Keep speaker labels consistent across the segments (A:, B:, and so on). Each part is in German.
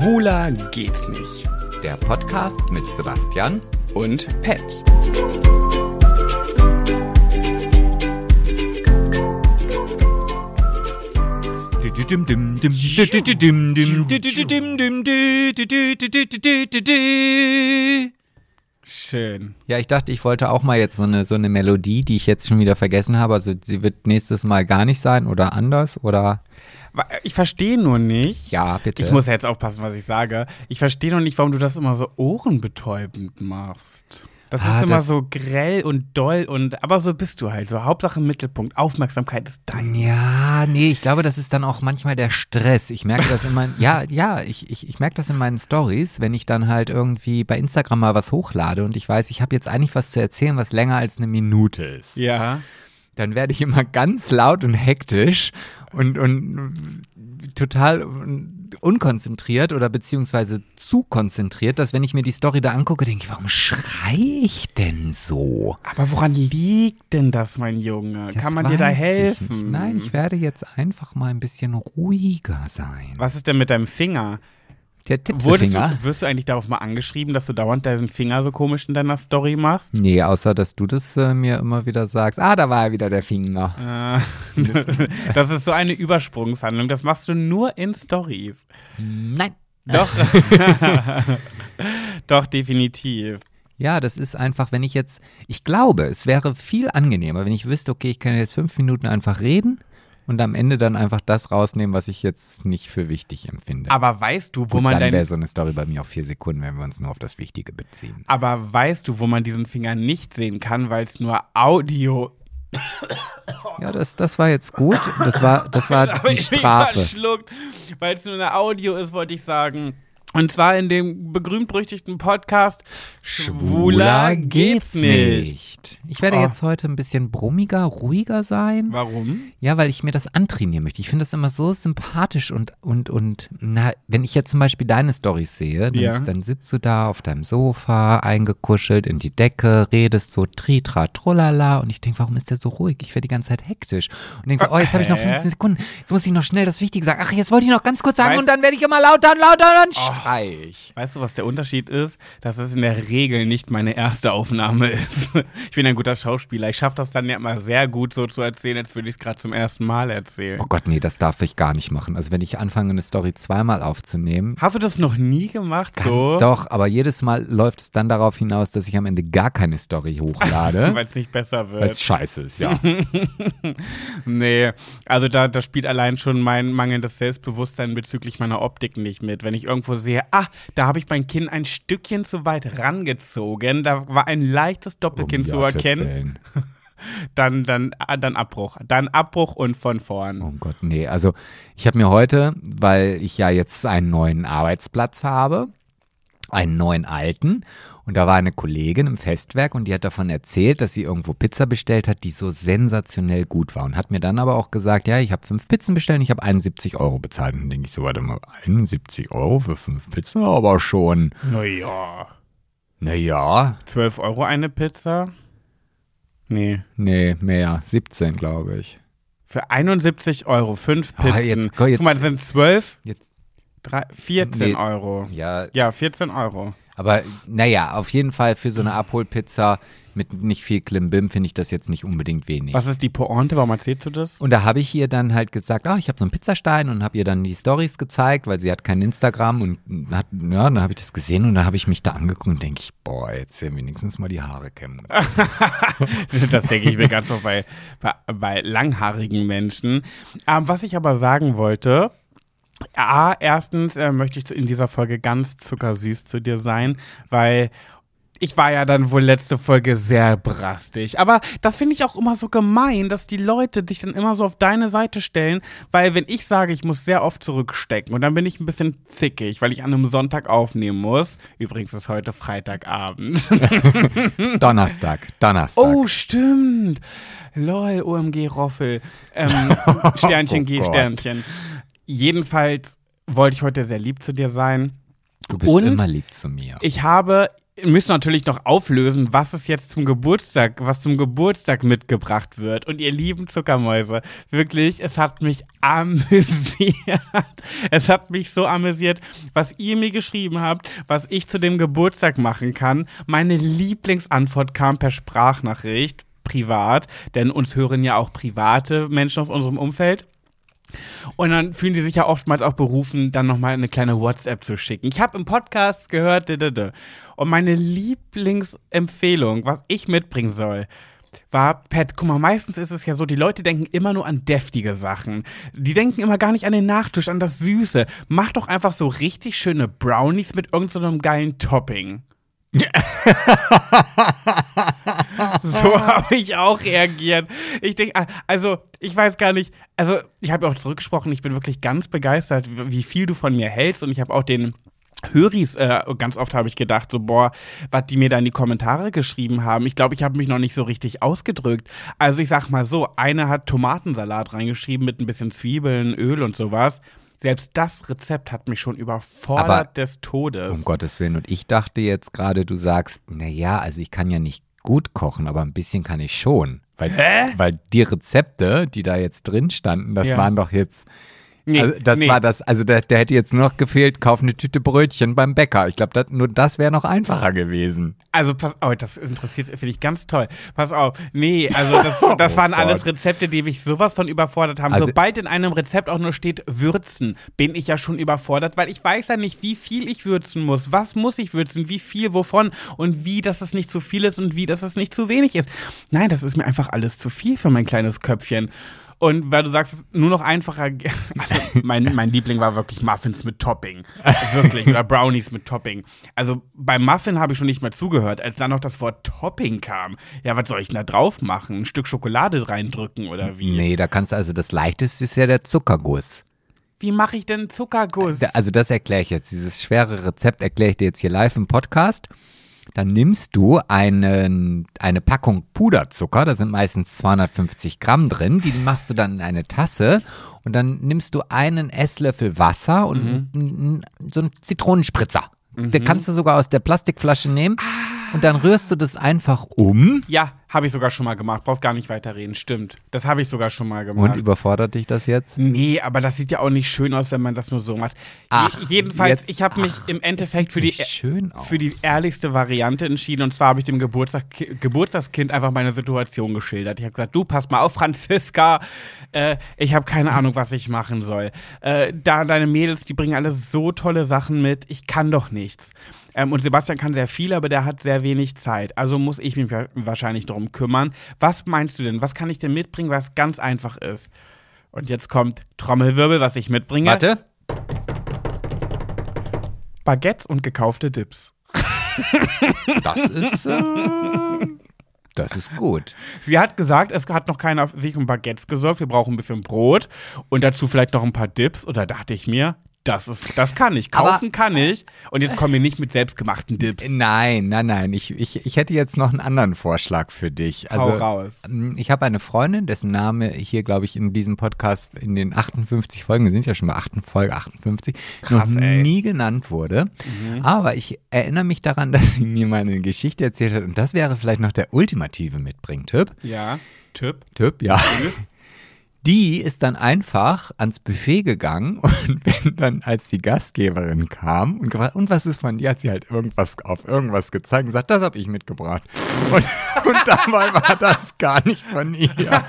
A: Schwuler geht's nicht.
B: Der Podcast mit Sebastian
A: Und Pet. Schön.
B: Ja, ich dachte, ich wollte auch mal jetzt so eine, so eine Melodie, die ich jetzt schon wieder vergessen habe. Also sie wird nächstes Mal gar nicht sein oder anders oder
A: Ich verstehe nur nicht.
B: ja, bitte.
A: Ich muss ja jetzt aufpassen, was ich sage. Ich verstehe nur nicht, warum du das immer so ohrenbetäubend machst. Das
B: Ah,
A: ist immer
B: das-
A: so grell und doll und aber so bist du halt. So Hauptsache Mittelpunkt, Aufmerksamkeit ist dein.
B: Ja, nee, ich glaube, das ist dann auch manchmal der Stress. Ich merke das in meinen, ja, ja, ich, ich, ich merke das in meinen Stories, wenn ich dann halt irgendwie bei Instagram mal was hochlade und ich weiß, ich habe jetzt eigentlich was zu erzählen, was länger als eine Minute ist.
A: Ja.
B: Dann werde ich immer ganz laut und hektisch und, und total unkonzentriert oder beziehungsweise zu konzentriert, dass wenn ich mir die Story da angucke, denke ich, warum schrei ich denn so?
A: Aber woran liegt denn das, mein Junge?
B: Das
A: Kann man dir da
B: ich
A: helfen?
B: nicht. Nein, ich werde jetzt einfach mal ein bisschen ruhiger sein.
A: Was ist denn mit deinem Finger?
B: Der
A: Wurdest
B: Tippsefinger?
A: du, wirst du eigentlich darauf mal angeschrieben, dass du dauernd deinen Finger so komisch in deiner Story machst?
B: Nee, außer dass du das äh, mir immer wieder sagst. Ah, da war ja wieder der Finger.
A: Äh, das ist so eine Übersprungshandlung. Das machst du nur in Stories.
B: Nein.
A: Doch. Doch, definitiv.
B: Ja, das ist einfach, wenn ich jetzt, ich glaube, es wäre viel angenehmer, wenn ich wüsste, okay, ich kann jetzt fünf Minuten einfach reden und am Ende dann einfach das rausnehmen, was ich jetzt nicht für wichtig empfinde.
A: Aber weißt du, wo
B: Gut,
A: man
B: dann wäre so eine Story bei mir auf vier Sekunden, wenn wir uns nur auf das Wichtige beziehen.
A: aber weißt du, wo man diesen Finger nicht sehen kann, weil es nur Audio.
B: Ja, das, das war jetzt gut. Das war, das war die Strafe.
A: verschluckt, weil es nur eine Audio ist, wollte ich sagen. Und zwar in dem berühmt-berüchtigten Podcast Schwuler geht's nicht.
B: Ich werde
A: Oh.
B: jetzt heute ein bisschen brummiger, ruhiger sein.
A: Warum?
B: Ja, weil ich mir das antrainieren möchte. Ich finde das immer so sympathisch und, und, und, na, wenn ich jetzt zum Beispiel deine Storys sehe, dann,
A: Ja.
B: dann sitzt du da auf deinem Sofa, eingekuschelt in die Decke, redest so tritra, trullala und ich denke, warum ist der so ruhig? Ich werde die ganze Zeit hektisch und denke so, oh, jetzt habe ich noch
A: Hä?
B: 15 Sekunden, jetzt muss ich noch schnell das Wichtige sagen. Ach, jetzt wollte ich noch ganz kurz sagen
A: Weißt-
B: und dann werde ich immer lauter und lauter und dann schrei ich.
A: Weißt du, was der Unterschied ist? Dass es in der Regel nicht meine erste Aufnahme ist. Ich bin ein guter Schauspieler. Ich schaffe das dann ja immer sehr gut so zu erzählen, als würde ich es gerade zum ersten Mal erzählen.
B: Oh Gott, nee, das darf ich gar nicht machen. Also wenn ich anfange, eine Story zweimal aufzunehmen,
A: Hast du das noch nie gemacht? So?
B: Doch, aber jedes Mal läuft es dann darauf hinaus, dass ich am Ende gar keine Story hochlade,
A: Weil es nicht besser
B: weil
A: wird.
B: es scheiße ist, ja.
A: Nee, also da, da spielt allein schon mein mangelndes Selbstbewusstsein bezüglich meiner Optik nicht mit. Wenn ich irgendwo sehe, ah, da habe ich mein Kinn ein Stückchen zu weit rangezogen, da war ein leichtes Doppelkinn
B: Um
A: zu erkennen,
B: Willen.
A: dann, dann, ah, dann Abbruch. Dann Abbruch und von vorn.
B: Oh Gott, nee. Also ich habe mir heute, weil ich ja jetzt einen neuen Arbeitsplatz habe, einen neuen alten, und da war eine Kollegin im Festwerk und die hat davon erzählt, dass sie irgendwo Pizza bestellt hat, die so sensationell gut war. Und hat mir dann aber auch gesagt, ja, ich habe fünf Pizzen bestellt und ich habe 71 Euro bezahlt. Und dann denke ich so, warte mal, 71 Euro für fünf Pizzen? Aber schon.
A: Naja.
B: Naja,
A: 12 Euro eine Pizza? Nee.
B: nee, mehr. 17, glaube ich.
A: Für 71 Euro, fünf
B: Ah,
A: Pizzen.
B: jetzt- komm, jetzt-
A: Guck mal, das sind 12,
B: Jetzt,
A: drei, 14
B: Nee.
A: Euro.
B: ja,
A: Ja, 14 Euro.
B: Aber naja, auf jeden Fall für so eine Abholpizza mit nicht viel Klimbim finde ich das jetzt nicht unbedingt wenig.
A: Was ist die Pointe? Warum erzählst du das?
B: Und da habe ich ihr dann halt gesagt, ah, ich habe so einen Pizzastein und habe ihr dann die Stories gezeigt, weil sie hat kein Instagram und hat, ja, dann habe ich das gesehen und dann habe ich mich da angeguckt und denke ich, boah, jetzt ja wenigstens mal die Haare kämmen.
A: Das denke ich mir ganz oft bei, bei, bei langhaarigen Menschen. Ähm, was ich aber sagen wollte, A, erstens äh, möchte ich in dieser Folge ganz zuckersüß zu dir sein, weil ich war ja dann wohl letzte Folge sehr brastig. Aber das finde ich auch immer so gemein, dass die Leute dich dann immer so auf deine Seite stellen, weil wenn ich sage, ich muss sehr oft zurückstecken und dann bin ich ein bisschen zickig, weil ich an einem Sonntag aufnehmen muss. Übrigens ist heute Freitagabend.
B: Donnerstag, Donnerstag.
A: Oh, stimmt. Lol, OMG Roffel. Ähm, Sternchen
B: Oh
A: G. Sternchen. Jedenfalls wollte ich heute sehr lieb zu dir sein.
B: Du bist
A: Und
B: immer lieb zu mir.
A: Ich habe, müssen natürlich noch auflösen, was es jetzt zum Geburtstag, was zum Geburtstag mitgebracht wird. Und ihr lieben Zuckermäuse, wirklich, es hat mich amüsiert. Es hat mich so amüsiert, was ihr mir geschrieben habt, was ich zu dem Geburtstag machen kann. Meine Lieblingsantwort kam per Sprachnachricht, privat, denn uns hören ja auch private Menschen aus unserem Umfeld. Und dann fühlen die sich ja oftmals auch berufen, dann nochmal eine kleine WhatsApp zu schicken. Ich habe im Podcast gehört, und meine Lieblingsempfehlung, was ich mitbringen soll, war, Pat, guck mal, meistens ist es ja so, die Leute denken immer nur an deftige Sachen. Die denken immer gar nicht an den Nachtisch, an das Süße. Mach doch einfach so richtig schöne Brownies mit irgendeinem so geilen Topping. So habe ich auch reagiert. Ich denke, also ich weiß gar nicht, also ich habe auch zurückgesprochen, ich bin wirklich ganz begeistert, wie viel du von mir hältst und ich habe auch den Höris, äh, ganz oft habe ich gedacht, so, boah, was die mir da in die Kommentare geschrieben haben. Ich glaube, ich habe mich noch nicht so richtig ausgedrückt. Also ich sag mal so, eine hat Tomatensalat reingeschrieben mit ein bisschen Zwiebeln, Öl und sowas. Selbst das Rezept hat mich schon überfordert
B: Aber
A: des Todes.
B: Um Gottes Willen. Und ich dachte jetzt gerade, du sagst, naja, also ich kann ja nicht gut kochen, aber ein bisschen kann ich schon. Weil,
A: Hä?
B: weil die Rezepte, die da jetzt drin standen, das
A: Ja.
B: waren doch jetzt.
A: Nee,
B: also das
A: nee.
B: war das, also da, da hätte jetzt nur noch gefehlt, kauf eine Tüte Brötchen beim Bäcker. Ich glaube, nur das wäre noch einfacher gewesen.
A: Also pass auf, das interessiert, finde ich ganz toll. Pass auf, nee, also das, das
B: Oh
A: waren alles
B: Gott.
A: Rezepte, die mich sowas von überfordert haben.
B: Also-
A: Sobald in einem Rezept auch nur steht Würzen, bin ich ja schon überfordert, weil ich weiß ja nicht, wie viel ich würzen muss. Was muss ich würzen, wie viel, wovon und wie, dass es nicht zu viel ist und wie, dass es nicht zu wenig ist. Nein, das ist mir einfach alles zu viel für mein kleines Köpfchen. Und weil du sagst, nur noch einfacher, also mein, mein Liebling war wirklich Muffins mit Topping. Wirklich. Oder Brownies mit Topping. Also beim Muffin habe ich schon nicht mehr zugehört, als dann noch das Wort Topping kam. Ja, was soll ich denn da drauf machen? Ein Stück Schokolade reindrücken oder wie?
B: Nee, da kannst du also das leichteste ist ja der Zuckerguss.
A: Wie mache ich denn Zuckerguss?
B: Also das erkläre ich jetzt. Dieses schwere Rezept erkläre ich dir jetzt hier live im Podcast. Dann nimmst du einen, eine Packung Puderzucker, da sind meistens 250 Gramm drin, die machst du dann in eine Tasse und dann nimmst du einen Esslöffel Wasser und n- so einen Zitronenspritzer. Den kannst du sogar aus der Plastikflasche nehmen und dann rührst du das einfach um.
A: ja, habe ich sogar schon mal gemacht. Brauchst gar nicht weiterreden. Stimmt. Das habe ich sogar schon mal gemacht.
B: Und überfordert dich das jetzt?
A: Nee, aber das sieht ja auch nicht schön aus, wenn man das nur so macht.
B: Ach,
A: Je jedenfalls,
B: jetzt-
A: ich habe mich im Endeffekt für die,
B: aus.
A: für die ehrlichste Variante entschieden. Und zwar habe ich dem Geburtstag, Geburtstagskind einfach meine Situation geschildert. Ich habe gesagt, du, pass mal auf, Franziska. Äh, ich habe keine Ahnung, was ich machen soll. Äh, da deine Mädels, die bringen alle so tolle Sachen mit. Ich kann doch nichts. Ähm, und Sebastian kann sehr viel, aber der hat sehr wenig Zeit. Also muss ich mich wa- wahrscheinlich darum kümmern. Was meinst du denn? Was kann ich denn mitbringen, was ganz einfach ist? Und jetzt kommt Trommelwirbel, was ich mitbringe.
B: Warte.
A: Baguettes und gekaufte Dips.
B: Das ist, äh, das ist gut.
A: Sie hat gesagt, es hat noch keiner sich um Baguettes gesorgt. Wir brauchen ein bisschen Brot und dazu vielleicht noch ein paar Dips. Und da dachte ich mir, das ist, das kann ich.
B: Aber-
A: Kaufen kann ich. Und jetzt kommen wir nicht mit selbstgemachten Dips.
B: Nein, nein, nein. Ich, ich, ich hätte jetzt noch einen anderen Vorschlag für dich. Also,
A: Hau raus.
B: ähm, Ich habe eine Freundin, dessen Name hier, glaube ich, in diesem Podcast in den 58 Folgen, wir sind ja schon bei 8, Folge 58,
A: Krass,
B: noch
A: ey. Mhm.
B: nie genannt wurde. Aber ich erinnere mich daran, dass sie mir mal eine Geschichte erzählt hat und das wäre vielleicht noch der ultimative Mitbringtipp.
A: Ja, Tipp.
B: Tipp, ja. Die ist dann einfach ans Buffet gegangen und wenn dann, als die Gastgeberin kam und gefragt, und was ist von dir, hat sie halt irgendwas auf irgendwas gezeigt und gesagt, das habe ich mitgebracht. Und, und dabei war das gar nicht von ihr.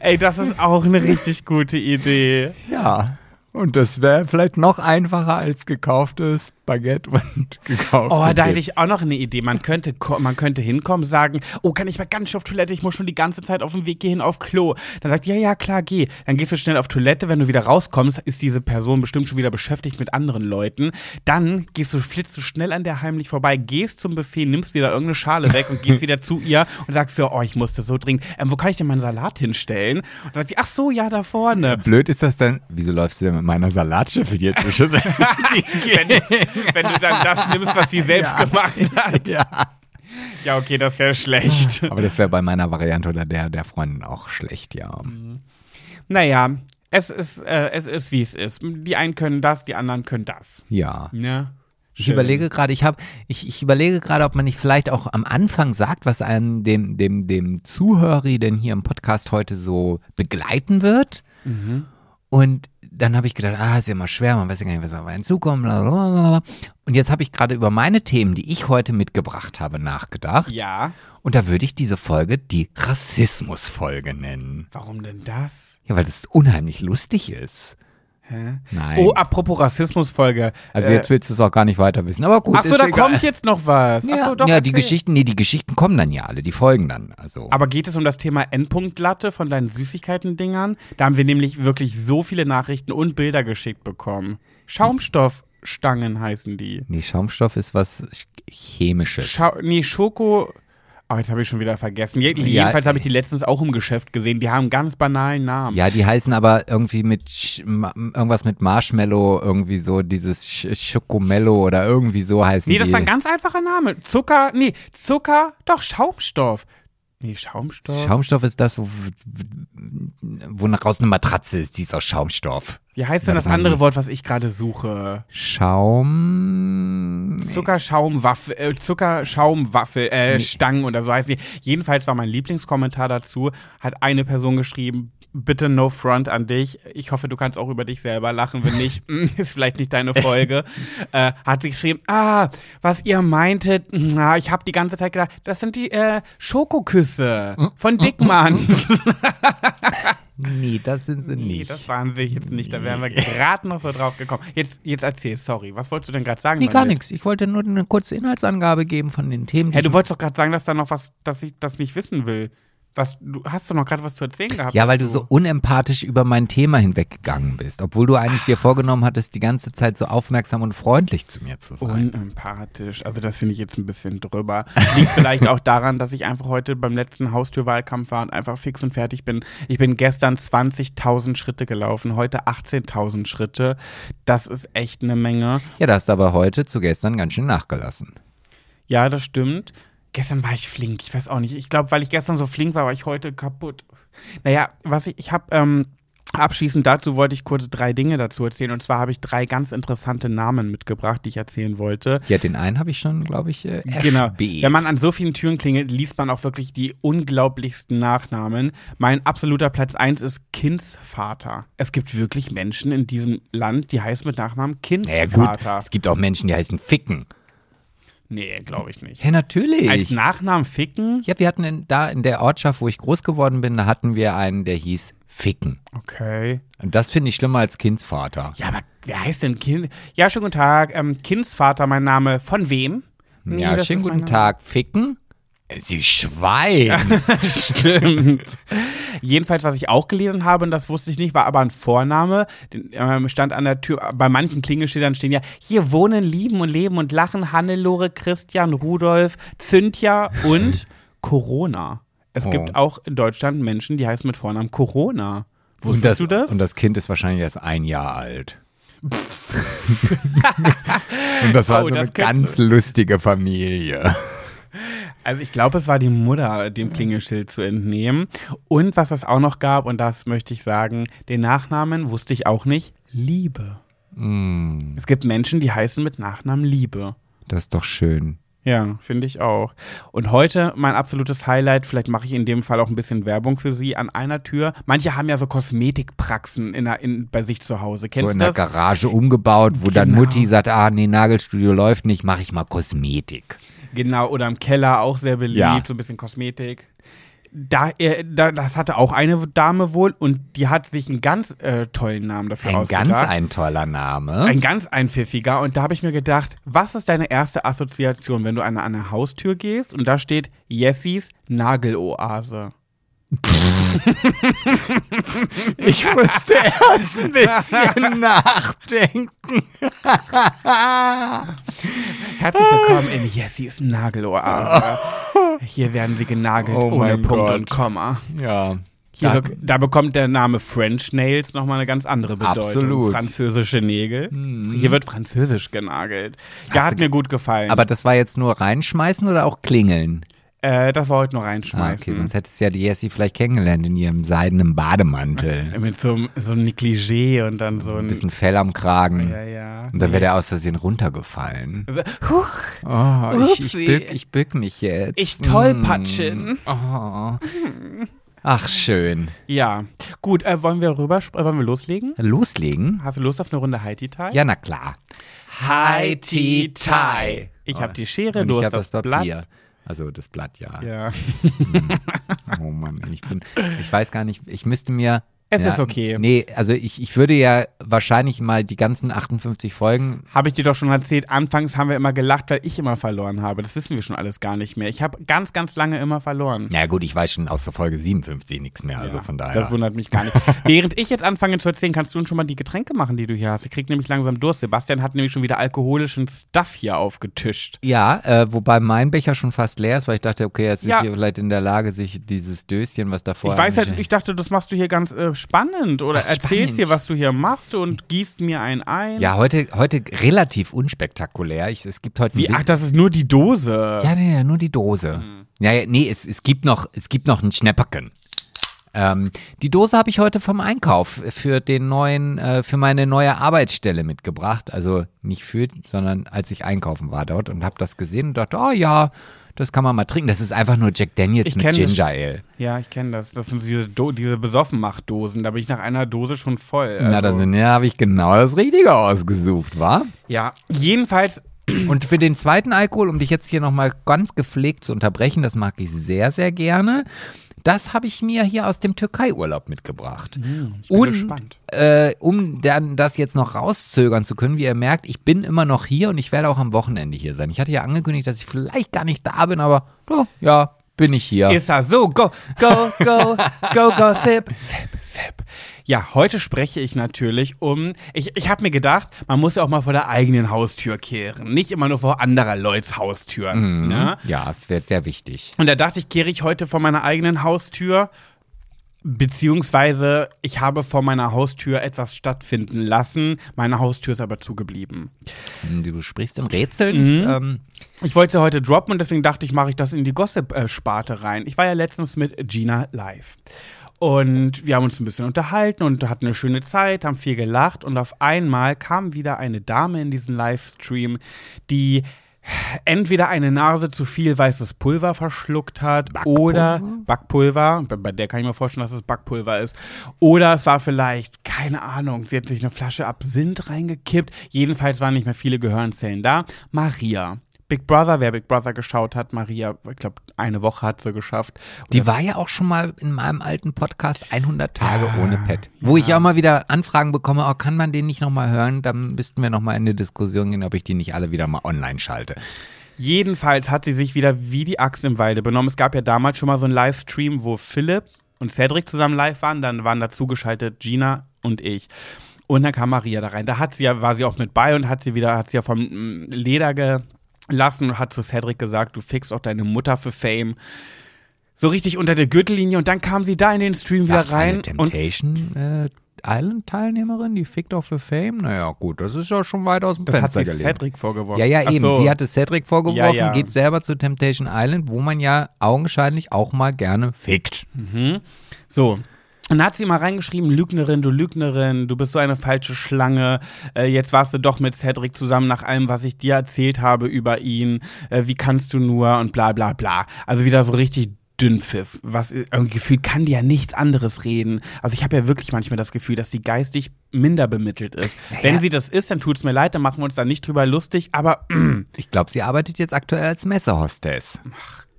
A: Ey, das ist auch eine richtig gute Idee.
B: Ja. Und das wäre vielleicht noch einfacher als gekauftes Baguette und gekauftes.
A: Oh, da hätte ich auch noch eine Idee. Man könnte, man könnte hinkommen, sagen, oh, kann ich mal ganz schnell auf Toilette? Ich muss schon die ganze Zeit auf dem Weg gehen auf Klo. Dann sagt, ja, ja, klar, geh. Dann gehst du schnell auf Toilette. Wenn du wieder rauskommst, ist diese Person bestimmt schon wieder beschäftigt mit anderen Leuten. Dann gehst du, flitzt du schnell an der heimlich vorbei, gehst zum Buffet, nimmst wieder irgendeine Schale weg und gehst wieder zu ihr und sagst so, oh, ich musste so dringend. Ähm, wo kann ich denn meinen Salat hinstellen? Und dann sagt die, ach so, ja, da vorne.
B: Blöd ist das dann, wieso läufst du denn mit meiner Salatschüssel zwischen?
A: wenn, wenn du dann das nimmst, was sie selbst
B: Ja.
A: gemacht hat.
B: ja.
A: Ja, okay, das wäre schlecht.
B: Aber das wäre bei meiner Variante oder der der Freundin auch schlecht, ja.
A: Naja, es ist, äh, es ist, wie es ist. Die einen können das, die anderen können das.
B: Ja.
A: Ja.
B: Ich
A: Schön.
B: überlege gerade, ich habe, ich, ich überlege gerade, ob man nicht vielleicht auch am Anfang sagt, was einem dem, dem, dem Zuhörer denn hier im Podcast heute so begleiten wird.
A: Mhm.
B: Und dann habe ich gedacht, ah, ist ja immer schwer, man weiß ja gar nicht, was auf einen zukommt. Blablabla. Und jetzt habe ich gerade über meine Themen, die ich heute mitgebracht habe, nachgedacht.
A: Ja.
B: Und da würde ich diese Folge die Rassismusfolge nennen.
A: Warum denn das?
B: Ja, weil das unheimlich lustig ist.
A: Hä?
B: Nein.
A: Oh, apropos Rassismusfolge.
B: also
A: äh,
B: jetzt willst du es auch gar nicht weiter wissen. Aber gut.
A: Ach so,
B: ist
A: da
B: egal.
A: kommt jetzt noch was.
B: Ja,
A: Ach so, doch,
B: ja die
A: erzähl.
B: Geschichten, nee, die Geschichten kommen dann ja alle, die folgen dann. Also.
A: Aber geht es um das Thema Endpunktlatte von deinen Süßigkeiten-Dingern? Da haben wir nämlich wirklich so viele Nachrichten und Bilder geschickt bekommen. Schaumstoffstangen heißen die.
B: nee, Schaumstoff ist was Chemisches.
A: Schau nee, Schoko. Oh, jetzt habe ich schon wieder vergessen. Je
B: Ja,
A: jedenfalls habe ich die letztens auch im Geschäft gesehen. Die haben einen ganz banalen Namen.
B: ja, die heißen aber irgendwie mit Sch irgendwas mit Marshmallow, irgendwie so dieses Sch Schokomello oder irgendwie so heißen
A: Nee, das
B: die.
A: war ein ganz einfacher Name. Zucker, nee, Zucker, doch, Schaumstoff. Nee, Schaumstoff.
B: Schaumstoff ist das, wo, wo nach draußen eine Matratze ist, die ist aus Schaumstoff.
A: Wie heißt denn das
B: das
A: andere Wort, was ich gerade suche?
B: Schaum.
A: Zuckerschaumwaffel, äh, Zuckerschaumwaffel, äh, Stangen oder so heißt die. Jedenfalls war mein Lieblingskommentar dazu, hat eine Person geschrieben, bitte no front an dich. Ich hoffe, du kannst auch über dich selber lachen. Wenn nicht, mm, ist vielleicht nicht deine Folge. äh, hat sie geschrieben, ah, was ihr meintet, na, ich habe die ganze Zeit gedacht, das sind die äh, Schokoküsse von Dickmann.
B: Nee, das sind sie
A: nee,
B: nicht.
A: das waren wir jetzt nicht. Da wären wir gerade noch so drauf gekommen. Jetzt, jetzt erzähl, sorry. Was wolltest du denn gerade sagen?
B: nee, gar nichts. Ich wollte nur eine kurze Inhaltsangabe geben von den Themen.
A: Hey, du wolltest doch gerade sagen, dass da noch was, dass ich das nicht wissen will. Was, du hast doch noch gerade was zu erzählen gehabt.
B: Ja, weil du so unempathisch über mein Thema hinweggegangen bist, obwohl du eigentlich dir vorgenommen hattest, die ganze Zeit so aufmerksam und freundlich zu mir zu sein.
A: Unempathisch. Also das finde ich jetzt ein bisschen drüber. Liegt vielleicht auch daran, dass ich einfach heute beim letzten Haustürwahlkampf war und einfach fix und fertig bin. Ich bin gestern 20.000 Schritte gelaufen, heute 18.000 Schritte. Das ist echt eine Menge.
B: Ja, da hast du aber heute zu gestern ganz schön nachgelassen.
A: Ja, das stimmt. Gestern war ich flink, ich weiß auch nicht. Ich glaube, weil ich gestern so flink war, war ich heute kaputt. Naja, was ich, ich habe, ähm, abschließend dazu wollte ich kurz drei Dinge dazu erzählen. Und zwar habe ich drei ganz interessante Namen mitgebracht, die ich erzählen wollte.
B: Ja, den einen habe ich schon, glaube ich, äh,
A: Genau. Wenn man an so vielen Türen klingelt, liest man auch wirklich die unglaublichsten Nachnamen. Mein absoluter Platz eins ist Kindsvater. Es gibt wirklich Menschen in diesem Land, die heißen mit Nachnamen
B: Naja, gut,
A: Kindsvater.
B: es gibt auch Menschen, die heißen Ficken.
A: Nee, glaube ich nicht.
B: Ja, natürlich.
A: Als Nachnamen Ficken?
B: ja, wir hatten in, da in der Ortschaft, wo ich groß geworden bin, da hatten wir einen, der hieß Ficken.
A: Okay.
B: Und das finde ich schlimmer als Kindsvater.
A: Ja, aber wer heißt denn Kind? Ja, schönen guten Tag. Ähm, Kindsvater, mein Name. Von wem? Nee,
B: ja, schönen guten. Tag. Ficken? Äh, Sie Schwein.
A: Stimmt. Jedenfalls, was ich auch gelesen habe, und das wusste ich nicht, war aber ein Vorname. Den, ähm, stand an der Tür. Bei manchen Klingelschildern stehen ja: Hier wohnen, lieben und leben und lachen Hannelore, Christian, Rudolf, Cynthia und Corona. Es
B: Oh.
A: gibt auch in Deutschland Menschen, die heißen mit Vornamen Corona. Wusstest
B: das,
A: du das?
B: Und das Kind ist wahrscheinlich erst ein Jahr alt. und das war
A: Oh,
B: so eine
A: das
B: ganz lustige Familie.
A: Also ich glaube, es war die Mutter, dem Klingelschild zu entnehmen. Und was es auch noch gab, und das möchte ich sagen, den Nachnamen wusste ich auch nicht, Liebe.
B: Mm,
A: Es gibt Menschen, die heißen mit Nachnamen Liebe.
B: das ist doch schön.
A: Ja, finde ich auch. Und heute mein absolutes Highlight, vielleicht mache ich in dem Fall auch ein bisschen Werbung für Sie, an einer Tür. Manche haben ja so Kosmetikpraxen in der, in, bei sich zu Hause. Kennst
B: so in der? Garage umgebaut, wo dann
A: Genau.
B: Mutti sagt, ah, nee, Nagelstudio läuft nicht, mache ich mal Kosmetik.
A: Genau, oder im Keller auch sehr beliebt,
B: Ja.
A: so ein bisschen Kosmetik. Da, äh, da, das hatte auch eine Dame wohl und die hat sich einen ganz äh, tollen Namen dafür
B: Ein
A: ausgedacht.
B: ganz ein toller Name.
A: Ein ganz einpfiffiger. Und da habe ich mir gedacht, was ist deine erste Assoziation, wenn du an eine Haustür gehst und da steht Jessis Nageloase?
B: ich musste erst ein bisschen nachdenken.
A: Herzlich willkommen in Jessis Nageloase. Hier werden sie genagelt
B: Oh
A: ohne Punkt
B: Gott.
A: und Komma.
B: Ja.
A: Hier
B: Da-
A: da bekommt der Name French Nails nochmal eine ganz andere Bedeutung.
B: Absolut. Mhm.
A: Französische Nägel. Hier wird französisch genagelt. Ja,
B: Hast
A: hat mir gut gefallen.
B: Aber das war jetzt nur reinschmeißen oder auch klingeln?
A: Äh, das war heute nur
B: Ah,
A: reinschmeißen.
B: okay, sonst hättest du ja die Jessie vielleicht kennengelernt in ihrem seidenen Bademantel.
A: Mit so, einem- so einem Negligé und dann so
B: Ein bisschen Fell am Kragen.
A: ja, ja.
B: Und dann wäre der aus Versehen runtergefallen.
A: Huch,
B: Oh, ich, ich,
A: Upsi.
B: bück, ich bück mich jetzt.
A: Ich tollpatschen.
B: Mm. Oh. Ach, schön.
A: ja. Gut, äh, wollen wir rüber, äh, wollen wir loslegen?
B: Loslegen?
A: Hast du Lust auf eine Runde Haiti Tai?
B: Ja, na klar.
A: Haiti Tai. Ich habe die Schere,
B: Und
A: du
B: ich
A: hast das,
B: das
A: Blatt.
B: Also das Blatt, ja.
A: Ja.
B: Oh Mann, ich bin, ich weiß gar nicht, ich müsste mir.
A: Es
B: ja,
A: ist okay.
B: Nee, also ich, ich würde ja wahrscheinlich mal die ganzen 58 Folgen.
A: Habe ich dir doch schon erzählt, anfangs haben wir immer gelacht, weil ich immer verloren habe. Das wissen wir schon alles gar nicht mehr. Ich habe ganz, ganz lange immer verloren.
B: Ja gut, ich weiß schon aus der Folge 57 nichts mehr, also
A: Ja,
B: von daher.
A: Das wundert mich gar nicht. Während ich jetzt anfange zu erzählen, kannst du uns schon mal die Getränke machen, die du hier hast. Ich krieg nämlich langsam Durst. Sebastian hat nämlich schon wieder alkoholischen Stuff hier aufgetischt.
B: ja, äh, wobei mein Becher schon fast leer ist, weil ich dachte, okay, jetzt
A: Ja.
B: ist hier vielleicht in der Lage, sich dieses Döschen, was davor
A: Ich weiß halt, ich dachte, das machst du hier ganz äh, spannend oder
B: Ach,
A: erzählst
B: spannend.
A: dir, was du hier machst und gießt mir einen ein.
B: Ja, heute, heute relativ unspektakulär. Ich, es gibt heute
A: Wie, ach, das ist nur die Dose.
B: Ja, nee, nee, nur die Dose.
A: Mhm.
B: Ja, ja, nee, es, es gibt noch, es gibt noch ein Schnäpperken. Ähm, die Dose habe ich heute vom Einkauf für den neuen, äh, für meine neue Arbeitsstelle mitgebracht. Also nicht für, sondern als ich einkaufen war dort und habe das gesehen und dachte, oh ja, das kann man mal trinken. Das ist einfach nur Jack Daniels
A: Ich
B: mit
A: kenn das.
B: Ginger Ale.
A: Ja, ich kenne das. Das sind diese, Do diese Besoffenmacht-Dosen. Da bin ich nach einer Dose schon voll.
B: Na, da
A: Also-
B: sind ja, habe ich genau das Richtige ausgesucht, wa?
A: ja, jedenfalls
B: Und für den zweiten Alkohol, um dich jetzt hier nochmal ganz gepflegt zu unterbrechen, das mag ich sehr, sehr gerne. Das habe ich mir hier aus dem Türkei-Urlaub mitgebracht.
A: ich bin
B: Und
A: gespannt.
B: äh, um dann das jetzt noch rauszögern zu können, wie ihr merkt, ich bin immer noch hier und ich werde auch am Wochenende hier sein. Ich hatte ja angekündigt, dass ich vielleicht gar nicht da bin, aber oh, ja, bin ich hier.
A: Ist er so? Go, go, go, go, go, sip, sip, sip. Ja, heute spreche ich natürlich um. Ich, ich habe mir gedacht, man muss ja auch mal vor der eigenen Haustür kehren. Nicht immer nur vor anderer Leuts Haustüren. Ne?
B: ja, es wäre sehr wichtig.
A: Und da dachte ich, kehre ich heute vor meiner eigenen Haustür. Beziehungsweise, ich habe vor meiner Haustür etwas stattfinden lassen. Meine Haustür ist aber zugeblieben.
B: Hm, Du sprichst im Rätsel. nicht, Ähm,
A: Ich wollte heute droppen und deswegen dachte ich, mache ich das in die Gossip-Sparte rein. Ich war ja letztens mit Gina live. Und wir haben uns ein bisschen unterhalten und hatten eine schöne Zeit, haben viel gelacht. Und auf einmal kam wieder eine Dame in diesen Livestream, die entweder eine Nase zu viel weißes Pulver verschluckt hat oder Backpulver, bei bei der kann ich mir vorstellen, dass es Backpulver ist, oder es war vielleicht, keine Ahnung, sie hat sich eine Flasche Absinth reingekippt, jedenfalls waren nicht mehr viele Gehirnzellen da. Maria. Big Brother, wer Big Brother geschaut hat, Maria, ich glaube, eine Woche hat sie geschafft.
B: Die war ja auch schon mal in meinem alten Podcast 100 Tage ohne Pet. Wo ich auch mal wieder Anfragen bekomme, oh, kann man den nicht nochmal hören? Dann müssten wir nochmal in eine Diskussion gehen, ob ich die nicht alle wieder mal online schalte.
A: Jedenfalls hat sie sich wieder wie die Axt im Walde benommen. Es gab ja damals schon mal so einen Livestream, wo Philipp und Cedric zusammen live waren. Dann waren dazu geschaltet Gina und ich. Und dann kam Maria da rein. Da hat sie ja, war sie auch mit bei und hat sie wieder, hat sie ja vom mm, Leder gelassen und hat zu Cedric gesagt, du fixst auch deine Mutter für Fame. So richtig unter der Gürtellinie und dann kam sie da in den Stream wieder
B: Ach,
A: rein
B: eine Temptation äh, Island Teilnehmerin, die fickt auch für Fame? Naja, gut, das ist ja schon weit aus dem
A: das hat
B: Fenster
A: sie
B: gelegen.
A: Cedric vorgeworfen.
B: Ja, ja,
A: Ach
B: eben.
A: so.
B: Sie hatte Cedric vorgeworfen,
A: Ja, ja.
B: geht selber zu Temptation Island, wo man ja augenscheinlich auch mal gerne fickt.
A: So. Und dann hat sie mal reingeschrieben, Lügnerin, du Lügnerin, du bist so eine falsche Schlange. Äh, jetzt warst du doch mit Cedric zusammen nach allem, was ich dir erzählt habe über ihn. Äh, wie kannst du nur und bla bla bla. Also wieder so richtig Dünnpfiff. Was irgendwie gefühlt kann die ja nichts anderes reden. Also ich habe ja wirklich manchmal das Gefühl, dass sie geistig minder bemittelt ist. Wenn sie das ist, dann tut's mir leid, dann machen wir uns da nicht drüber lustig, aber mm,
B: Ich glaube, sie arbeitet jetzt aktuell als Messehostess.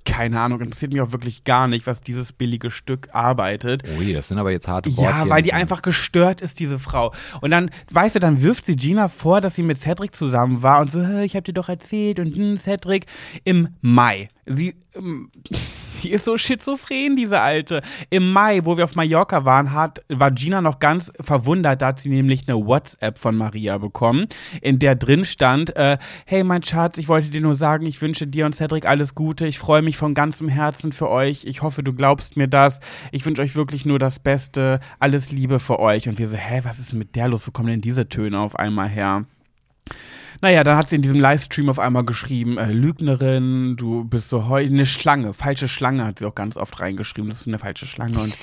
A: Keine Ahnung, interessiert mich auch wirklich gar nicht, was dieses billige Stück arbeitet.
B: Ui, das sind aber jetzt harte Worte.
A: Ja, weil die einfach gestört ist, diese Frau. Und dann, weißt du, dann wirft sie Gina vor, dass sie mit Cedric zusammen war und so, "Hä, ich hab dir doch erzählt und hm, Cedric im Mai. Sie, ähm, die ist so schizophren, diese Alte. Im Mai, wo wir auf Mallorca waren, hat, war Gina noch ganz verwundert. Da hat sie nämlich eine WhatsApp von Maria bekommen, in der drin stand, äh, hey mein Schatz, ich wollte dir nur sagen, ich wünsche dir und Cedric alles Gute. Ich freue mich von ganzem Herzen für euch. Ich hoffe, du glaubst mir das. Ich wünsche euch wirklich nur das Beste. Alles Liebe für euch. Und wir so, hä, was ist denn mit der los? Wo kommen denn diese Töne auf einmal her? Naja, dann hat sie in diesem Livestream auf einmal geschrieben, äh, Lügnerin, du bist so heu, eine Schlange, falsche Schlange hat sie auch ganz oft reingeschrieben, das ist eine falsche Schlange. Und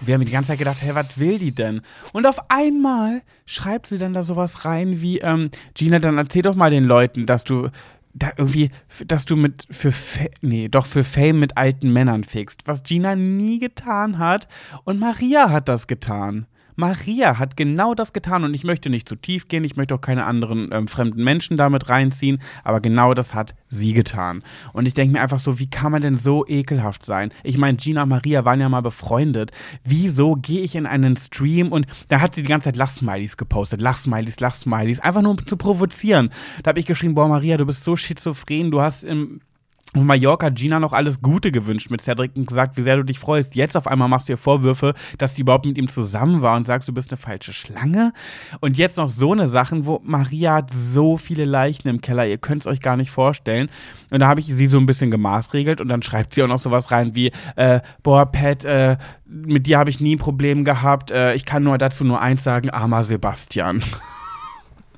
A: wir haben die ganze Zeit gedacht, hey, was will die denn? Und auf einmal schreibt sie dann da sowas rein wie, ähm, Gina, dann erzähl doch mal den Leuten, dass du da irgendwie, dass du mit für Fa nee, doch für Fame mit alten Männern fickst, was Gina nie getan hat und Maria hat das getan. Maria hat genau das getan und ich möchte nicht zu tief gehen, ich möchte auch keine anderen ähm, fremden Menschen damit reinziehen, aber genau das hat sie getan. Und ich denke mir einfach so, wie kann man denn so ekelhaft sein? Ich meine, Gina und Maria waren ja mal befreundet. Wieso gehe ich in einen Stream und da hat sie die ganze Zeit Lachsmilies gepostet, Lachsmilies, Lachsmilies, einfach nur um zu provozieren. Da habe ich geschrieben, boah Maria, du bist so schizophren, du hast im auf Mallorca Gina noch alles Gute gewünscht mit Cedric und gesagt, wie sehr du dich freust. Jetzt auf einmal machst du ihr Vorwürfe, dass sie überhaupt mit ihm zusammen war und sagst, du bist eine falsche Schlange. Und jetzt noch so eine Sachen, wo Maria hat so viele Leichen im Keller, ihr könnt es euch gar nicht vorstellen. Und da habe ich sie so ein bisschen gemaßregelt und dann schreibt sie auch noch sowas rein wie, äh, boah, Pat, äh, mit dir habe ich nie ein Problem gehabt. Äh, ich kann nur dazu nur eins sagen, armer Sebastian.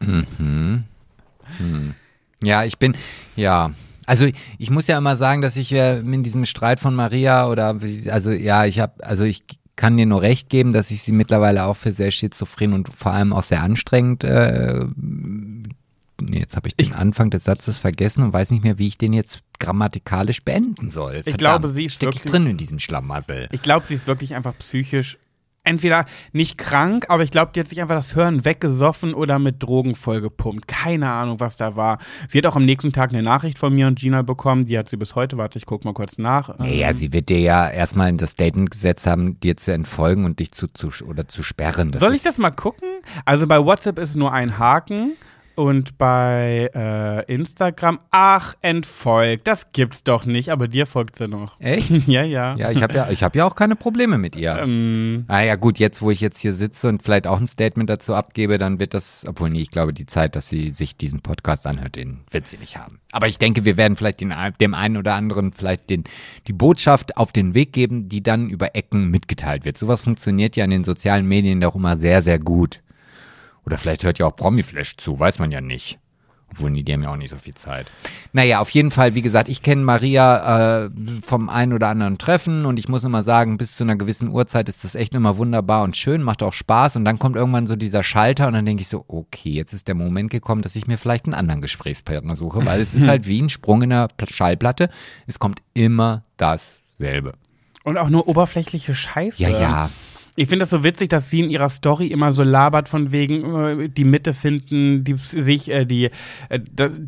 B: Mhm. Hm. Ja, ich bin, ja, also ich muss ja immer sagen, dass ich äh, in diesem Streit von Maria oder also ja, ich habe also ich kann dir nur recht geben, dass ich sie mittlerweile auch für sehr schizophren und vor allem auch sehr anstrengend äh, nee, jetzt habe ich den ich, Anfang des Satzes vergessen und weiß nicht mehr, wie ich den jetzt grammatikalisch beenden soll. Verdammt,
A: ich glaube, sie ist
B: wirklich drin in diesem Schlamassel.
A: Ich glaube, sie ist wirklich einfach psychisch entweder nicht krank, aber ich glaube, die hat sich einfach das Hören weggesoffen oder mit Drogen vollgepumpt. Keine Ahnung, was da war. Sie hat auch am nächsten Tag eine Nachricht von mir und Gina bekommen. Die hat sie bis heute. Warte, ich guck mal kurz nach.
B: Ja, sie wird dir ja erstmal in das Statement gesetzt haben, dir zu entfolgen und dich zu, zu oder zu sperren.
A: Das Soll ich das mal gucken? Also bei WhatsApp ist nur ein Haken. Und bei äh, Instagram, ach, entfolgt. Das gibt's doch nicht, aber dir folgt sie noch.
B: Echt?
A: ja, ja.
B: Ja, ich habe ja, hab ja auch keine Probleme mit ihr. Ähm. Ah ja, gut, jetzt, wo ich jetzt hier sitze und vielleicht auch ein Statement dazu abgebe, dann wird das, obwohl nee, ich glaube, die Zeit, dass sie sich diesen Podcast anhört, den wird sie nicht haben. Aber ich denke, wir werden vielleicht den, dem einen oder anderen vielleicht den, die Botschaft auf den Weg geben, die dann über Ecken mitgeteilt wird. Sowas funktioniert ja in den sozialen Medien doch immer sehr, sehr gut. Oder vielleicht hört ja auch Promiflash zu, weiß man ja nicht. Obwohl, die haben ja auch nicht so viel Zeit. Naja, auf jeden Fall, wie gesagt, ich kenne Maria äh, vom einen oder anderen Treffen und ich muss immer sagen, bis zu einer gewissen Uhrzeit ist das echt immer wunderbar und schön, macht auch Spaß und dann kommt irgendwann so dieser Schalter und dann denke ich so, okay, jetzt ist der Moment gekommen, dass ich mir vielleicht einen anderen Gesprächspartner suche, weil es ist halt wie ein Sprung in der Schallplatte. Es kommt immer dasselbe.
A: Und auch nur oberflächliche Scheiße.
B: Ja, ja.
A: Ich finde das so witzig, dass sie in ihrer Story immer so labert von wegen äh, die Mitte finden, die sich äh, die äh,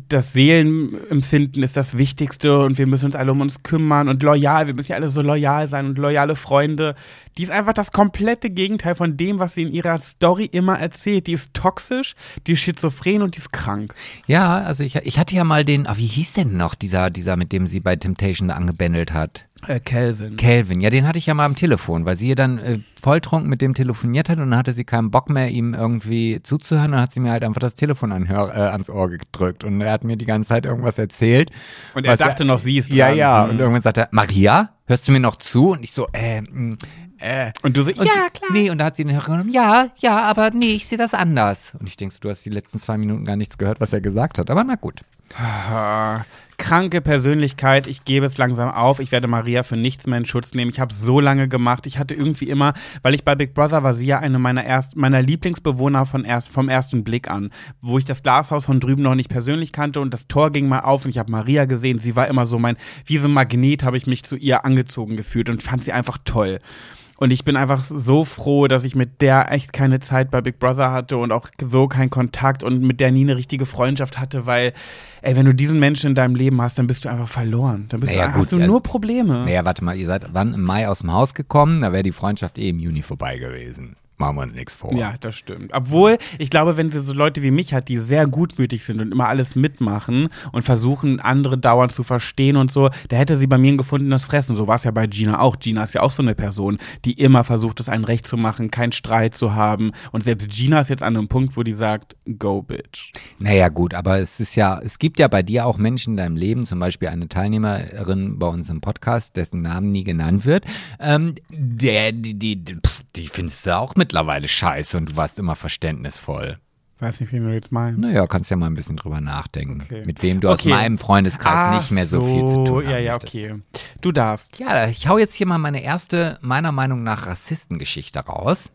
A: das Seelenempfinden ist das Wichtigste und wir müssen uns alle um uns kümmern und loyal, wir müssen ja alle so loyal sein und loyale Freunde. Die ist einfach das komplette Gegenteil von dem, was sie in ihrer Story immer erzählt. Die ist toxisch, die ist schizophren und die ist krank.
B: Ja, also ich, ich hatte ja mal den, ah, wie hieß denn noch dieser dieser mit dem sie bei Temptation angebändelt hat?
A: Äh, Calvin.
B: Calvin, ja, den hatte ich ja mal am Telefon, weil sie dann äh, volltrunken mit dem telefoniert hat und dann hatte sie keinen Bock mehr, ihm irgendwie zuzuhören. Dann hat sie mir halt einfach das Telefon anhör, äh, ans Ohr gedrückt und er hat mir die ganze Zeit irgendwas erzählt.
A: Und er dachte er, noch, sie ist dran.
B: Ja, ja. Und mhm. irgendwann sagt er, Maria, hörst du mir noch zu? Und ich so, äh,
A: äh. Und du so,
B: und
A: ja, klar.
B: Nee, und da hat sie den Hörer genommen, ja, ja, aber nee, ich sehe das anders. Und ich denke, du hast die letzten zwei Minuten gar nichts gehört, was er gesagt hat. Aber na gut.
A: Kranke Persönlichkeit, ich gebe es langsam auf, ich werde Maria für nichts mehr in Schutz nehmen. Ich habe so lange gemacht. Ich hatte irgendwie immer, weil ich bei Big Brother war, sie ja eine meiner erst, meiner Lieblingsbewohner von erst, vom ersten Blick an, wo ich das Glashaus von drüben noch nicht persönlich kannte und das Tor ging mal auf und ich habe Maria gesehen. Sie war immer so mein, wie so ein Magnet habe ich mich zu ihr angezogen gefühlt und fand sie einfach toll. Und ich bin einfach so froh, dass ich mit der echt keine Zeit bei Big Brother hatte und auch so keinen Kontakt und mit der nie eine richtige Freundschaft hatte, weil, ey, wenn du diesen Menschen in deinem Leben hast, dann bist du einfach verloren. Dann bist naja, du, gut, hast du nur Probleme.
B: Naja, warte mal, ihr seid wann im Mai aus dem Haus gekommen? Da wäre die Freundschaft eh im Juni vorbei gewesen. Machen wir uns nichts vor.
A: Ja, das stimmt. Obwohl, ich glaube, wenn sie so Leute wie mich hat, die sehr gutmütig sind und immer alles mitmachen und versuchen, andere dauernd zu verstehen und so, da hätte sie bei mir ein gefundenes Fressen. So war es ja bei Gina auch. Gina ist ja auch so eine Person, die immer versucht, es allen recht zu machen, keinen Streit zu haben. Und selbst Gina ist jetzt an einem Punkt, wo die sagt, go, bitch.
B: Naja, gut, aber es ist ja, es gibt ja bei dir auch Menschen in deinem Leben, zum Beispiel eine Teilnehmerin bei uns im Podcast, dessen Namen nie genannt wird, ähm, der, die, die, die, die findest du auch mit mittlerweile scheiße und du warst immer verständnisvoll.
A: Weiß nicht, wie du jetzt meinst.
B: Naja, kannst ja mal ein bisschen drüber nachdenken,
A: Okay.
B: mit wem du aus
A: Okay.
B: meinem Freundeskreis
A: Ach
B: nicht mehr so, viel zu tun hast.
A: Ja, ja, okay. Du darfst.
B: Ja, ich hau jetzt hier mal meine erste, meiner Meinung nach, Rassistengeschichte raus.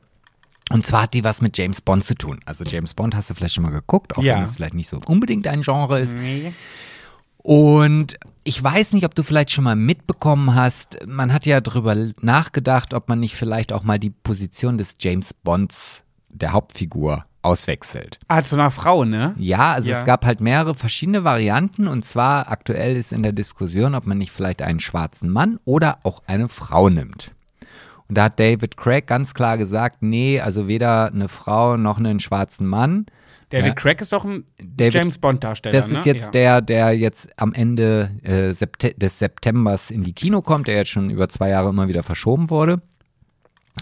B: Und zwar hat die was mit James Bond zu tun. Also James Bond hast du vielleicht schon mal geguckt, auch
A: Ja.
B: wenn es vielleicht nicht so unbedingt ein Genre ist.
A: Nee.
B: Und ich weiß nicht, ob du vielleicht schon mal mitbekommen hast, man hat ja drüber nachgedacht, ob man nicht vielleicht auch mal die Position des James Bonds, der Hauptfigur, auswechselt.
A: Ah, zu einer Frau, ne?
B: Ja, also
A: Ja.
B: es gab halt mehrere verschiedene Varianten und zwar aktuell ist in der Diskussion, ob man nicht vielleicht einen schwarzen Mann oder auch eine Frau nimmt. Und da hat David Craig ganz klar gesagt, nee, also weder eine Frau noch einen schwarzen Mann.
A: David
B: Ja.
A: Craig ist doch ein
B: David-
A: James Bond-Darsteller.
B: Das ist
A: ne?
B: jetzt
A: ja.
B: der, der jetzt am Ende äh, Septe des Septembers in die Kino kommt, der jetzt schon über zwei Jahre immer wieder verschoben wurde.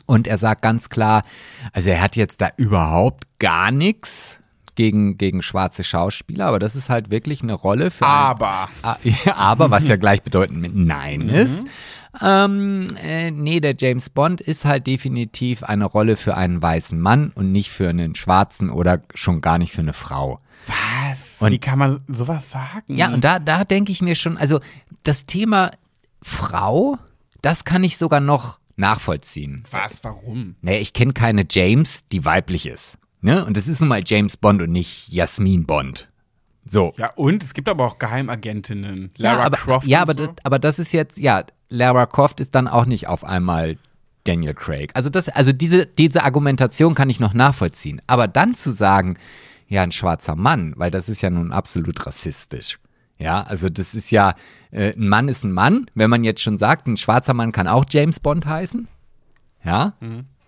B: Und er sagt ganz klar, also er hat jetzt da überhaupt gar nichts gegen, gegen schwarze Schauspieler, aber das ist halt wirklich eine Rolle für
A: Aber.
B: Ja, aber, was ja gleichbedeutend mit Nein ist. Ähm, äh, nee, der James Bond ist halt definitiv eine Rolle für einen weißen Mann und nicht für einen schwarzen oder schon gar nicht für eine Frau.
A: Was?
B: Und-
A: Wie kann man sowas sagen?
B: Ja, und da, da denke ich mir schon, also das Thema Frau, das kann ich sogar noch nachvollziehen.
A: Was? Warum?
B: Naja, ich kenne keine James, die weiblich ist. Ne? Und das ist nun mal James Bond und nicht Jasmin Bond. So.
A: Ja, und es gibt aber auch Geheimagentinnen.
B: Ja,
A: Lara
B: aber,
A: Croft.
B: ja aber,
A: so.
B: das, aber das ist jetzt, ja, Lara Croft ist dann auch nicht auf einmal Daniel Craig. Also das, also diese, diese Argumentation kann ich noch nachvollziehen. Aber dann zu sagen, ja, ein schwarzer Mann, weil das ist ja nun absolut rassistisch. Ja, also das ist ja, äh, ein Mann ist ein Mann. Wenn man jetzt schon sagt, ein schwarzer Mann kann auch James Bond heißen. Ja,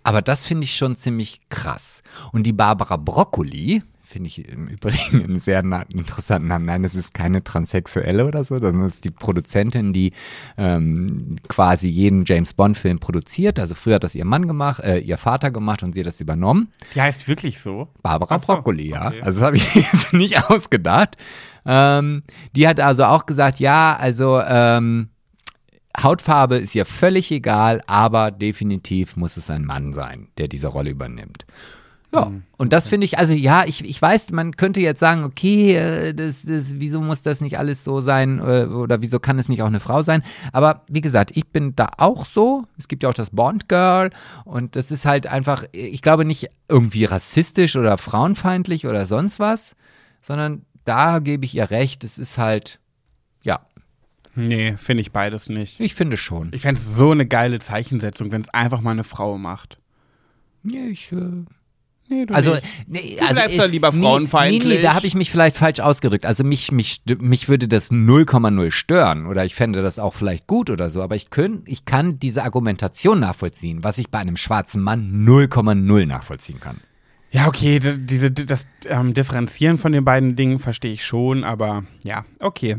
B: aber das finde ich schon ziemlich krass. Und die Barbara Broccoli, finde ich im Übrigen einen sehr interessanten Namen. Nein, das ist keine Transsexuelle oder so, sondern das ist die Produzentin, die ähm, quasi jeden James Bond-Film produziert. Also früher hat das ihr Mann gemacht, äh, ihr Vater gemacht und sie hat das übernommen.
A: Die heißt wirklich so.
B: Barbara
A: so,
B: Broccoli, ja.
A: okay.
B: Also das habe ich jetzt nicht ausgedacht. Ähm, die hat also auch gesagt, ja, also ähm, Hautfarbe ist ihr völlig egal, aber definitiv muss es ein Mann sein, der diese Rolle übernimmt. Ja,
A: Mhm.
B: und das finde ich, also ja, ich, ich weiß, man könnte jetzt sagen, okay, äh, das, das, wieso muss das nicht alles so sein äh, oder wieso kann es nicht auch eine Frau sein? Aber wie gesagt, ich bin da auch so. Es gibt ja auch das Bond Girl und das ist halt einfach, ich glaube nicht irgendwie rassistisch oder frauenfeindlich oder sonst was, sondern da gebe ich ihr recht, es ist halt, ja,
A: Nee, finde ich beides nicht.
B: ich finde schon.
A: Ich fände es so eine geile Zeichensetzung, wenn es einfach mal eine Frau macht.
B: Nee, ich, äh,
A: Nee, du
B: Also,
A: nicht.
B: nee,
A: Du
B: also
A: bleibst da lieber frauenfeindlich.
B: Nee, nee, da habe ich mich vielleicht falsch ausgedrückt. Also mich, mich, mich würde das 0,0 stören oder ich fände das auch vielleicht gut oder so, aber ich, könnt, ich kann diese Argumentation nachvollziehen, was ich bei einem schwarzen Mann 0,0 nachvollziehen kann.
A: Ja, okay, diese, das ähm, Differenzieren von den beiden Dingen verstehe ich schon, aber ja, okay.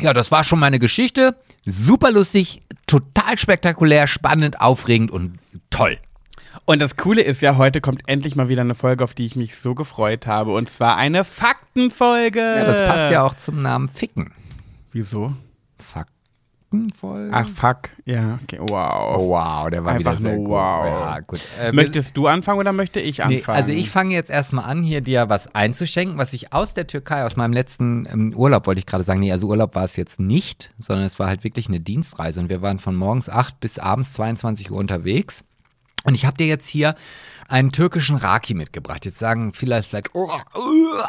B: Ja, das war schon meine Geschichte. Super lustig, total spektakulär, spannend, aufregend und toll.
A: Und das Coole ist ja, heute kommt endlich mal wieder eine Folge, auf die ich mich so gefreut habe. Und zwar eine Faktenfolge.
B: Ja, das passt ja auch zum Namen Ficken.
A: Wieso?
B: Faktenfolge?
A: Ach, fuck. Ja, okay, wow.
B: oh, wow, der war
A: Einfach
B: wieder sehr
A: nur
B: gut.
A: wow.
B: Ja, gut. Äh,
A: Möchtest du anfangen oder möchte ich
B: Nee,
A: anfangen?
B: also ich fange jetzt erstmal an, hier dir was einzuschenken, was ich aus der Türkei, aus meinem letzten ähm, Urlaub, wollte ich gerade sagen, nee, also Urlaub war es jetzt nicht, sondern es war halt wirklich eine Dienstreise und wir waren von morgens 8 bis abends 22 Uhr unterwegs. Und ich habe dir jetzt hier einen türkischen Raki mitgebracht. Jetzt sagen viele vielleicht, oh, uh,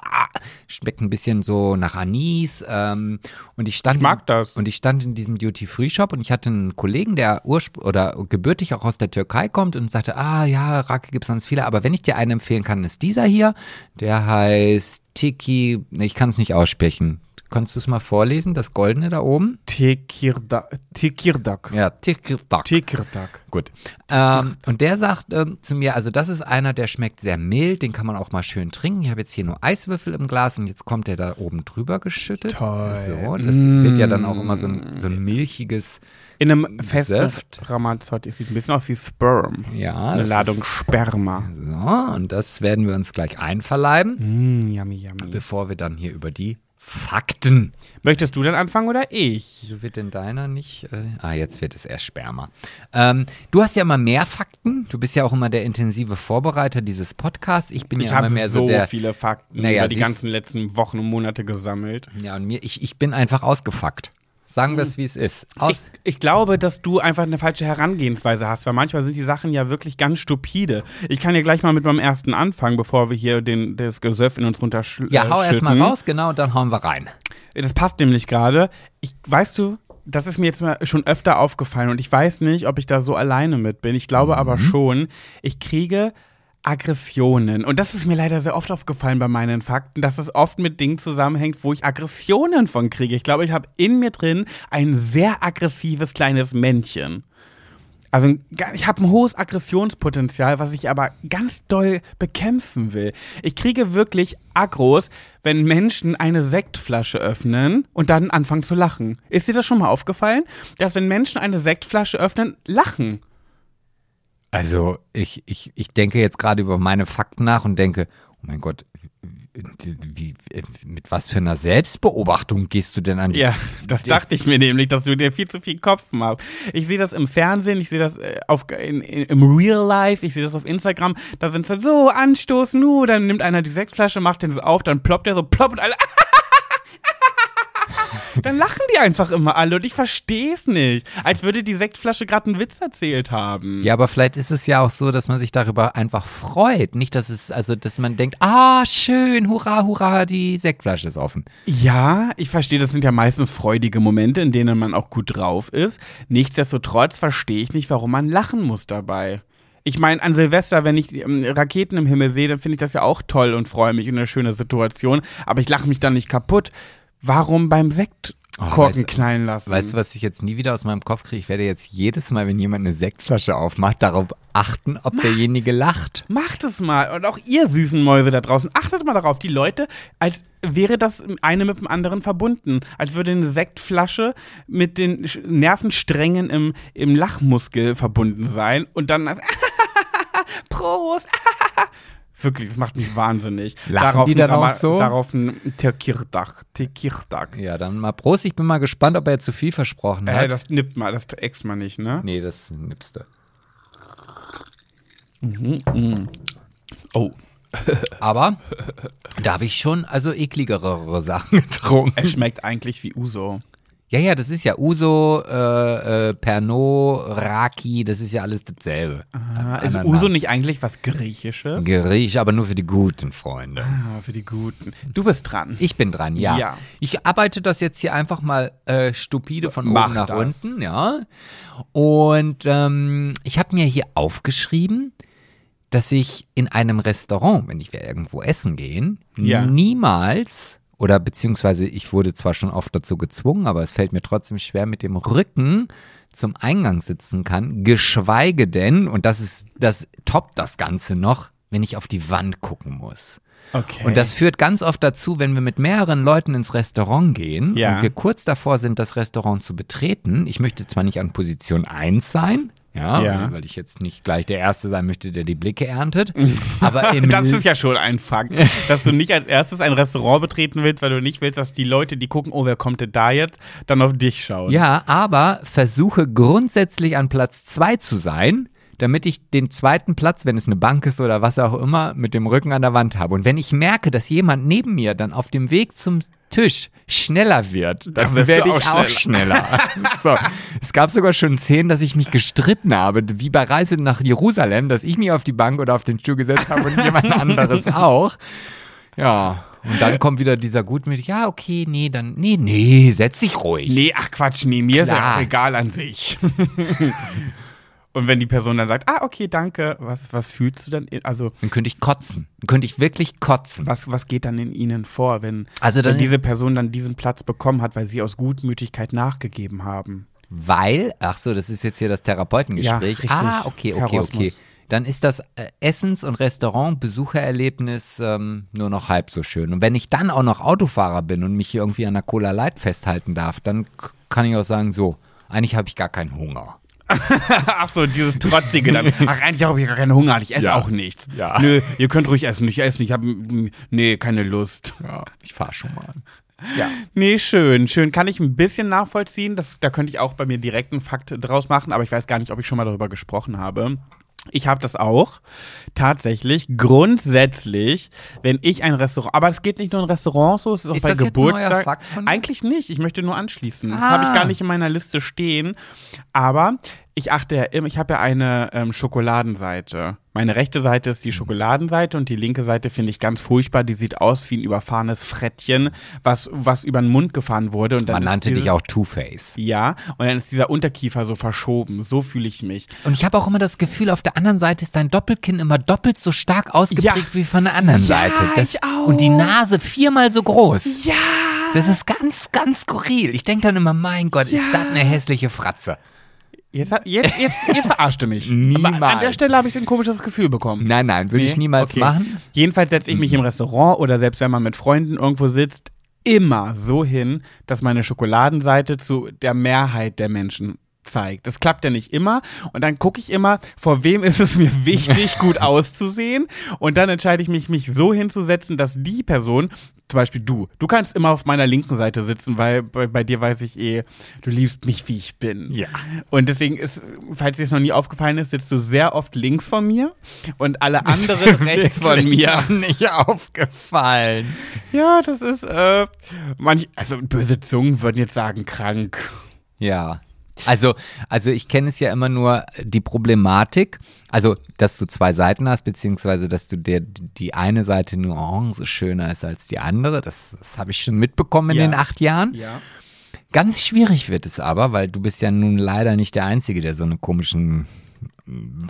B: schmeckt ein bisschen so nach Anis. Ähm, und ich stand
A: Ich mag
B: in,
A: das.
B: Und ich stand in diesem Duty-Free-Shop und ich hatte einen Kollegen, der urspr oder gebürtig auch aus der Türkei kommt und sagte, ah ja, Raki gibt es sonst viele, aber wenn ich dir einen empfehlen kann, ist dieser hier. Der heißt Tiki, ich kann es nicht aussprechen. Kannst du es mal vorlesen, das Goldene da oben?
A: Tekirda Tekirdak.
B: Ja, Tikirdak.
A: Tekirdak.
B: Gut. Ähm, und der sagt ähm, zu mir, also das ist einer, der schmeckt sehr mild, den kann man auch mal schön trinken. Ich habe jetzt hier nur Eiswürfel im Glas und jetzt kommt der da oben drüber geschüttet.
A: Toll.
B: So, das wird ja dann auch immer so ein, so ein milchiges,
A: In einem festen
B: Saft.
A: Ramazzotti. Sieht ein bisschen aus wie Sperm.
B: ja.
A: Eine Ladung Sperma.
B: so, und das werden wir uns gleich einverleiben,
A: Mm, yummy, yummy.
B: bevor wir dann hier über die Fakten.
A: Möchtest du denn anfangen oder ich?
B: Wieso wird denn deiner nicht? Äh, ah, jetzt wird es erst Sperma. Ähm, du hast ja immer mehr Fakten. Du bist ja auch immer der intensive Vorbereiter dieses Podcasts. Ich bin
A: Ich
B: ja immer
A: habe
B: mehr
A: so
B: so der.
A: viele Fakten
B: Naja,
A: über die ganzen letzten Wochen und Monate gesammelt.
B: Ja, und mir, ich, ich bin einfach ausgefuckt. Sagen wir es, wie es ist.
A: Ich, ich glaube, dass du einfach eine falsche Herangehensweise hast, weil manchmal sind die Sachen ja wirklich ganz stupide. Ich kann ja gleich mal mit meinem ersten anfangen, bevor wir hier den, das Gesöff in uns runterschütten.
B: ja, hau erst mal raus, genau, und dann hauen wir rein.
A: Das passt nämlich gerade. Ich, weißt du, das ist mir jetzt mal schon öfter aufgefallen und ich weiß nicht, ob ich da so alleine mit bin. Ich glaube aber schon, ich kriege Aggressionen. Und das ist mir leider sehr oft aufgefallen bei meinen Fakten, dass es oft mit Dingen zusammenhängt, wo ich Aggressionen von kriege. Ich glaube, ich habe in mir drin ein sehr aggressives kleines Männchen. Also ich habe ein hohes Aggressionspotenzial, was ich aber ganz doll bekämpfen will. Ich kriege wirklich Aggros, wenn Menschen eine Sektflasche öffnen und dann anfangen zu lachen. Ist dir das schon mal aufgefallen, dass wenn Menschen eine Sektflasche öffnen, lachen?
B: Also, ich, ich, ich denke jetzt gerade über meine Fakten nach und denke, oh mein Gott, wie, mit was für einer Selbstbeobachtung gehst du denn an die
A: Ja, das dachte ich mir nämlich, dass du dir viel zu viel Kopf machst. Ich sehe das im Fernsehen, ich sehe das äh, auf, in, in, im Real Life, ich sehe das auf Instagram. Da sind sie so anstoßen, nu, dann nimmt einer die Sektflasche, macht den so auf, dann ploppt er so, plopp und alle. dann lachen die einfach immer alle und ich verstehe es nicht. Als würde die Sektflasche gerade einen Witz erzählt haben.
B: Ja, aber vielleicht ist es ja auch so, dass man sich darüber einfach freut. Nicht, dass es, also, dass man denkt, ah, schön, hurra, hurra, die Sektflasche ist offen.
A: Ja, ich verstehe, das sind ja meistens freudige Momente, in denen man auch gut drauf ist. Nichtsdestotrotz verstehe ich nicht, warum man lachen muss dabei. Ich meine, an Silvester, wenn ich ähm, Raketen im Himmel sehe, dann finde ich das ja auch toll und freue mich und eine schöne Situation. Aber ich lache mich dann nicht kaputt. Warum beim Sekt Korken
B: weißt-
A: knallen lassen?
B: Weißt du, was ich jetzt nie wieder aus meinem Kopf kriege? Ich werde jetzt jedes Mal, wenn jemand eine Sektflasche aufmacht, darauf achten, ob derjenige lacht.
A: Macht es mal. Und auch ihr süßen Mäuse da draußen, achtet mal darauf. Die Leute, als wäre das eine mit dem anderen verbunden. Als würde eine Sektflasche mit den Nervensträngen im, im Lachmuskel verbunden sein. Und dann. Prost! Wirklich, das macht mich wahnsinnig.
B: Lachen die
A: ein
B: dann auch so?
A: Darauf ein Tekirdach. Tekirdach.
B: Ja, dann mal Prost. Ich bin mal gespannt, ob er jetzt zu viel versprochen hat.
A: Äh, das nippt mal, das ext mal nicht, ne?
B: nee, das nimmst du.
A: Oh.
B: Aber da habe ich schon also ekligere Sachen getrunken.
A: Es schmeckt eigentlich wie Uso.
B: Ja, ja, das ist ja Uso, äh, äh, Pernod, Raki, das ist ja alles dasselbe.
A: Ah, Ist
B: Anderen
A: Uso
B: Namen.
A: nicht eigentlich was Griechisches?
B: Griechisch, aber nur für die guten Freunde.
A: Ah, für die Guten. Du bist dran.
B: Ich bin dran, ja.
A: Ja.
B: Ich arbeite das jetzt hier einfach mal äh, stupide von
A: Mach
B: oben nach
A: das.
B: unten, ja. Und ähm, ich habe mir hier aufgeschrieben, dass ich in einem Restaurant, wenn ich irgendwo essen gehen,
A: Ja.
B: niemals oder beziehungsweise ich wurde zwar schon oft dazu gezwungen, aber es fällt mir trotzdem schwer, mit dem Rücken zum Eingang sitzen kann, geschweige denn, und das ist, das toppt das Ganze noch, wenn ich auf die Wand gucken muss.
A: Okay.
B: Und das führt ganz oft dazu, wenn wir mit mehreren Leuten ins Restaurant gehen
A: Ja.
B: und wir kurz davor sind, das Restaurant zu betreten. Ich möchte zwar nicht an Position 1 sein, ja,
A: Ja.
B: weil ich jetzt nicht gleich der Erste sein möchte, der die Blicke erntet, aber
A: das ist ja schon ein Fakt, dass du nicht als erstes ein Restaurant betreten willst, weil du nicht willst, dass die Leute, die gucken, oh, wer kommt denn da jetzt, dann auf dich schauen.
B: Ja, aber versuche grundsätzlich an Platz 2 zu sein, damit ich den zweiten Platz, wenn es eine Bank ist oder was auch immer, mit dem Rücken an der Wand habe. Und wenn ich merke, dass jemand neben mir dann auf dem Weg zum Tisch schneller wird, dann
A: Dann
B: werde ich
A: auch
B: auch schneller. so. Es gab sogar schon Szenen, dass ich mich gestritten habe, wie bei Reise nach Jerusalem, dass ich mich auf die Bank oder auf den Stuhl gesetzt habe und jemand anderes auch. Ja, und dann kommt wieder dieser Gutmütig, ja, okay, nee, dann, nee, nee, setz dich ruhig.
A: Nee, ach Quatsch, nee, mir ist ja
B: Klar.
A: auch egal an sich. Und wenn die Person dann sagt, ah, okay, danke, was, was fühlst du dann? Also,
B: Dann könnte ich kotzen. Dann könnte ich wirklich kotzen.
A: was, was geht dann in ihnen vor, wenn,
B: Also
A: wenn diese Person dann diesen Platz bekommen hat, weil sie aus Gutmütigkeit nachgegeben haben?
B: Weil, ach so, das ist jetzt hier das Therapeutengespräch.
A: Ja, richtig.
B: Ah, okay, okay, okay. Dann ist das äh, Essens- und Restaurant-Besuchererlebnis ähm, nur noch halb so schön. Und wenn ich dann auch noch Autofahrer bin und mich irgendwie an der Cola Light festhalten darf, dann kann ich auch sagen, so, eigentlich habe ich gar keinen Hunger.
A: Ach so, dieses Trotzige dann. Ach, eigentlich habe ich gar keinen Hunger, ich esse
B: Ja.
A: auch nichts.
B: Ja.
A: Nö, ihr könnt ruhig essen, ich esse nicht, ich habe, nee, keine Lust.
B: Ja, ich fahre schon mal. Ja.
A: Nee, schön, schön. Kann ich ein bisschen nachvollziehen. Das, da könnte ich auch bei mir direkt einen Fakt draus machen, aber ich weiß gar nicht, ob ich schon mal darüber gesprochen habe. Ich habe das auch tatsächlich grundsätzlich, wenn ich ein Restaurant, aber es geht nicht nur in Restaurants so, es ist auch
B: Ist
A: bei
B: das
A: Geburtstag. Eigentlich nicht, ich möchte nur anschließen. Das
B: Ah.
A: habe ich gar nicht in meiner Liste stehen, aber ich achte ja immer, ich habe ja eine ähm, Schokoladenseite. Meine rechte Seite ist
B: Mhm.
A: die Schokoladenseite und die linke Seite finde ich ganz furchtbar. Die sieht aus wie ein überfahrenes Frettchen, was, was über den Mund gefahren wurde. Und dann
B: Man nannte
A: dieses,
B: dich auch Two-Face.
A: Ja, und dann ist dieser Unterkiefer so verschoben. So fühle ich mich.
B: Und ich habe auch immer das Gefühl, auf der anderen Seite ist dein Doppelkinn immer doppelt so stark ausgeprägt
A: Ja.
B: wie von der anderen
A: Ja,
B: Seite.
A: ich auch.
B: Und die Nase viermal so groß.
A: Ja!
B: Das ist ganz, ganz skurril. Ich denke dann immer, mein Gott, ist das eine hässliche Fratze.
A: Jetzt, jetzt, jetzt, jetzt verarscht du mich.
B: Niemals.
A: an der Stelle habe ich ein komisches Gefühl bekommen.
B: Nein, nein, würde ich
A: Nee?
B: niemals
A: Okay.
B: machen.
A: Jedenfalls setze ich mich im Restaurant oder selbst wenn man mit Freunden irgendwo sitzt, immer so hin, dass meine Schokoladenseite zu der Mehrheit der Menschen zeigt. Das klappt ja nicht immer. Und dann gucke ich immer, vor wem ist es mir wichtig, gut auszusehen. Und dann entscheide ich mich, mich so hinzusetzen, dass die Person, zum Beispiel du, du kannst immer auf meiner linken Seite sitzen, weil bei, bei dir weiß ich eh, du liebst mich, wie ich bin.
B: Ja.
A: Und deswegen ist, falls dir es noch nie aufgefallen ist, sitzt du sehr oft links von mir und alle anderen rechts von mir.
B: nicht aufgefallen.
A: Ja, das ist, äh, manch, also böse Zungen würden jetzt sagen, krank.
B: Ja. Also, also ich kenne es ja immer nur die Problematik, also dass du zwei Seiten hast, beziehungsweise dass du der, die eine Seite Nuance schöner ist als die andere. Das, das habe ich schon mitbekommen in
A: Ja.
B: den acht Jahren.
A: Ja.
B: Ganz schwierig wird es aber, weil du bist ja nun leider nicht der Einzige, der so eine komischen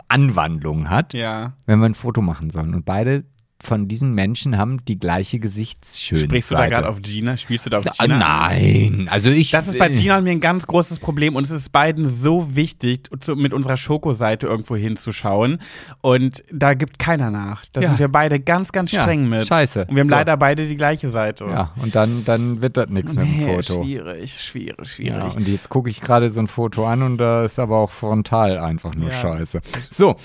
B: Anwandlung hat,
A: Ja.
B: wenn wir ein Foto machen sollen. Und beide von diesen Menschen haben die gleiche Gesichtsschönheit.
A: Sprichst du da gerade auf Gina? Spielst du da auf Gina?
B: Nein, also ich.
A: Das ist bei Gina und mir ein ganz großes Problem und es ist beiden so wichtig, mit unserer Schokoseite irgendwo hinzuschauen. Und da gibt keiner nach. Da
B: Ja.
A: sind wir beide ganz, ganz
B: Ja,
A: streng mit.
B: scheiße.
A: Und wir haben
B: So.
A: leider beide die gleiche Seite.
B: Ja, und dann, dann wird das nichts mit dem
A: Nee,
B: Foto.
A: Schwierig, schwierig,
B: Ja,
A: schwierig.
B: und jetzt gucke ich gerade so ein Foto an und da ist aber auch frontal einfach nur
A: Ja.
B: scheiße. So,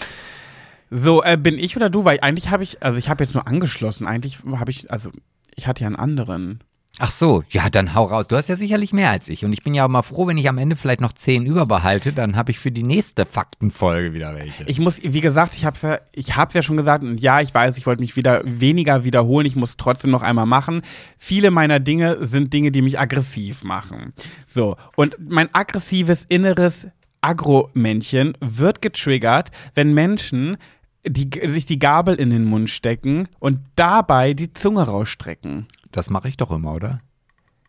A: So, äh, bin ich oder du? Weil eigentlich habe ich, also ich habe jetzt nur angeschlossen. Eigentlich habe ich, also ich hatte ja einen anderen.
B: ach so, ja, dann hau raus. Du hast ja sicherlich mehr als ich und ich bin ja auch mal froh, wenn ich am Ende vielleicht noch zehn überbehalte, dann habe ich für die nächste Faktenfolge wieder welche.
A: Ich muss, wie gesagt, ich habe es ja, ich hab's ja schon gesagt und ja, ich weiß, ich wollte mich wieder weniger wiederholen. Ich muss trotzdem noch einmal machen. Viele meiner Dinge sind Dinge, die mich aggressiv machen. So und mein aggressives inneres Agro-Männchen wird getriggert, wenn Menschen die, sich die Gabel in den Mund stecken und dabei die Zunge rausstrecken.
B: das mache ich doch immer, oder?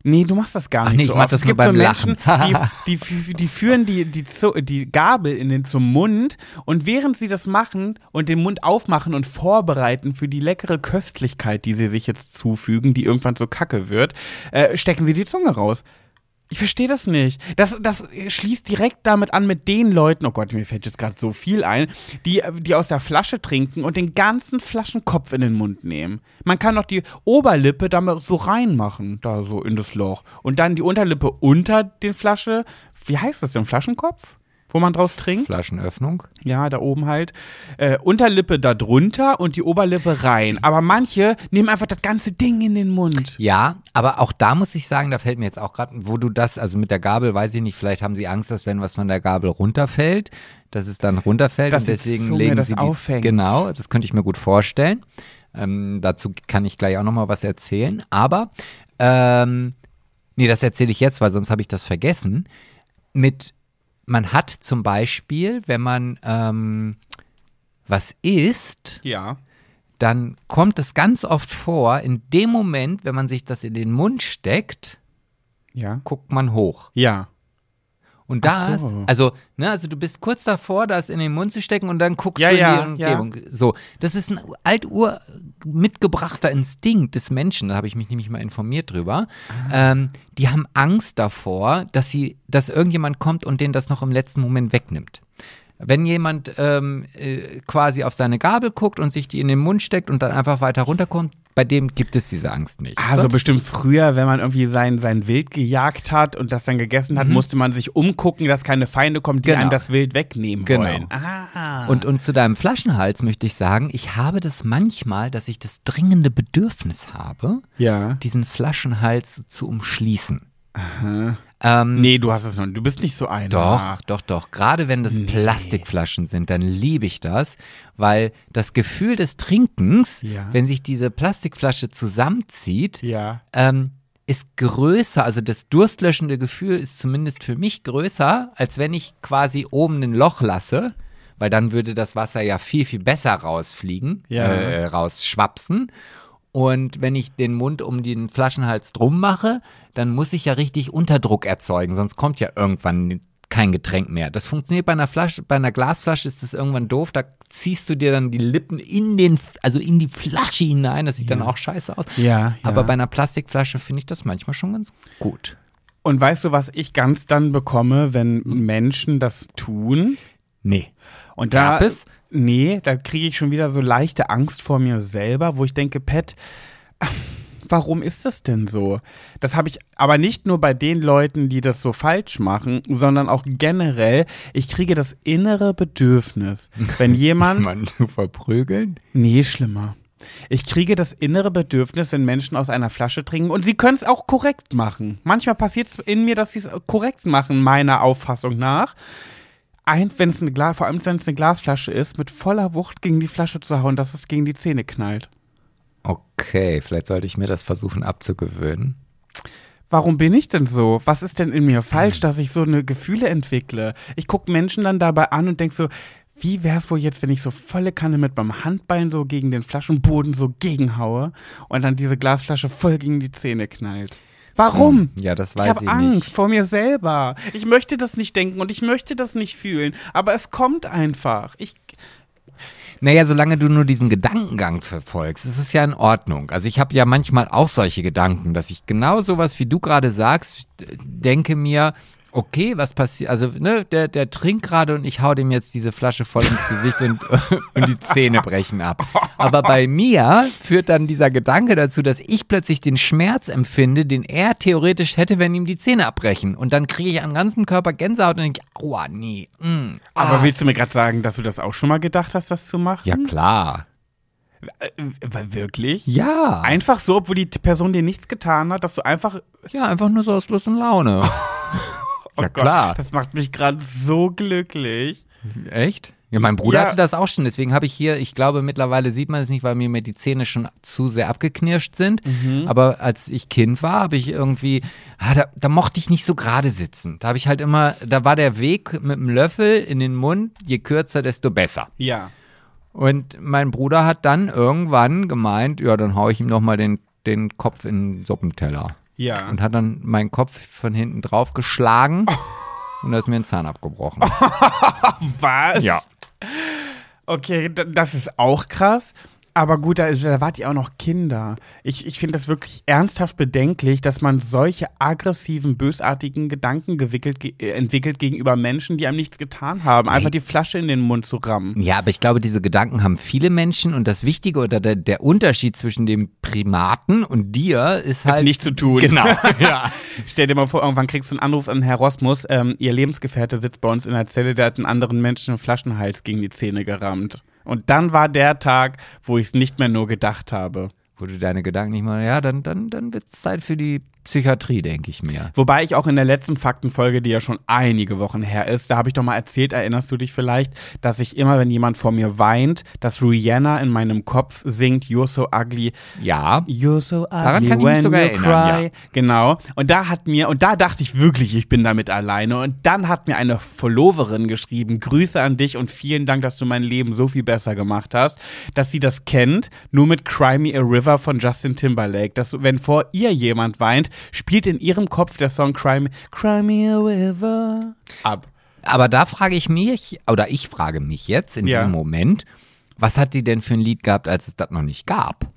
A: Nee, du machst das gar
B: Ach
A: nicht
B: nee,
A: so
B: ich mach
A: oft.
B: das
A: es gibt so
B: beim
A: Menschen,
B: Lachen.
A: die, die, die führen die, die, die Gabel in den, zum Mund und während sie das machen und den Mund aufmachen und vorbereiten für die leckere Köstlichkeit, die sie sich jetzt zufügen, die irgendwann so kacke wird, äh, stecken sie die Zunge raus. Ich verstehe das nicht. Das, das schließt direkt damit an mit den Leuten, oh Gott, mir fällt jetzt gerade so viel ein, die, die aus der Flasche trinken und den ganzen Flaschenkopf in den Mund nehmen. Man kann doch die Oberlippe da mal so reinmachen, da so in das Loch. Und dann die Unterlippe unter den Flasche, wie heißt das denn, Flaschenkopf? Wo man draus trinkt?
B: Flaschenöffnung.
A: Ja, da oben halt. Äh, Unterlippe da drunter und die Oberlippe rein. Aber manche nehmen einfach das ganze Ding in den Mund.
B: Ja, aber auch da muss ich sagen, da fällt mir jetzt auch gerade, wo du das, also mit der Gabel, weiß ich nicht, vielleicht haben sie Angst, dass wenn was von der Gabel runterfällt, dass es dann runterfällt
A: Dass
B: und
A: die
B: deswegen
A: Zunge
B: legen
A: das
B: sie die,
A: auffängt.
B: Genau, das könnte ich mir gut vorstellen. Ähm, dazu kann ich gleich auch noch mal was erzählen. Aber ähm, nee, das erzähle ich jetzt, weil sonst habe ich das vergessen. Mit man hat zum Beispiel, wenn man ähm, was isst,
A: Ja.
B: dann kommt es ganz oft vor, in dem Moment, wenn man sich das in den Mund steckt,
A: Ja.
B: guckt man hoch.
A: Ja.
B: Und da,
A: so.
B: also, ne, also du bist kurz davor, das in den Mund zu stecken und dann guckst
A: Ja,
B: du in
A: ja,
B: die Umgebung. So, das ist ein altur mitgebrachter Instinkt des Menschen, da habe ich mich nämlich mal informiert drüber.
A: Ah.
B: Ähm, die haben Angst davor, dass sie, dass irgendjemand kommt und denen das noch im letzten Moment wegnimmt. Wenn jemand ähm, äh, quasi auf seine Gabel guckt und sich die in den Mund steckt und dann einfach weiter runterkommt, bei dem gibt es diese Angst nicht.
A: Also
B: Sonst-
A: bestimmt früher, wenn man irgendwie sein, sein Wild gejagt hat und das dann gegessen hat, musste man sich umgucken, dass keine Feinde kommen, die
B: Mhm. Genau.
A: einem das Wild wegnehmen
B: Genau.
A: wollen. Ah.
B: Und, und zu deinem Flaschenhals möchte ich sagen, ich habe das manchmal, dass ich das dringende Bedürfnis habe,
A: ja.
B: diesen Flaschenhals zu umschließen. Ähm,
A: Nee, du hast es noch. Du bist nicht so einer.
B: Doch, doch, doch. Gerade wenn das Plastikflaschen sind, dann liebe ich das, weil das Gefühl des Trinkens,
A: Ja.
B: wenn sich diese Plastikflasche zusammenzieht,
A: Ja.
B: ähm, ist größer, also das durstlöschende Gefühl ist zumindest für mich größer, als wenn ich quasi oben ein Loch lasse, weil dann würde das Wasser ja viel, viel besser rausfliegen,
A: Ja.
B: äh, rausschwapsen. Und wenn ich den Mund um den Flaschenhals drum mache, dann muss ich ja richtig Unterdruck erzeugen, sonst kommt ja irgendwann kein Getränk mehr. Das funktioniert bei einer Flasche, bei einer Glasflasche ist das irgendwann doof, da ziehst du dir dann die Lippen in den, also in die Flasche hinein, das sieht dann auch scheiße aus.
A: Ja, ja.
B: Aber bei einer Plastikflasche finde ich das manchmal schon ganz gut.
A: Und weißt du, was ich ganz dann bekomme, wenn Menschen das tun?
B: Nee.
A: Und da,
B: Gab es?
A: Nee, da kriege ich schon wieder so leichte Angst vor mir selber, wo ich denke, Pet, warum ist das denn so? Das habe ich aber nicht nur bei den Leuten, die das so falsch machen, sondern auch generell. Ich kriege das innere Bedürfnis, wenn jemand
B: Man zu verprügeln?
A: Nee, schlimmer. Ich kriege das innere Bedürfnis, wenn Menschen aus einer Flasche trinken und sie können es auch korrekt machen. Manchmal passiert es in mir, dass sie es korrekt machen, meiner Auffassung nach. Ein, wenn es eine Glas, vor allem wenn es eine Glasflasche ist, mit voller Wucht gegen die Flasche zu hauen, dass es gegen die Zähne knallt.
B: Okay, vielleicht sollte ich mir das versuchen abzugewöhnen.
A: Warum bin ich denn so? Was ist denn in mir falsch, dass ich so eine Gefühle entwickle? Ich gucke Menschen dann dabei an und denke so, wie wäre es wohl jetzt, wenn ich so volle Kanne mit meinem Handbein so gegen den Flaschenboden so gegenhaue und dann diese Glasflasche voll gegen die Zähne knallt? Warum?
B: Hm, Ja, das weiß
A: ich habe Angst
B: nicht.
A: vor mir selber. Ich möchte das nicht denken und ich möchte das nicht fühlen, aber es kommt einfach. Ich
B: Naja, solange du nur diesen Gedankengang verfolgst, ist es ja in Ordnung. Also ich habe ja manchmal auch solche Gedanken, dass ich genau sowas, wie du gerade sagst, denke mir, okay, was passiert, also ne, der, der trinkt gerade und ich hau dem jetzt diese Flasche voll ins Gesicht und, und die Zähne brechen ab. Aber bei mir führt dann dieser Gedanke dazu, dass ich plötzlich den Schmerz empfinde, den er theoretisch hätte, wenn ihm die Zähne abbrechen. Und dann kriege ich am ganzen Körper Gänsehaut und denke, aua, nee, mm,
A: aber willst du mir gerade sagen, dass du das auch schon mal gedacht hast, das zu machen?
B: ja klar.
A: Äh, äh, wirklich?
B: Ja.
A: Einfach so, obwohl die Person dir nichts getan hat, dass du einfach.
B: Ja, einfach nur so aus Lust und Laune.
A: Oh
B: ja,
A: Gott,
B: klar.
A: Das macht mich gerade so glücklich.
B: Echt? Ja, mein Bruder
A: Ja.
B: hatte das auch schon. Deswegen habe ich hier, ich glaube, mittlerweile sieht man es nicht, weil mir die Zähne schon zu sehr abgeknirscht sind.
A: Mhm.
B: Aber als ich Kind war, habe ich irgendwie, ah, da, da mochte ich nicht so gerade sitzen. Da habe ich halt immer, da war der Weg mit dem Löffel in den Mund, je kürzer, desto besser.
A: Ja.
B: Und mein Bruder hat dann irgendwann gemeint, ja, dann hau ich ihm nochmal den, den Kopf in den Suppenteller.
A: Ja.
B: Und hat dann meinen Kopf von hinten drauf geschlagen. Und da ist mir ein Zahn abgebrochen.
A: Was?
B: Ja.
A: Okay, das ist auch krass. Aber gut, da, da wart ihr auch noch Kinder. Ich, ich finde das wirklich ernsthaft bedenklich, dass man solche aggressiven, bösartigen Gedanken gewickelt, ge äh, entwickelt gegenüber Menschen, die einem nichts getan haben. Einfach die Flasche in den Mund zu rammen.
B: Ja, aber ich glaube, diese Gedanken haben viele Menschen und das Wichtige oder der, der Unterschied zwischen dem Primaten und dir ist
A: Hat
B: halt.
A: nichts zu tun.
B: Genau. ja.
A: Stell dir mal vor, irgendwann kriegst du einen Anruf an Herr Rosmus, ähm, ihr Lebensgefährte sitzt bei uns in der Zelle, der hat einen anderen Menschen einen Flaschenhals gegen die Zähne gerammt. Und dann war der Tag, wo ich es nicht mehr nur gedacht habe.
B: Wo du deine Gedanken nicht mal, ja, dann, dann, dann wird es Zeit für die Psychiatrie, denke ich mir.
A: Wobei ich auch in der letzten Faktenfolge, die ja schon einige Wochen her ist, da habe ich doch mal erzählt, erinnerst du dich vielleicht, dass ich immer, wenn jemand vor mir weint, dass Rihanna in meinem Kopf singt You're so ugly,
B: Ja.
A: You're so ugly
B: Daran kann ich mich sogar erinnern,
A: cry.
B: ja.
A: Genau. Und da hat mir, und da dachte ich wirklich, ich bin damit alleine. Und dann hat mir eine Followerin geschrieben, Grüße an dich und vielen Dank, dass du mein Leben so viel besser gemacht hast, dass sie das kennt, nur mit Cry Me a River von Justin Timberlake. Dass, wenn vor ihr jemand weint, spielt in ihrem Kopf der Song Cry Me, Cry Me a River ab.
B: Aber da frage ich mich, oder ich frage mich jetzt in
A: Ja.
B: diesem Moment, was hat die denn für ein Lied gehabt, als es das noch nicht gab?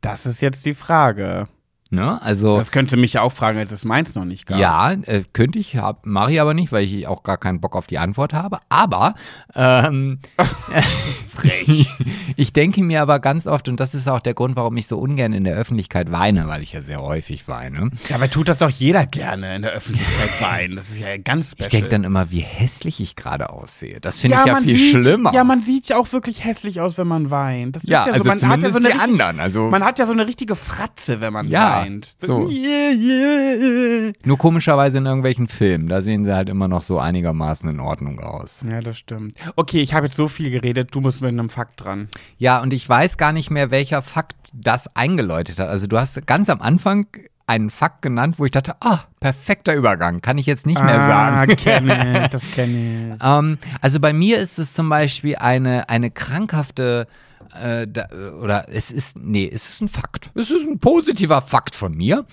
A: Das ist jetzt die Frage.
B: Ne? Also
A: Das könntest du mich ja auch fragen, als es meins noch nicht gab.
B: ja, äh, könnte ich, mache ich aber nicht, weil ich auch gar keinen Bock auf die Antwort habe. Aber ähm,
A: Frech.
B: ich denke mir aber ganz oft, und das ist auch der Grund, warum ich so ungern in der Öffentlichkeit weine, weil ich ja sehr häufig weine.
A: Dabei tut das doch jeder gerne in der Öffentlichkeit weinen. Das ist ja ganz special.
B: Ich denke dann immer, wie hässlich ich gerade aussehe. Das finde ich ja viel
A: sieht,
B: schlimmer.
A: Ja, man sieht ja auch wirklich hässlich aus, wenn man weint. Das ist
B: Ja,
A: ja,
B: also
A: so, man hat ja so eine
B: die
A: richtig-
B: anderen, also-
A: man hat ja so eine richtige Fratze, wenn man
B: Ja,
A: weint.
B: So.
A: Yeah, yeah.
B: Nur komischerweise in irgendwelchen Filmen, da sehen sie halt immer noch so einigermaßen in Ordnung aus.
A: Ja, das stimmt. Okay, ich habe jetzt so viel geredet, du musst mit einem Fakt dran.
B: Ja, und ich weiß gar nicht mehr, welcher Fakt das eingeläutet hat. Also du hast ganz am Anfang einen Fakt genannt, wo ich dachte, ah, perfekter Übergang, kann ich jetzt nicht mehr
A: ah,
B: sagen.
A: kenne ich, das kenne ich.
B: Ähm, also bei mir ist es zum Beispiel eine, eine krankhafte äh, da, oder es ist, nee, es ist ein Fakt. Es ist ein positiver Fakt von mir.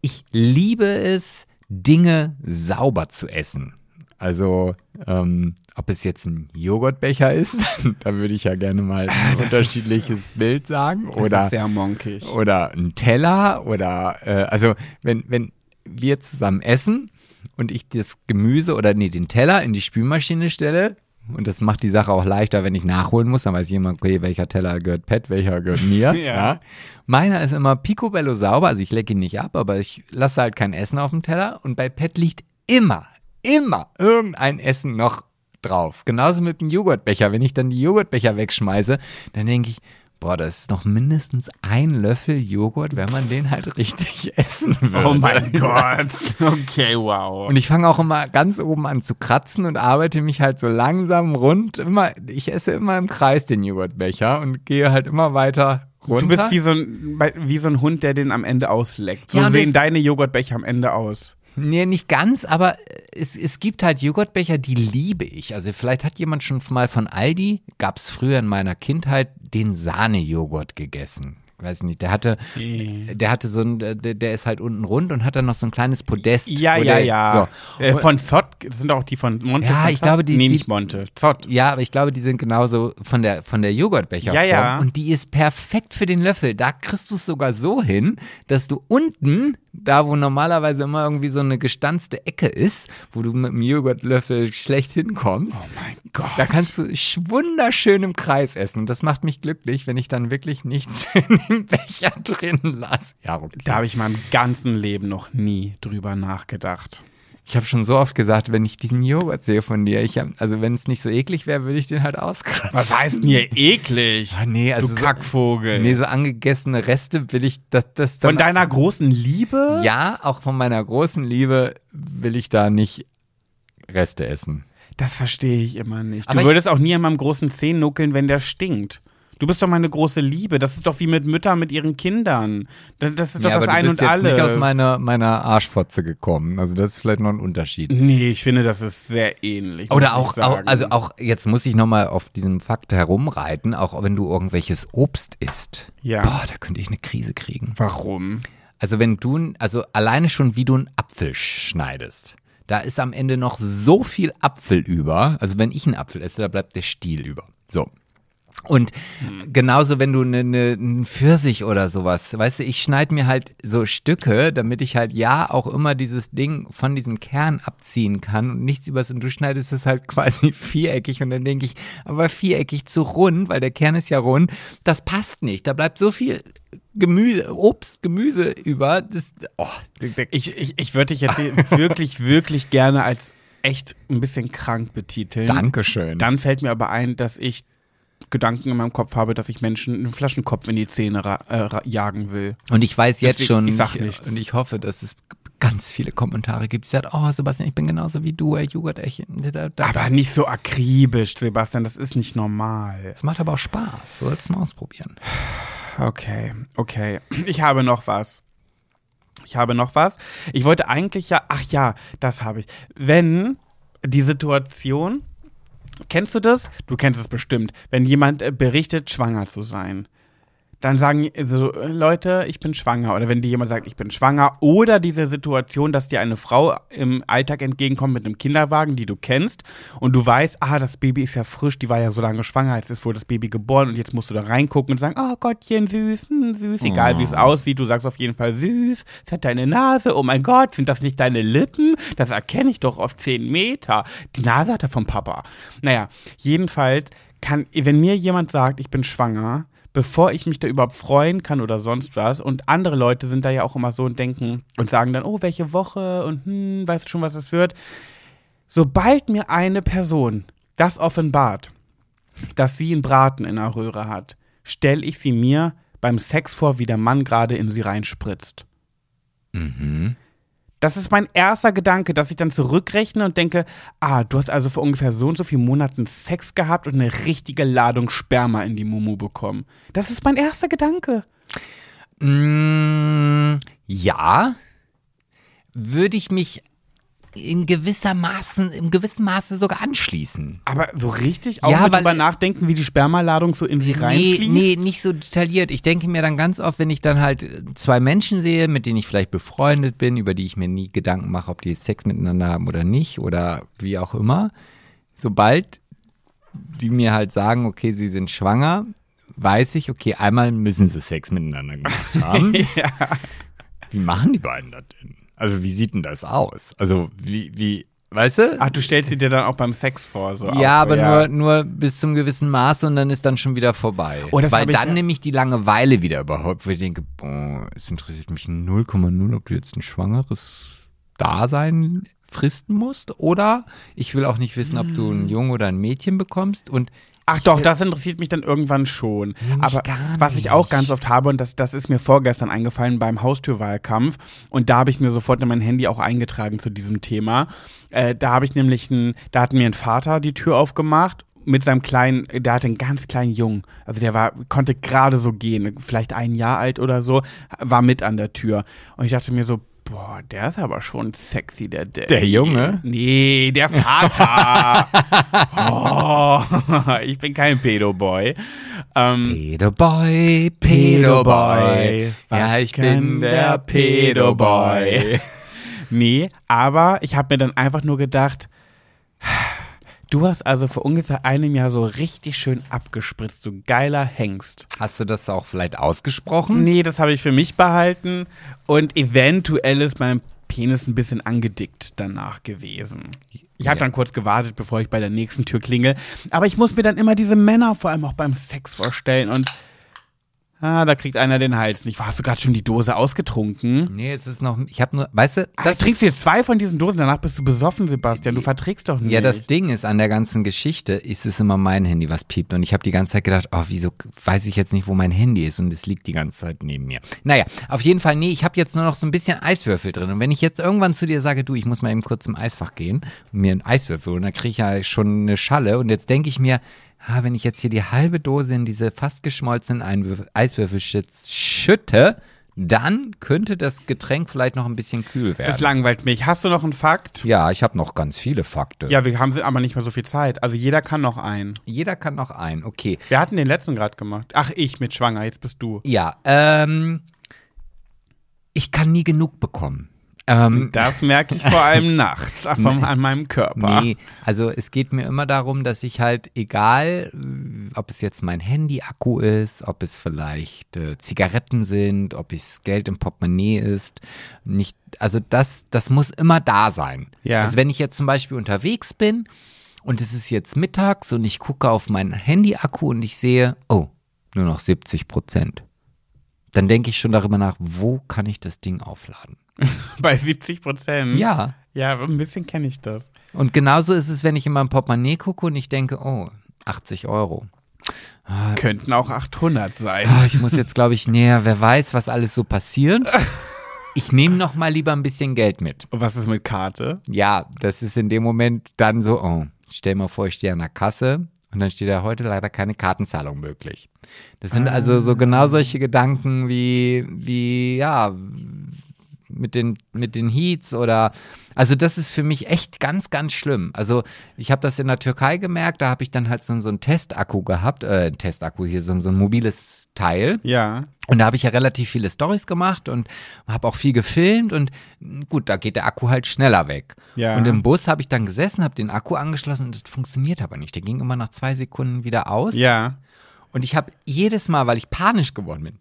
B: Ich liebe es, Dinge sauber zu essen. Also, ähm, ob es jetzt ein Joghurtbecher ist, da würde ich ja gerne mal ein unterschiedliches Bild sagen.
A: Das
B: Oder
A: ist sehr monkig.
B: oder ein Teller oder äh, also wenn, wenn wir zusammen essen und ich das Gemüse oder nee, den Teller in die Spülmaschine stelle und das macht die Sache auch leichter, wenn ich nachholen muss, dann weiß jemand, okay, welcher Teller gehört Pet, welcher gehört mir.
A: Ja.
B: Meiner ist immer picobello sauber, also ich lecke ihn nicht ab, aber ich lasse halt kein Essen auf dem Teller und bei Pet liegt immer, immer irgendein Essen noch drauf. Genauso mit dem Joghurtbecher. Wenn ich dann die Joghurtbecher wegschmeiße, dann denke ich, boah, das ist noch mindestens ein Löffel Joghurt, wenn man den halt richtig essen würde.
A: Oh mein Gott. Okay, wow.
B: Und ich fange auch immer ganz oben an zu kratzen und arbeite mich halt so langsam rund. Immer, ich esse immer im Kreis den Joghurtbecher und gehe halt immer weiter runter.
A: Du bist wie so, ein, wie so ein Hund, der den am Ende ausleckt. So
B: Ja,
A: sehen deine Joghurtbecher am Ende aus.
B: Nee, nicht ganz, aber es, es gibt halt Joghurtbecher, die liebe ich. Also vielleicht hat jemand schon mal von Aldi, gab es früher in meiner Kindheit, den Sahnejoghurt gegessen. Weiß nicht, der hatte, der hatte so ein, der, der ist halt unten rund und hat dann noch so ein kleines Podest.
A: Ja, ja,
B: der-
A: ja.
B: So.
A: Äh, von Zott sind auch die von Monte.
B: Ja,
A: von
B: ich glaube, die-
A: Nee,
B: die-
A: nicht Monte. Zott.
B: Ja, aber ich glaube, die sind genauso von der, von der Joghurtbecherform.
A: Ja, ja.
B: Und die ist perfekt für den Löffel. Da kriegst du es sogar so hin, dass du unten, da wo normalerweise immer irgendwie so eine gestanzte Ecke ist, wo du mit dem Joghurtlöffel schlecht hinkommst,
A: Oh mein Gott.
B: da kannst du sch- wunderschön im Kreis essen. Und das macht mich glücklich, wenn ich dann wirklich nichts in dem Becher drin lasse. Ja, okay.
A: Da habe ich meinem ganzen Leben noch nie drüber nachgedacht.
B: Ich habe schon so oft gesagt, wenn ich diesen Joghurt sehe von dir, ich hab, also wenn es nicht so eklig wäre, würde ich den halt auskratzen.
A: Was heißt denn hier eklig?
B: Ah, nee, also
A: du
B: so-
A: Kackvogel.
B: Nee, so angegessene Reste will ich, das, das
A: Von deiner großen Liebe?
B: Ja, auch von meiner großen Liebe will ich da nicht Reste essen.
A: Das verstehe ich immer nicht.
B: Aber
A: du würdest auch nie an meinem großen Zeh nuckeln, wenn der stinkt. Du bist doch meine große Liebe. Das ist doch wie mit Müttern mit ihren Kindern. Das, das ist doch
B: ja,
A: das
B: du
A: Ein
B: bist
A: und
B: jetzt
A: Alles.
B: nicht aus meiner, meiner Arschfotze gekommen. Also das ist vielleicht noch ein Unterschied.
A: nee, ich finde, das ist sehr ähnlich.
B: Oder auch, auch, also auch, jetzt muss ich nochmal auf diesem Fakt herumreiten, auch wenn du irgendwelches Obst isst.
A: Ja.
B: Boah, da könnte ich eine Krise kriegen.
A: Warum?
B: Also wenn du, also alleine schon wie du einen Apfel schneidest, da ist am Ende noch so viel Apfel über. Also wenn ich einen Apfel esse, da bleibt der Stiel über. So. Und genauso, wenn du eine ne, einen Pfirsich oder sowas, weißt du, ich schneide mir halt so Stücke, damit ich halt ja auch immer dieses Ding von diesem Kern abziehen kann und nichts übers und du schneidest es halt quasi viereckig und dann denke ich, aber viereckig zu rund, weil der Kern ist ja rund, das passt nicht. Da bleibt so viel Gemüse, Obst, Gemüse über. Das, oh,
A: Ich, ich, ich würde dich jetzt wirklich, wirklich gerne als echt ein bisschen krank betiteln.
B: Dankeschön.
A: Dann fällt mir aber ein, dass ich Gedanken in meinem Kopf habe, dass ich Menschen einen Flaschenkopf in die Zähne äh, jagen will.
B: Und ich weiß jetzt
A: Deswegen,
B: schon,
A: ich sag
B: ich,
A: nichts.
B: und ich hoffe, dass es ganz viele Kommentare gibt, die sagen, oh Sebastian, ich bin genauso wie du, ey, Joghurt, echt. Da, da.
A: Aber nicht so akribisch, Sebastian, das ist nicht normal.
B: Es macht aber auch Spaß, sollst du mal ausprobieren.
A: Okay, okay. Ich habe noch was. Ich habe noch was. Ich wollte eigentlich ja, ach ja, das habe ich. Wenn die Situation, kennst du das? Du kennst es bestimmt. Wenn jemand äh, berichtet, schwanger zu sein, dann sagen so, Leute, ich bin schwanger. Oder wenn dir jemand sagt, ich bin schwanger. Oder diese Situation, dass dir eine Frau im Alltag entgegenkommt mit einem Kinderwagen, die du kennst. Und du weißt, ah, das Baby ist ja frisch, die war ja so lange schwanger, jetzt ist wohl das Baby geboren. Und jetzt musst du da reingucken und sagen, oh Gottchen, süß, hm, süß. Egal wie es aussieht, du sagst auf jeden Fall süß. Es hat deine Nase. Oh mein Gott, sind das nicht deine Lippen? Das erkenne ich doch auf 10 Meter. Die Nase hat er vom Papa. Naja, jedenfalls kann, wenn mir jemand sagt, ich bin schwanger, bevor ich mich da überhaupt freuen kann oder sonst was. Und andere Leute sind da ja auch immer so und denken und sagen dann, oh, welche Woche und hm, weißt du schon, was es wird. Sobald mir eine Person das offenbart, dass sie einen Braten in der Röhre hat, stelle ich sie mir beim Sex vor, wie der Mann gerade in sie reinspritzt.
B: Mhm.
A: Das ist mein erster Gedanke, dass ich dann zurückrechne und denke, ah, du hast also vor ungefähr so und so vielen Monaten Sex gehabt und eine richtige Ladung Sperma in die Mumu bekommen. Das ist mein erster Gedanke.
B: Mm, ja, würde ich mich in gewisser Maßen, im gewissen Maße sogar anschließen.
A: Aber so richtig auch
B: Ja,
A: mit drüber nachdenken, wie die Spermaladung so in sie
B: Nee,
A: reinfließt?
B: nee, nicht so detailliert. Ich denke mir dann ganz oft, wenn ich dann halt äh, zwei Menschen sehe, mit denen ich vielleicht befreundet bin, über die ich mir nie Gedanken mache, ob die Sex miteinander haben oder nicht oder wie auch immer, sobald die mir halt sagen, okay, sie sind schwanger, weiß ich, okay, einmal müssen sie Sex miteinander gemacht haben. Wie machen die beiden das denn? Also wie sieht denn das aus? Also wie, wie, weißt du?
A: Ach, du stellst sie dir dann auch beim Sex vor. So auch
B: Ja,
A: so,
B: aber Nur, nur bis zum gewissen Maß und dann ist dann schon wieder vorbei.
A: Oh, das
B: Weil dann
A: ja-
B: nehme ich die Langeweile wieder überhaupt, wo ich denke, boah, es interessiert mich 0,0, ob du jetzt ein schwangeres Dasein fristen musst oder ich will auch nicht wissen, ob du
A: Hm.
B: ein Junge oder ein Mädchen bekommst und
A: Ach doch, das interessiert mich dann irgendwann schon. Aber
B: gar
A: was ich auch ganz oft habe, und das, das ist mir vorgestern eingefallen beim Haustürwahlkampf, und da habe ich mir sofort in mein Handy auch eingetragen zu diesem Thema. Äh, da habe ich nämlich, ein, da hat mir ein Vater die Tür aufgemacht mit seinem kleinen, der hatte einen ganz kleinen Jungen, also der war, konnte gerade so gehen, vielleicht ein Jahr alt oder so, war mit an der Tür. Und ich dachte mir so, boah, der ist aber schon sexy, der Daddy.
B: Der Junge?
A: Nee, der Vater. oh, ich bin kein Pedoboy. Ähm,
B: Pedoboy,
A: Pedoboy,
B: Ja, ich bin der Pedoboy.
A: nee, aber ich habe mir dann einfach nur gedacht, du hast also vor ungefähr einem Jahr so richtig schön abgespritzt, du geiler Hengst.
B: Hast du das auch vielleicht ausgesprochen?
A: Nee, das habe ich für mich behalten und eventuell ist mein Penis ein bisschen angedickt danach gewesen. Ich habe
B: Ja.
A: dann kurz gewartet, bevor ich bei der nächsten Tür klingel. Aber ich muss mir dann immer diese Männer vor allem auch beim Sex vorstellen und ah, da kriegt einer den Hals nicht. Hast du gerade schon die Dose ausgetrunken?
B: Nee, es ist noch, ich habe nur, weißt du,
A: Das
B: das
A: trinkst du jetzt zwei von diesen Dosen, danach bist du besoffen, Sebastian. Du verträgst doch nicht.
B: Ja, das Ding ist, an der ganzen Geschichte ist es immer mein Handy, was piept. Und ich habe die ganze Zeit gedacht, oh, wieso weiß ich jetzt nicht, wo mein Handy ist? Und es liegt die ganze Zeit neben mir. Naja, auf jeden Fall, nee, ich habe jetzt nur noch so ein bisschen Eiswürfel drin. Und wenn ich jetzt irgendwann zu dir sage, du, ich muss mal eben kurz zum Eisfach gehen und mir einen Eiswürfel holen, dann kriege ich ja schon eine Schalle. Und jetzt denke ich mir, ah, wenn ich jetzt hier die halbe Dose in diese fast geschmolzenen Einwürfel, Eiswürfel schütte, dann könnte das Getränk vielleicht noch ein bisschen kühl werden.
A: Es langweilt mich. Hast du noch einen Fakt?
B: ja, ich habe noch ganz viele Fakten.
A: Ja, wir haben aber nicht mehr so viel Zeit. Also jeder kann noch einen.
B: Jeder kann noch ein, okay.
A: Wir hatten den letzten gerade gemacht. Ach, ich mit schwanger, jetzt bist du.
B: Ja, ähm, ich kann nie genug bekommen. Ähm,
A: Das merke ich vor allem nachts ach, vom, an meinem Körper.
B: nee, also es geht mir immer darum, dass ich halt, egal, ob es jetzt mein Handy-Akku ist, ob es vielleicht äh, Zigaretten sind, ob es Geld im Portemonnaie ist, nicht, also das, das muss immer da sein.
A: Ja.
B: Also wenn ich jetzt zum Beispiel unterwegs bin und es ist jetzt mittags und ich gucke auf meinen Handy-Akku und ich sehe, oh, nur noch 70 Prozent. Dann denke ich schon darüber nach, wo kann ich das Ding aufladen?
A: Bei 70 Prozent.
B: Ja.
A: Ja, ein bisschen kenne ich das.
B: Und genauso ist es, wenn ich in meinem Portemonnaie gucke und ich denke, oh, 80 Euro.
A: Könnten auch 800 sein.
B: Ah, ich muss jetzt, glaube ich, näher, wer weiß, was alles so passiert. Ich nehme noch mal lieber ein bisschen Geld mit.
A: Und was ist mit Karte?
B: Ja, das ist in dem Moment dann so, oh, stell mal vor, ich stehe an der Kasse und dann steht da heute leider keine Kartenzahlung möglich. Das sind also so genau solche Gedanken wie, wie, ja, mit den, mit den Heats oder, also das ist für mich echt ganz, ganz schlimm. Also ich habe das in der Türkei gemerkt, da habe ich dann halt so, so einen Testakku gehabt, äh, Testakku hier, so, so ein mobiles Teil.
A: Ja.
B: Und da habe ich ja relativ viele Stories gemacht und habe auch viel gefilmt und gut, da geht der Akku halt schneller weg.
A: Ja.
B: Und im Bus habe ich dann gesessen, habe den Akku angeschlossen und das funktioniert aber nicht. Der ging immer nach zwei Sekunden wieder aus.
A: Ja.
B: Und ich habe jedes Mal, weil ich panisch geworden bin,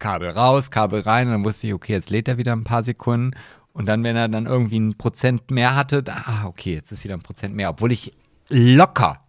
B: Kabel raus, Kabel rein, und dann wusste ich, okay, jetzt lädt er wieder ein paar Sekunden. Und dann, wenn er dann irgendwie ein Prozent mehr hatte, ah, okay, jetzt ist wieder ein Prozent mehr, obwohl ich locker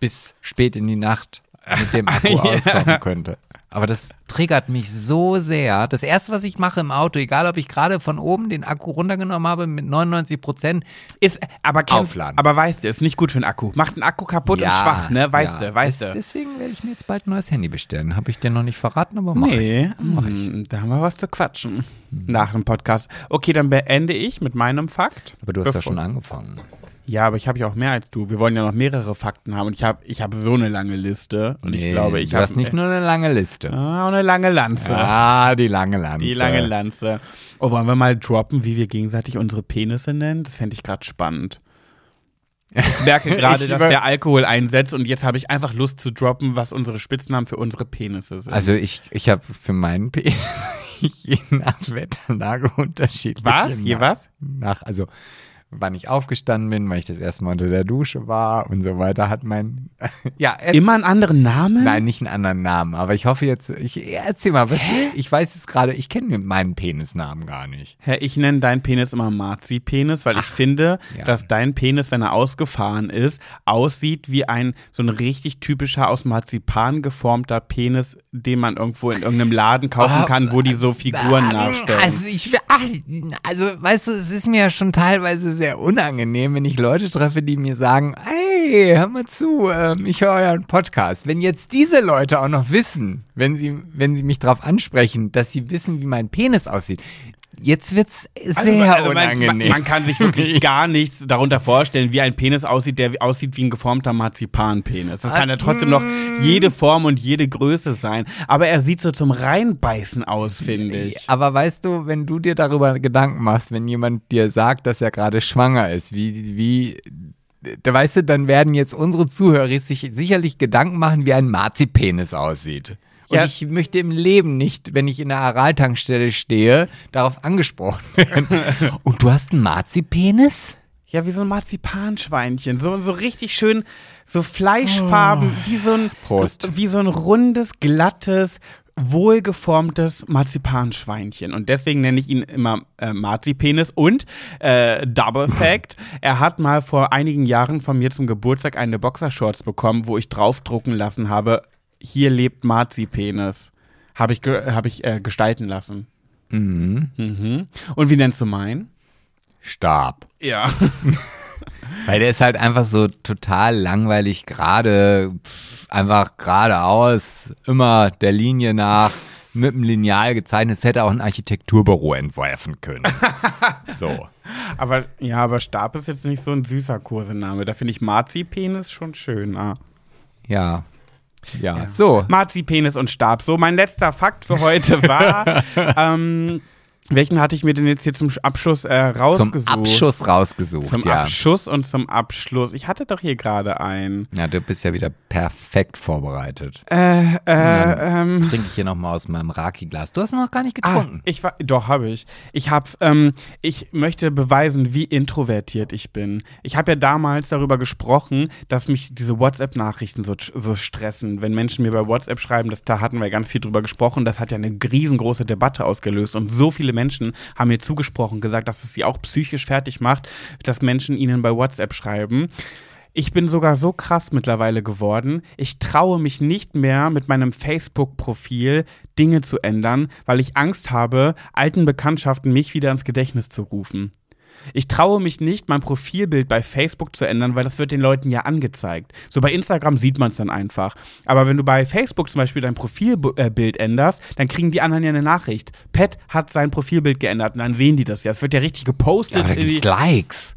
B: bis spät in die Nacht mit dem Akku
A: Ja.
B: auskommen könnte. Aber das triggert mich so sehr. Das erste, was ich mache im Auto, egal ob ich gerade von oben den Akku runtergenommen habe mit 99 Prozent,
A: Ist, aber kennst,
B: Aufladen.
A: Aber weißt du, ist nicht gut für den Akku. Macht den Akku kaputt und schwach, ne? Weißt
B: ja.
A: du, weißt du.
B: Deswegen werde ich mir jetzt bald ein neues Handy bestellen. Habe ich dir noch nicht verraten, aber mach ich.
A: Nee, hm, da haben wir was zu quatschen. Nach dem Podcast. Okay, dann beende ich mit meinem Fakt.
B: Aber du hast ja schon angefangen.
A: Ja, aber ich habe ja auch mehr als du. Wir wollen ja noch mehrere Fakten haben und ich habe ich hab so eine lange Liste. Und ich
B: Nee,
A: glaube, ich
B: du
A: habe
B: hast nicht nur eine lange Liste.
A: ah, eine lange Lanze.
B: Ah, die lange Lanze.
A: Die lange Lanze. Oh, wollen wir mal droppen, wie wir gegenseitig unsere Penisse nennen? Das fände ich gerade spannend. Ich merke gerade,
B: Ich
A: dass der Alkohol einsetzt und jetzt habe ich einfach Lust zu droppen, was unsere Spitznamen für unsere Penisse sind.
B: Also ich, ich habe für meinen Penis je nach Wetterlage unterschiedlich.
A: was? Je was?
B: Nach, also wann ich aufgestanden bin, weil ich das erste Mal unter der Dusche war und so weiter, hat mein, ja, erz-
A: Immer einen anderen Namen?
B: Nein, nicht einen anderen Namen, aber ich hoffe jetzt, ich erzähl mal, was, ich weiß es gerade, ich kenne meinen Penisnamen gar nicht.
A: Hä, Ich nenne deinen Penis immer Marzi-Penis, weil ich finde,
B: ja.
A: dass dein Penis, wenn er ausgefahren ist, aussieht wie ein so ein richtig typischer aus Marzipan geformter Penis, den man irgendwo in irgendeinem Laden kaufen
B: Ah,
A: kann, wo die so Figuren nachstellen.
B: Also ich, ach, also weißt du, es ist mir ja schon teilweise sehr unangenehm, wenn ich Leute treffe, die mir sagen, hey, hör mal zu, ähm, ich höre euren Podcast. Wenn jetzt diese Leute auch noch wissen, wenn sie, wenn sie mich darauf ansprechen, dass sie wissen, wie mein Penis aussieht, jetzt wird's sehr
A: also man,
B: unangenehm.
A: Man, man kann sich wirklich gar nichts darunter vorstellen, wie ein Penis aussieht, der aussieht wie ein geformter Marzipanpenis. Das kann ja trotzdem noch jede Form und jede Größe sein. Aber er sieht so zum Reinbeißen aus, finde ich.
B: Aber weißt du, wenn du dir darüber Gedanken machst, wenn jemand dir sagt, dass er gerade schwanger ist, wie, wie, da weißt du, dann werden jetzt unsere Zuhörer sich sicherlich Gedanken machen, wie ein Marzipenis aussieht. Und
A: Ja.
B: ich möchte im Leben nicht, wenn ich in der Araltankstelle stehe, darauf angesprochen werden. Und du hast einen Marzipenis?
A: Ja, wie so ein Marzipanschweinchen. So, so richtig schön, so Fleischfarben, wie so ein,
B: Prost.
A: wie so ein rundes, glattes, wohlgeformtes Marzipanschweinchen. Und deswegen nenne ich ihn immer äh, Marzipenis. Und äh, Double Fact, er hat mal vor einigen Jahren von mir zum Geburtstag eine Boxershorts bekommen, wo ich draufdrucken lassen habe, hier lebt Marzipenis. Habe ich, ge hab ich äh, gestalten lassen.
B: Mhm.
A: Mhm. Und wie nennst du meinen?
B: Stab.
A: Ja.
B: Weil der ist halt einfach so total langweilig, gerade, einfach geradeaus, immer der Linie nach, mit dem Lineal gezeichnet. Es hätte auch ein Architekturbüro entwerfen können. so.
A: Aber ja, aber Stab ist jetzt nicht so ein süßer Kursename. Da finde ich Marzipenis schon schöner.
B: Ja. Ja. So.
A: Marzipenis und Stab. So, mein letzter Fakt für heute war, ähm, welchen hatte ich mir denn jetzt hier zum Abschluss äh,
B: Zum
A: rausgesucht?
B: Abschuss rausgesucht,
A: Zum
B: ja.
A: Abschuss und zum Abschluss. Ich hatte doch hier gerade einen.
B: Ja, du bist ja wieder perfekt vorbereitet.
A: Äh, äh, ähm.
B: Trinke ich hier nochmal aus meinem Raki-Glas. Du hast noch gar nicht
A: Ah,
B: getrunken.
A: ich war, doch habe ich. Ich habe, ähm, ich möchte beweisen, wie introvertiert ich bin. Ich habe ja damals darüber gesprochen, dass mich diese WhatsApp-Nachrichten so, so stressen. Wenn Menschen mir bei WhatsApp schreiben, das, da hatten wir ganz viel drüber gesprochen. Das hat ja eine riesengroße Debatte ausgelöst und so viele Menschen haben mir zugesprochen, gesagt, dass es sie auch psychisch fertig macht, dass Menschen ihnen bei WhatsApp schreiben. Ich bin sogar so krass mittlerweile geworden. Ich traue mich nicht mehr mit meinem Facebook-Profil Dinge zu ändern, weil ich Angst habe, alten Bekanntschaften mich wieder ins Gedächtnis zu rufen. Ich traue mich nicht, mein Profilbild bei Facebook zu ändern, weil das wird den Leuten ja angezeigt. So bei Instagram sieht man es dann einfach. Aber wenn du bei Facebook zum Beispiel dein Profilbild änderst, dann kriegen die anderen ja eine Nachricht. Pat hat sein Profilbild geändert und dann sehen die das ja. Es wird ja richtig gepostet.
B: Ja, aber da gibt's. Likes.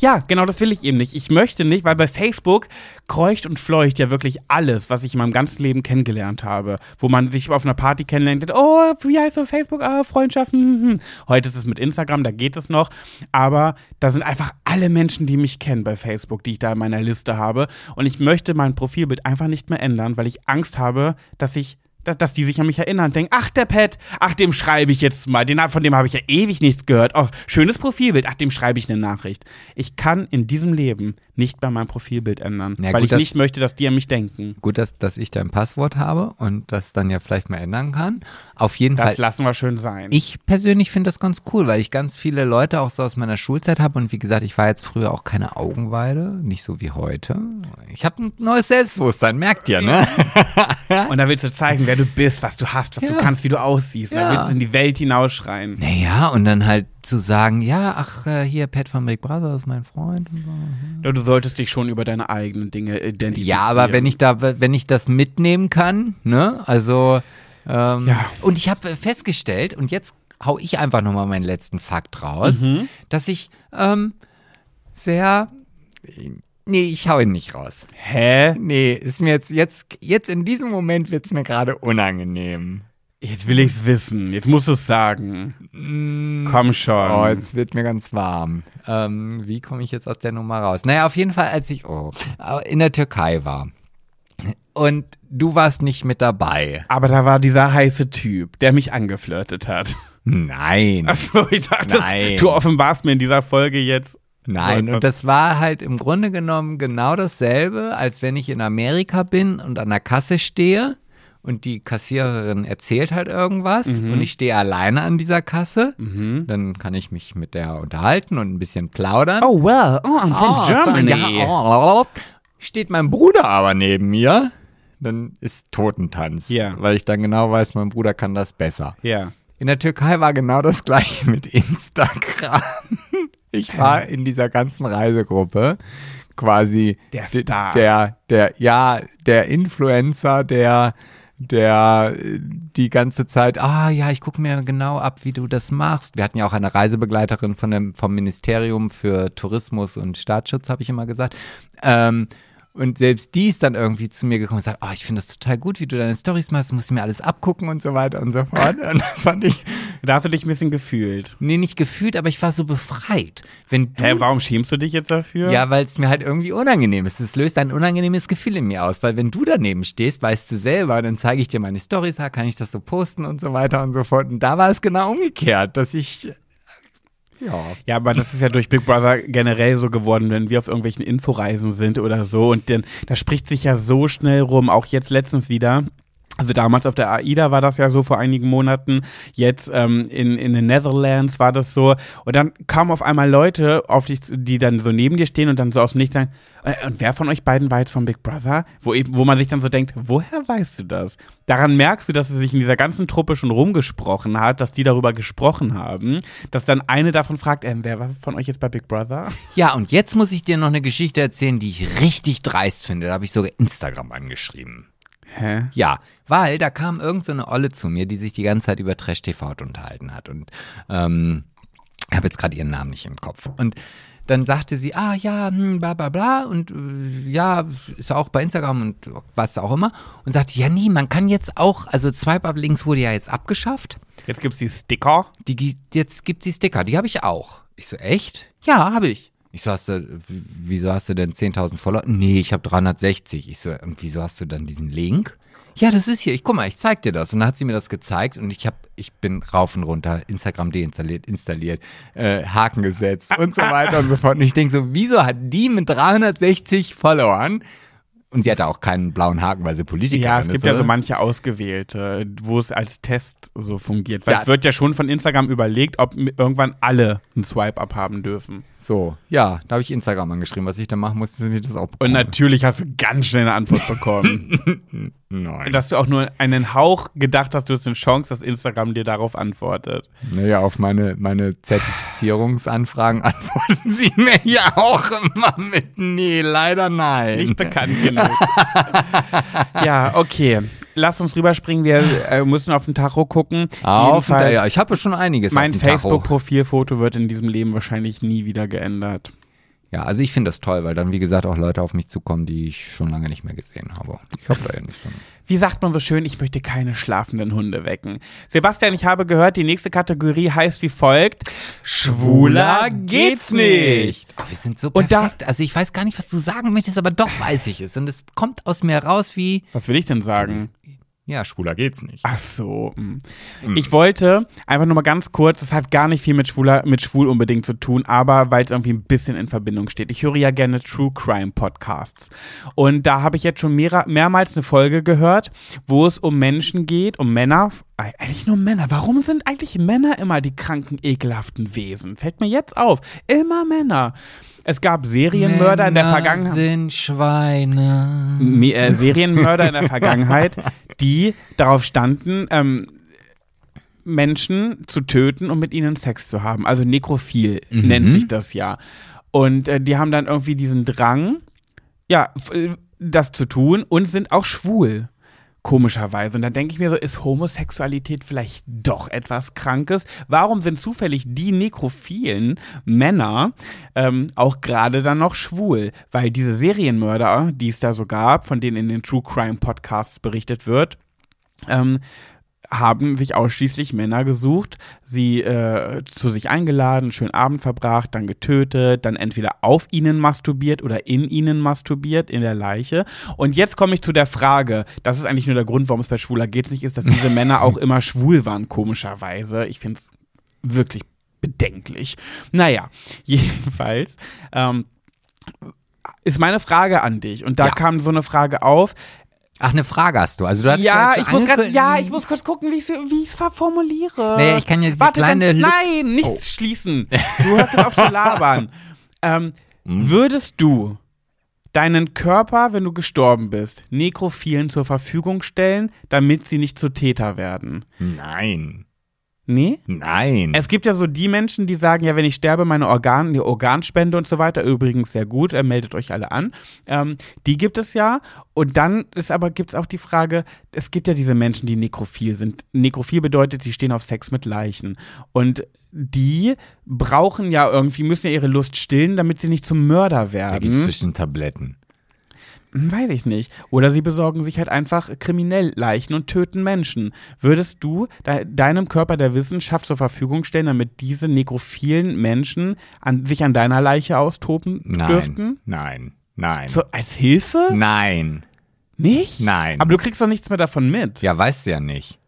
A: Ja, genau das will ich eben nicht. Ich möchte nicht, weil bei Facebook kreucht und fleucht ja wirklich alles, was ich in meinem ganzen Leben kennengelernt habe. Wo man sich auf einer Party kennenlernt, denkt, oh, wie heißt das Facebook? Ah, Freundschaften. Heute ist es mit Instagram, da geht es noch. Aber da sind einfach alle Menschen, die mich kennen bei Facebook, die ich da in meiner Liste habe. Und ich möchte mein Profilbild einfach nicht mehr ändern, weil ich Angst habe, dass ich dass, die sich an mich erinnern und denken, ach, der Pet, ach, dem schreibe ich jetzt mal, den, von dem habe ich ja ewig nichts gehört. Oh, schönes Profilbild, ach, dem schreibe ich eine Nachricht. Ich kann in diesem Leben nicht mehr mein Profilbild ändern,
B: Ja,
A: weil
B: gut,
A: ich
B: das-
A: nicht möchte, dass die an mich denken.
B: Gut, dass, dass ich dein Passwort habe und das dann ja vielleicht mal ändern kann. Auf jeden
A: Das
B: Fall.
A: lassen wir schön sein.
B: Ich persönlich finde das ganz cool, weil ich ganz viele Leute auch so aus meiner Schulzeit habe und wie gesagt, ich war jetzt früher auch keine Augenweide, nicht so wie heute. Ich habe ein neues Selbstbewusstsein, merkt ihr, ne?
A: und da willst du zeigen, wer du bist, was du hast, was du
B: Ja.
A: kannst, wie du aussiehst.
B: Ja.
A: dann willst du in die Welt hinausschreien.
B: Naja, und dann halt zu sagen, ja, ach, äh, hier, Pat von Big Brother ist mein Freund. Und so.
A: Ja, Du solltest dich schon über deine eigenen Dinge identifizieren.
B: Ja, aber wenn ich da, wenn ich das mitnehmen kann, ne, also, ähm,
A: Ja.
B: und ich habe festgestellt, und jetzt hau ich einfach nochmal meinen letzten Fakt raus,
A: Mhm.
B: dass ich, ähm, sehr, nee, ich hau ihn nicht raus.
A: Hä?
B: Nee, ist mir jetzt, jetzt, jetzt in diesem Moment wird's mir gerade unangenehm.
A: Jetzt will ich's wissen. Jetzt musst du es sagen. Komm schon.
B: Oh, jetzt wird mir ganz warm. Ähm, wie komme ich jetzt aus der Nummer raus? Naja, auf jeden Fall, als ich oh, in der Türkei war. Und du warst nicht mit dabei.
A: aber da war dieser heiße Typ, der mich angeflirtet hat.
B: Nein.
A: Achso, ich dachte,
B: Nein.
A: du offenbarst mir in dieser Folge jetzt.
B: Nein,
A: So,
B: und das war halt im Grunde genommen genau dasselbe, als wenn ich in Amerika bin und an der Kasse stehe und die Kassiererin erzählt halt irgendwas und ich stehe alleine an dieser Kasse. Dann kann ich mich mit der unterhalten und ein bisschen plaudern.
A: Oh, well, oh, I'm from
B: Ah,
A: Germany.
B: Ja, oh, steht mein Bruder aber neben mir, dann ist Totentanz.
A: Ja.
B: Weil ich dann genau weiß, mein Bruder kann das besser.
A: Ja.
B: In der Türkei war genau das gleiche mit Instagram. Ich war in dieser ganzen Reisegruppe quasi
A: Der Star.
B: Der, der, ja, der Influencer, der, der die ganze Zeit, ah ja, ich gucke mir genau ab, wie du das machst. Wir hatten ja auch eine Reisebegleiterin von dem, vom Ministerium für Tourismus und Staatsschutz, habe ich immer gesagt. Ähm, und selbst die ist dann irgendwie zu mir gekommen und sagt, oh, ich finde das total gut, wie du deine Storys machst, musst du mir alles abgucken und so weiter und so fort. Und das fand ich,
A: Da hast du dich ein bisschen gefühlt.
B: nee, nicht gefühlt, aber ich war so befreit. Wenn du
A: Hä, warum schämst du dich jetzt dafür?
B: ja, weil es mir halt irgendwie unangenehm ist. Es löst ein unangenehmes Gefühl in mir aus, weil wenn du daneben stehst, weißt du selber, dann zeige ich dir meine Storys, ja, kann ich das so posten und so weiter und so fort. Und da war es genau umgekehrt, dass ich ja.
A: Ja, aber das ist ja durch Big Brother generell so geworden, wenn wir auf irgendwelchen Inforeisen sind oder so. Und dann, da spricht sich ja so schnell rum, auch jetzt letztens wieder. Also damals auf der AIDA war das ja so vor einigen Monaten, jetzt ähm, in, in den Netherlands war das so. Und dann kamen auf einmal Leute, auf dich, die dann so neben dir stehen und dann so aus dem Nichts sagen, äh, und wer von euch beiden war jetzt von Big Brother? Wo, eben, wo man sich dann so denkt, woher weißt du das? Daran merkst du, dass es sich in dieser ganzen Truppe schon rumgesprochen hat, dass die darüber gesprochen haben, dass dann eine davon fragt, ähm, wer war von euch jetzt bei Big Brother?
B: Ja, und jetzt muss ich dir noch eine Geschichte erzählen, die ich richtig dreist finde. Da habe ich sogar Instagram angeschrieben.
A: Hä?
B: Ja, weil da kam irgend so Olle zu mir, die sich die ganze Zeit über Trash TV unterhalten hat. Und ähm, ich habe jetzt gerade ihren Namen nicht im Kopf. Und dann sagte sie, ah ja, hm, bla bla bla und äh, ja, ist auch bei Instagram und was auch immer. Und sagte, ja nie, man kann jetzt auch, also Swipe-Up-Links wurde ja jetzt abgeschafft.
A: Jetzt gibt's die Sticker.
B: Die, jetzt gibt die Sticker, die habe ich auch. Ich so, echt? Ja, habe ich. Ich so, hast du, wieso hast du denn 10.000 Follower? Nee, ich habe 360. Ich so, und wieso hast du dann diesen Link? Ja, das ist hier. Ich guck mal, ich zeig dir das. Und dann hat sie mir das gezeigt und ich hab, ich bin rauf und runter, Instagram deinstalliert, installiert, äh, Haken gesetzt und so weiter und so fort. Und ich denk so, wieso hat die mit 360 Followern und sie hatte auch keinen blauen Haken, weil sie Politikerin
A: Ja, es
B: ist,
A: gibt ja
B: oder?
A: so manche ausgewählte, wo es als Test so fungiert. Weil
B: Ja.
A: es wird ja schon von Instagram überlegt, ob irgendwann alle einen Swipe-Up haben dürfen.
B: So, ja, da habe ich Instagram angeschrieben. Was ich da machen musste, sie mir das auch
A: Und
B: bekommen.
A: natürlich hast du ganz schnell eine Antwort bekommen.
B: Nein.
A: dass du auch nur einen Hauch gedacht hast, du hast eine Chance, dass Instagram dir darauf antwortet.
B: Naja, auf meine, meine Zertifizierungsanfragen antworten sie mir ja auch immer mit Nee, leider nein.
A: Nicht bekannt genug. ja, okay. Lass uns rüberspringen. Wir äh, müssen auf den Tacho gucken.
B: Auf,
A: Jedenfalls,
B: ja, ich habe schon einiges
A: mein. Facebook-Profilfoto wird in diesem Leben wahrscheinlich nie wieder geändert.
B: Ja, also ich finde das toll, weil dann, wie gesagt, auch Leute auf mich zukommen, die ich schon lange nicht mehr gesehen habe. Ich habe da ja nicht so.
A: Wie sagt man so schön, ich möchte keine schlafenden Hunde wecken. Sebastian, ich habe gehört, die nächste Kategorie heißt wie folgt: Schwuler geht's nicht.
B: Oh, wir sind so
A: Und da-
B: perfekt. also ich weiß gar nicht, was du sagen möchtest, aber doch weiß ich es. Und es kommt aus mir raus wie,
A: Was will ich denn sagen?
B: Ja, schwuler geht's nicht.
A: Ach so. mm. Ich wollte einfach nur mal ganz kurz, das hat gar nicht viel mit schwuler, mit schwul unbedingt zu tun, aber weil es irgendwie ein bisschen in Verbindung steht. Ich höre ja gerne True Crime Podcasts. Und da habe ich jetzt schon mehr, mehrmals eine Folge gehört, wo es um Menschen geht, um Männer. Eigentlich nur Männer. Warum sind eigentlich Männer immer die kranken, ekelhaften Wesen? Fällt mir jetzt auf. Immer Männer. Es gab Serienmörder in der
B: Männer
A: Vergangenheit.
B: sind Schweine.
A: Me- äh, Serienmörder in der Vergangenheit, die darauf standen, ähm, Menschen zu töten und mit ihnen Sex zu haben. Also nekrophil
B: Mhm.
A: nennt sich das ja. Und äh, die haben dann irgendwie diesen Drang, ja, äh, das zu tun und sind auch schwul. Komischerweise. Und dann denke ich mir so, ist Homosexualität vielleicht doch etwas Krankes? Warum sind zufällig die nekrophilen Männer ähm, auch gerade dann noch schwul? Weil diese Serienmörder, die es da so gab, von denen in den True Crime Podcasts berichtet wird, ähm, haben sich ausschließlich Männer gesucht, sie äh, zu sich eingeladen, schönen Abend verbracht, dann getötet, dann entweder auf ihnen masturbiert oder in ihnen masturbiert, in der Leiche. Und jetzt komme ich zu der Frage, das ist eigentlich nur der Grund, warum es bei Schwuler geht's nicht, ist, dass diese Männer auch immer schwul waren, komischerweise. Ich finde es wirklich bedenklich. Naja, jedenfalls ähm, ist meine Frage an dich. Und da
B: Ja.
A: kam so eine Frage auf,
B: Ach, eine Frage hast du. Also du hattest
A: ja, ich muss grad, ja, ich muss kurz gucken, wie ich es formuliere.
B: Naja, ich kann jetzt
A: Warte,
B: kleine
A: dann, Nein, nichts
B: Oh.
A: schließen. Du hörst auf zu labern. Ähm,
B: Hm?
A: Würdest du deinen Körper, wenn du gestorben bist, Nekrophilen zur Verfügung stellen, damit sie nicht zu Täter werden?
B: Nein.
A: Nee?
B: Nein.
A: Es gibt ja so die Menschen, die sagen, ja, wenn ich sterbe, meine Organe, die Organspende und so weiter, übrigens sehr gut, äh, meldet euch alle an. Ähm, die gibt es ja. Und dann ist aber, gibt es auch die Frage, es gibt ja diese Menschen, die nekrophil sind. Nekrophil bedeutet, die stehen auf Sex mit Leichen. Und die brauchen ja irgendwie, müssen ja ihre Lust stillen, damit sie nicht zum Mörder
B: da gibt's
A: werden.
B: bestimmt Tabletten.
A: Hm, Weiß ich nicht. Oder sie besorgen sich halt einfach kriminell Leichen und töten Menschen. Würdest du de deinem Körper der Wissenschaft zur Verfügung stellen, damit diese nekrophilen Menschen an, sich an deiner Leiche austoben
B: Nein.
A: dürften?
B: Nein. Nein.
A: So, als Hilfe?
B: Nein.
A: Nicht?
B: Nein.
A: Aber du kriegst doch nichts mehr davon mit.
B: Ja, weißt du ja nicht.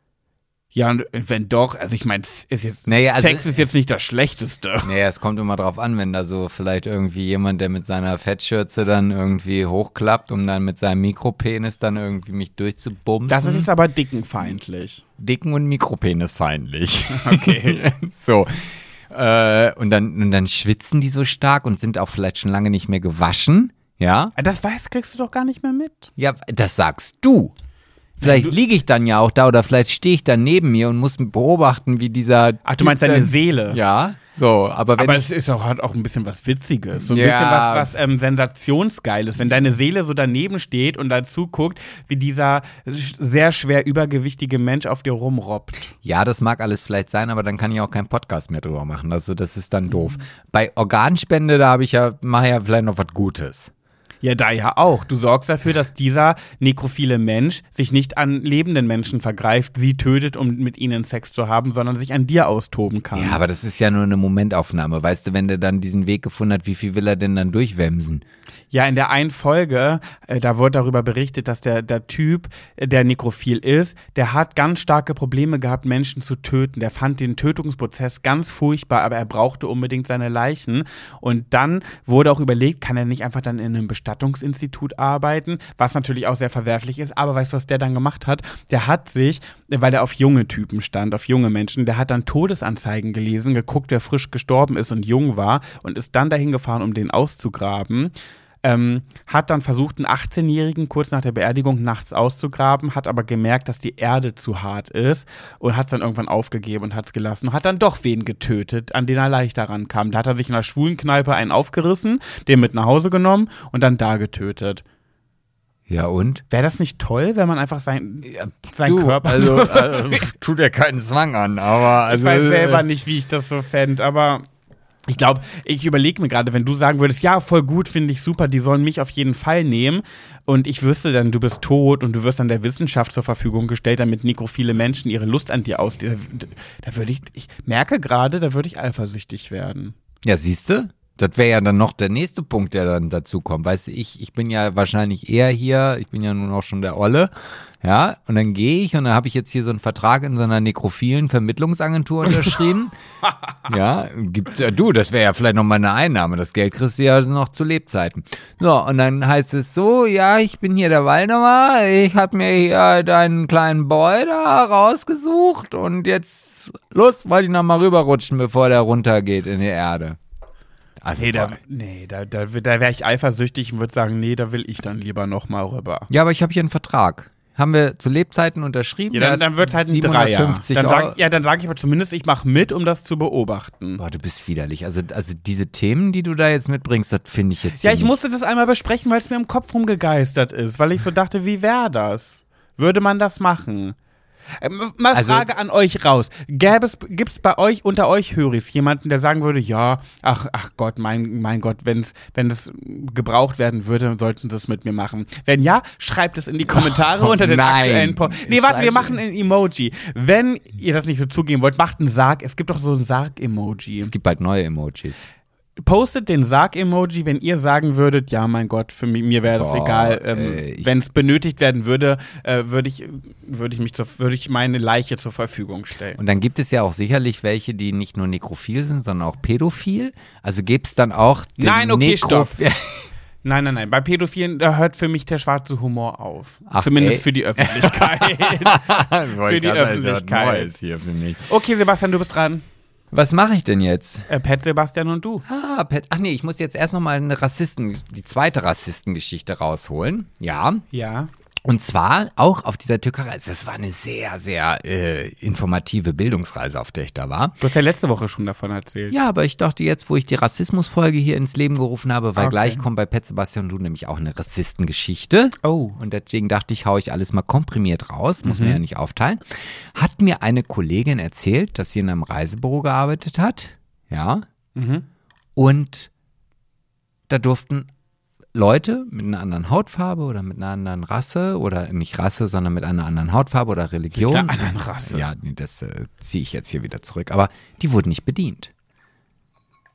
A: Ja, und wenn doch, also ich meine, ist jetzt,
B: Naja, also-
A: Sex ist jetzt nicht das Schlechteste.
B: Naja, es kommt immer drauf an, wenn da so vielleicht irgendwie jemand, der mit seiner Fettschürze dann irgendwie hochklappt, um dann mit seinem Mikropenis dann irgendwie mich durchzubumsen.
A: Das ist jetzt aber dickenfeindlich.
B: dicken und mikropenisfeindlich.
A: Okay.
B: so. Äh, und, dann, und dann schwitzen die so stark und sind auch vielleicht schon lange nicht mehr gewaschen. Ja?
A: Das weiß, kriegst du doch gar nicht mehr mit.
B: Ja, das sagst du. Vielleicht liege ich dann ja auch da oder vielleicht stehe ich dann neben mir und muss beobachten, wie dieser.
A: Ach, du meinst deine Seele?
B: Ja, so, aber wenn
A: Aber es ist auch, hat auch ein bisschen was Witziges. So ein
B: Ja.
A: bisschen was, was ähm, Sensationsgeiles. Wenn deine Seele so daneben steht und dazu guckt, wie dieser sehr schwer übergewichtige Mensch auf dir rumrobbt.
B: Ja, das mag alles vielleicht sein, aber dann kann ich auch keinen Podcast mehr drüber machen. Also das ist dann doof.
A: Mhm.
B: Bei Organspende, da habe ich ja, mache ja vielleicht noch was Gutes.
A: Ja, da ja auch. Du sorgst dafür, dass dieser nekrophile Mensch sich nicht an lebenden Menschen vergreift, sie tötet, um mit ihnen Sex zu haben, sondern sich an dir austoben kann.
B: Ja, aber das ist ja nur eine Momentaufnahme. Weißt du, wenn der dann diesen Weg gefunden hat, wie viel will er denn dann durchwemsen?
A: Ja, in der einen Folge, äh, da wurde darüber berichtet, dass der, der Typ, äh, der nekrophil ist, der hat ganz starke Probleme gehabt, Menschen zu töten. Der fand den Tötungsprozess ganz furchtbar, aber er brauchte unbedingt seine Leichen. Und dann wurde auch überlegt, kann er nicht einfach dann in einem Bestattungsinstitut arbeiten, was natürlich auch sehr verwerflich ist. Aber weißt du, was der dann gemacht hat? Der hat sich, weil er auf junge Typen stand, auf junge Menschen, der hat dann Todesanzeigen gelesen, geguckt, wer frisch gestorben ist und jung war und ist dann dahin gefahren, um den auszugraben ähm, hat dann versucht, einen 18-Jährigen kurz nach der Beerdigung nachts auszugraben, hat aber gemerkt, dass die Erde zu hart ist und hat es dann irgendwann aufgegeben und hat es gelassen und hat dann doch wen getötet, an den er leichter rankam. Da hat er sich in einer schwulen Kneipe einen aufgerissen, den mit nach Hause genommen und dann da getötet.
B: Ja und?
A: Wäre das nicht toll, wenn man einfach sein, sein
B: Du,
A: Körper.
B: also, also tut ja keinen Zwang an, aber also
A: ich weiß
B: äh,
A: selber nicht, wie ich das so fände, aber Ich glaube, ich überlege mir gerade, wenn du sagen würdest, ja, voll gut, finde ich super, die sollen mich auf jeden Fall nehmen und ich wüsste dann, du bist tot und du wirst dann der Wissenschaft zur Verfügung gestellt, damit nekrophile Menschen ihre Lust an dir aus. Da, da würde ich, ich merke gerade, da würde ich eifersüchtig werden.
B: Ja, siehst du? Das wäre ja dann noch der nächste Punkt, der dann dazu kommt. Weißt du, ich, ich bin ja wahrscheinlich eher hier, ich bin ja nun auch schon der Olle, ja, und dann gehe ich und dann habe ich jetzt hier so einen Vertrag in so einer nekrophilen Vermittlungsagentur unterschrieben. ja, gibt, ja, du, das wäre ja vielleicht noch mal eine Einnahme. Das Geld kriegst du ja noch zu Lebzeiten. So, und dann heißt es so, ja, ich bin hier der Waldemar, ich habe mir hier deinen kleinen Boy da rausgesucht und jetzt, los, wollte ich noch mal rüberrutschen, bevor der runtergeht in die Erde.
A: Also nee, da, nee, da, da, da wäre ich eifersüchtig und würde sagen, nee, da will ich dann lieber noch mal rüber.
B: Ja, aber ich habe hier einen Vertrag. Haben wir zu Lebzeiten unterschrieben?
A: Ja, dann, dann wird es halt ein Dreier. Dann sag, ja, dann sage ich aber zumindest, ich mache mit, um das zu beobachten.
B: Boah, du bist widerlich. Also, also diese Themen, die du da jetzt mitbringst, das finde ich jetzt
A: Ja, ich
B: nicht.
A: musste das einmal besprechen, weil es mir im Kopf rumgegeistert ist. Weil ich so dachte, wie wäre das? Würde man das machen? Ähm, mal also, Frage an euch raus. Gäbe es, gibt es bei euch, unter euch Höris, jemanden, der sagen würde, ja, ach, ach Gott, mein, mein Gott, wenn's, wenn es gebraucht werden würde, sollten sie es mit mir machen. Wenn ja, schreibt es in die Kommentare oh, unter den
B: nein.
A: aktuellen Post. Nee, warte, wir machen ein Emoji. Wenn ihr das nicht so zugeben wollt, macht einen Sarg. Es gibt doch so ein Sarg-Emoji.
B: Es gibt bald neue Emojis
A: postet den Sarg-Emoji, wenn ihr sagen würdet, ja, mein Gott, für mich, mir wäre das Boah, egal. Ähm, wenn es benötigt werden würde, äh, würde ich, würd ich, mich würd ich meine Leiche zur Verfügung stellen.
B: Und dann gibt es ja auch sicherlich welche, die nicht nur nekrophil sind, sondern auch pädophil. Also gibt es dann auch
A: den Nein, okay, Nekro stopp. Nein, nein, nein. Bei Pädophilen, da hört für mich der schwarze Humor auf. Ach, Zumindest ey. für die Öffentlichkeit. für die Öffentlichkeit. Hier, okay, Sebastian, du bist dran.
B: Was mache ich denn jetzt?
A: Äh, Pet, Sebastian und du.
B: Ah, Pet. Ach nee, ich muss jetzt erst noch mal eine Rassisten, die zweite Rassistengeschichte rausholen. Ja.
A: Ja.
B: Und zwar auch auf dieser Türkei-Reise. Das war eine sehr, sehr äh, informative Bildungsreise, auf der ich da war.
A: Du hast ja letzte Woche schon davon erzählt.
B: Ja, aber ich dachte jetzt, wo ich die Rassismusfolge hier ins Leben gerufen habe, weil okay. gleich kommt bei Pet Sebastian und du nämlich auch eine Rassistengeschichte.
A: Oh.
B: Und deswegen dachte ich, hau ich alles mal komprimiert raus, muss mhm. mir ja nicht aufteilen. Hat mir eine Kollegin erzählt, dass sie in einem Reisebüro gearbeitet hat. Ja.
A: Mhm.
B: Und da durften Leute mit einer anderen Hautfarbe oder mit einer anderen Rasse oder nicht Rasse, sondern mit einer anderen Hautfarbe oder Religion. Mit
A: einer anderen Rasse.
B: Ja, nee, das äh, ziehe ich jetzt hier wieder zurück. Aber die wurden nicht bedient.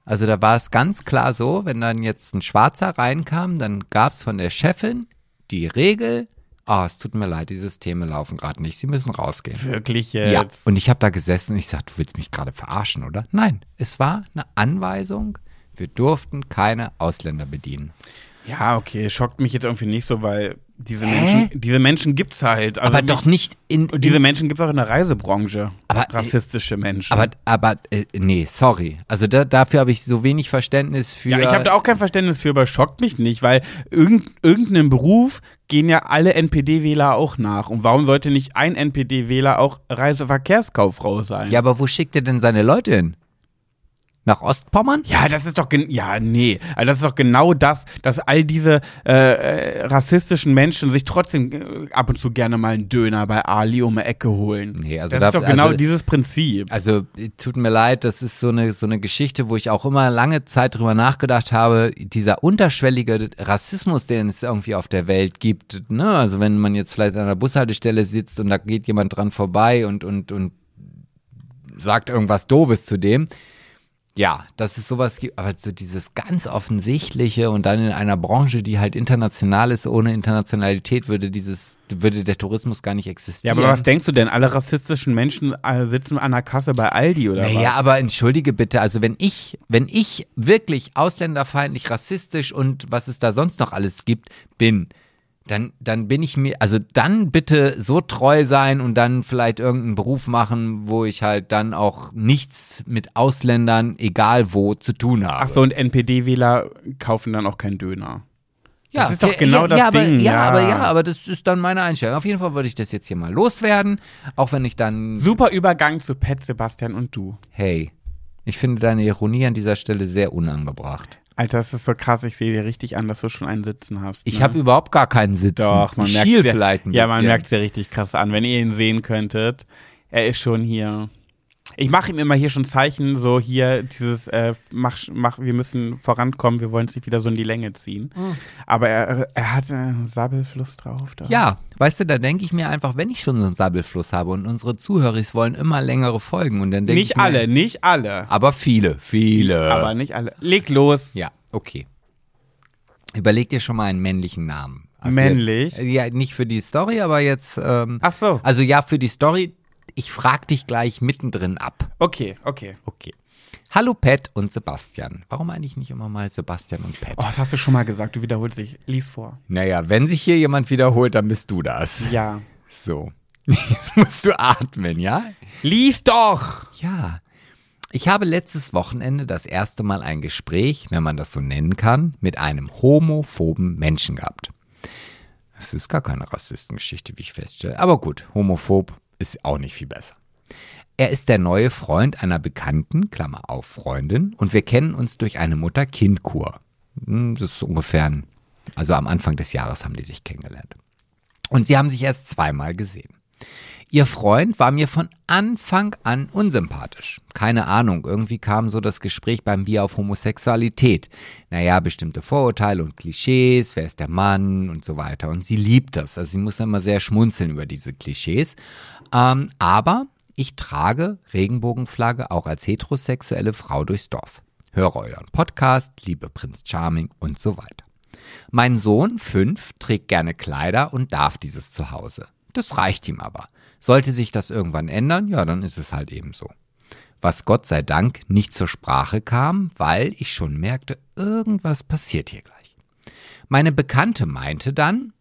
B: Also da war es ganz klar so, wenn dann jetzt ein Schwarzer reinkam, dann gab es von der Chefin die Regel, oh, es tut mir leid, die Systeme laufen gerade nicht, sie müssen rausgehen.
A: Wirklich jetzt?
B: Ja, und ich habe da gesessen und ich sagte, du willst mich gerade verarschen, oder? Nein, es war eine Anweisung, wir durften keine Ausländer bedienen.
A: Ja, okay, schockt mich jetzt irgendwie nicht so, weil diese Hä? Menschen, diese Menschen gibt's halt.
B: Also aber doch nicht in,
A: in diese Menschen gibt's auch in der Reisebranche.
B: Aber
A: rassistische Menschen.
B: Aber aber äh, nee, sorry. Also da, dafür habe ich so wenig Verständnis für.
A: Ja, ich habe da auch kein Verständnis für, aber schockt mich nicht, weil irgend, irgendeinem Beruf gehen ja alle NPD-Wähler auch nach. Und warum sollte nicht ein NPD-Wähler auch Reiseverkehrskauffrau sein?
B: Ja, aber wo schickt er denn seine Leute hin? Nach Ostpommern?
A: Ja, das ist doch, ja, nee. Also das ist doch genau das, dass all diese äh, äh, rassistischen Menschen sich trotzdem äh, ab und zu gerne mal einen Döner bei Ali um die Ecke holen. Nee, also das da, ist doch genau also, dieses Prinzip.
B: Also, tut mir leid, das ist so eine, so eine Geschichte, wo ich auch immer lange Zeit drüber nachgedacht habe, dieser unterschwellige Rassismus, den es irgendwie auf der Welt gibt. Ne? Also, wenn man jetzt vielleicht an einer Bushaltestelle sitzt und da geht jemand dran vorbei und, und, und sagt irgendwas Doofes zu dem ja, dass es sowas gibt, aber so dieses ganz offensichtliche und dann in einer Branche, die halt international ist, ohne Internationalität würde dieses, würde der Tourismus gar nicht existieren.
A: Ja, aber was denkst du denn? Alle rassistischen Menschen äh, sitzen an der Kasse bei Aldi oder naja, was?
B: Ja, aber entschuldige bitte, also wenn ich, wenn ich wirklich ausländerfeindlich, rassistisch und was es da sonst noch alles gibt, bin, dann, dann bin ich mir, also dann bitte so treu sein und dann vielleicht irgendeinen Beruf machen, wo ich halt dann auch nichts mit Ausländern, egal wo, zu tun habe.
A: Ach so, und NPD-Wähler kaufen dann auch keinen Döner. Ja, das ist doch genau
B: ja,
A: das
B: ja,
A: Ding.
B: Aber, ja, ja, aber ja, aber das ist dann meine Einstellung. Auf jeden Fall würde ich das jetzt hier mal loswerden, auch wenn ich dann.
A: Super Übergang zu Pet, Sebastian und du.
B: Hey, ich finde deine Ironie an dieser Stelle sehr unangebracht.
A: Alter, das ist so krass. Ich sehe dir richtig an, dass du schon einen Sitzen hast.
B: Ne? Ich habe überhaupt gar keinen Sitzen.
A: Doch, man merkt vielleicht ein Ja, man merkt es ja richtig krass an. Wenn ihr ihn sehen könntet, er ist schon hier. Ich mache ihm immer hier schon Zeichen, so hier dieses, äh, mach, mach, wir müssen vorankommen, wir wollen es nicht wieder so in die Länge ziehen. Aber er, er hat einen Sabbelfluss drauf. Da.
B: Ja, weißt du, da denke ich mir einfach, wenn ich schon so einen Sabbelfluss habe und unsere Zuhörer wollen immer längere Folgen und dann denke ich
A: Nicht
B: mir,
A: alle, nicht alle.
B: aber viele, viele.
A: Aber nicht alle. Leg los.
B: ja, okay. Überleg dir schon mal einen männlichen Namen. Also
A: Männlich?
B: Jetzt, ja, nicht für die Story, aber jetzt. Ähm,
A: Ach so.
B: Also ja, für die Story. Ich frag dich gleich mittendrin ab.
A: Okay, okay.
B: Okay. Hallo Pat und Sebastian. Warum eigentlich nicht immer mal Sebastian und Pat?
A: Oh, das hast du schon mal gesagt, du wiederholst dich. Lies vor.
B: Naja, wenn sich hier jemand wiederholt, dann bist du das.
A: Ja.
B: So. Jetzt musst du atmen, ja?
A: Lies doch!
B: Ja. Ich habe letztes Wochenende das erste Mal ein Gespräch, wenn man das so nennen kann, mit einem homophoben Menschen gehabt. Das ist gar keine Rassistengeschichte, wie ich feststelle. Aber gut, homophob ist auch nicht viel besser. Er ist der neue Freund einer Bekannten, Klammer auf Freundin, und wir kennen uns durch eine Mutter-Kind-Kur. Hm, Das ist ungefähr, ein, also am Anfang des Jahres haben die sich kennengelernt. Und sie haben sich erst zweimal gesehen. Ihr Freund war mir von Anfang an unsympathisch. Keine Ahnung, irgendwie kam so das Gespräch beim Bier auf Homosexualität. Naja, bestimmte Vorurteile und Klischees, wer ist der Mann und so weiter. Und sie liebt das. Also sie muss immer sehr schmunzeln über diese Klischees. Ähm, aber ich trage Regenbogenflagge auch als heterosexuelle Frau durchs Dorf. Höre euren Podcast, liebe Prinz Charming und so weiter. Mein Sohn, fünf, trägt gerne Kleider und darf dieses zu Hause. Das reicht ihm aber. Sollte sich das irgendwann ändern, ja, dann ist es halt eben so. Was Gott sei Dank nicht zur Sprache kam, weil ich schon merkte, irgendwas passiert hier gleich. Meine Bekannte meinte dann,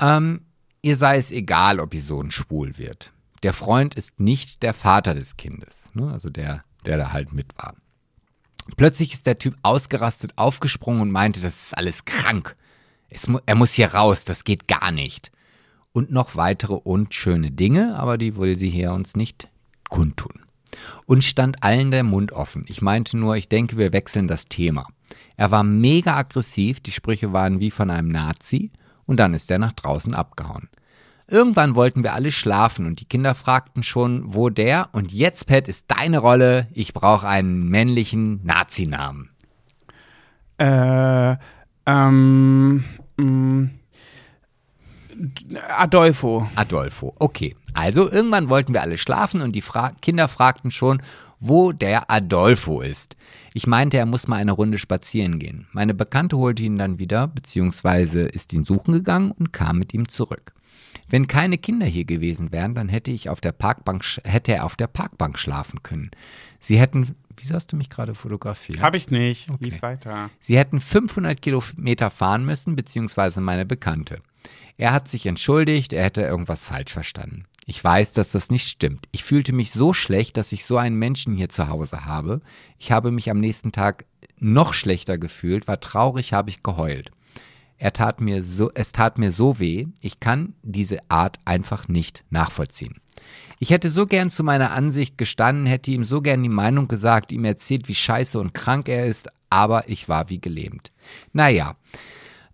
B: ähm, ihr sei es egal, ob ihr Sohn schwul wird. Der Freund ist nicht der Vater des Kindes, ne? also der, der da halt mit war. Plötzlich ist der Typ ausgerastet, aufgesprungen und meinte, das ist alles krank. Mu er muss hier raus, das geht gar nicht. Und noch weitere unschöne Dinge, aber die will sie hier uns nicht kundtun. Und stand allen der Mund offen. Ich meinte nur, ich denke, wir wechseln das Thema. Er war mega aggressiv, die Sprüche waren wie von einem Nazi, und dann ist er nach draußen abgehauen. Irgendwann wollten wir alle schlafen und die Kinder fragten schon, wo der und jetzt, Pat, ist deine Rolle. Ich brauche einen männlichen Nazi-Namen.
A: Äh, ähm, mh, Adolfo.
B: Adolfo. Okay. Also irgendwann wollten wir alle schlafen und die Fra Kinder fragten schon, wo der Adolfo ist. Ich meinte, er muss mal eine Runde spazieren gehen. Meine Bekannte holte ihn dann wieder, beziehungsweise ist ihn suchen gegangen und kam mit ihm zurück. Wenn keine Kinder hier gewesen wären, dann hätte ich auf der Parkbank, hätte er auf der Parkbank schlafen können. Sie hätten, wieso hast du mich gerade fotografiert?
A: Hab ich nicht. Lies weiter.
B: Sie hätten 500 Kilometer fahren müssen, beziehungsweise meine Bekannte. Er hat sich entschuldigt, er hätte irgendwas falsch verstanden. Ich weiß, dass das nicht stimmt. Ich fühlte mich so schlecht, dass ich so einen Menschen hier zu Hause habe. Ich habe mich am nächsten Tag noch schlechter gefühlt, war traurig, habe ich geheult. Er tat mir so, es tat mir so weh, ich kann diese Art einfach nicht nachvollziehen. Ich hätte so gern zu meiner Ansicht gestanden, hätte ihm so gern die Meinung gesagt, ihm erzählt, wie scheiße und krank er ist, aber ich war wie gelähmt. Naja,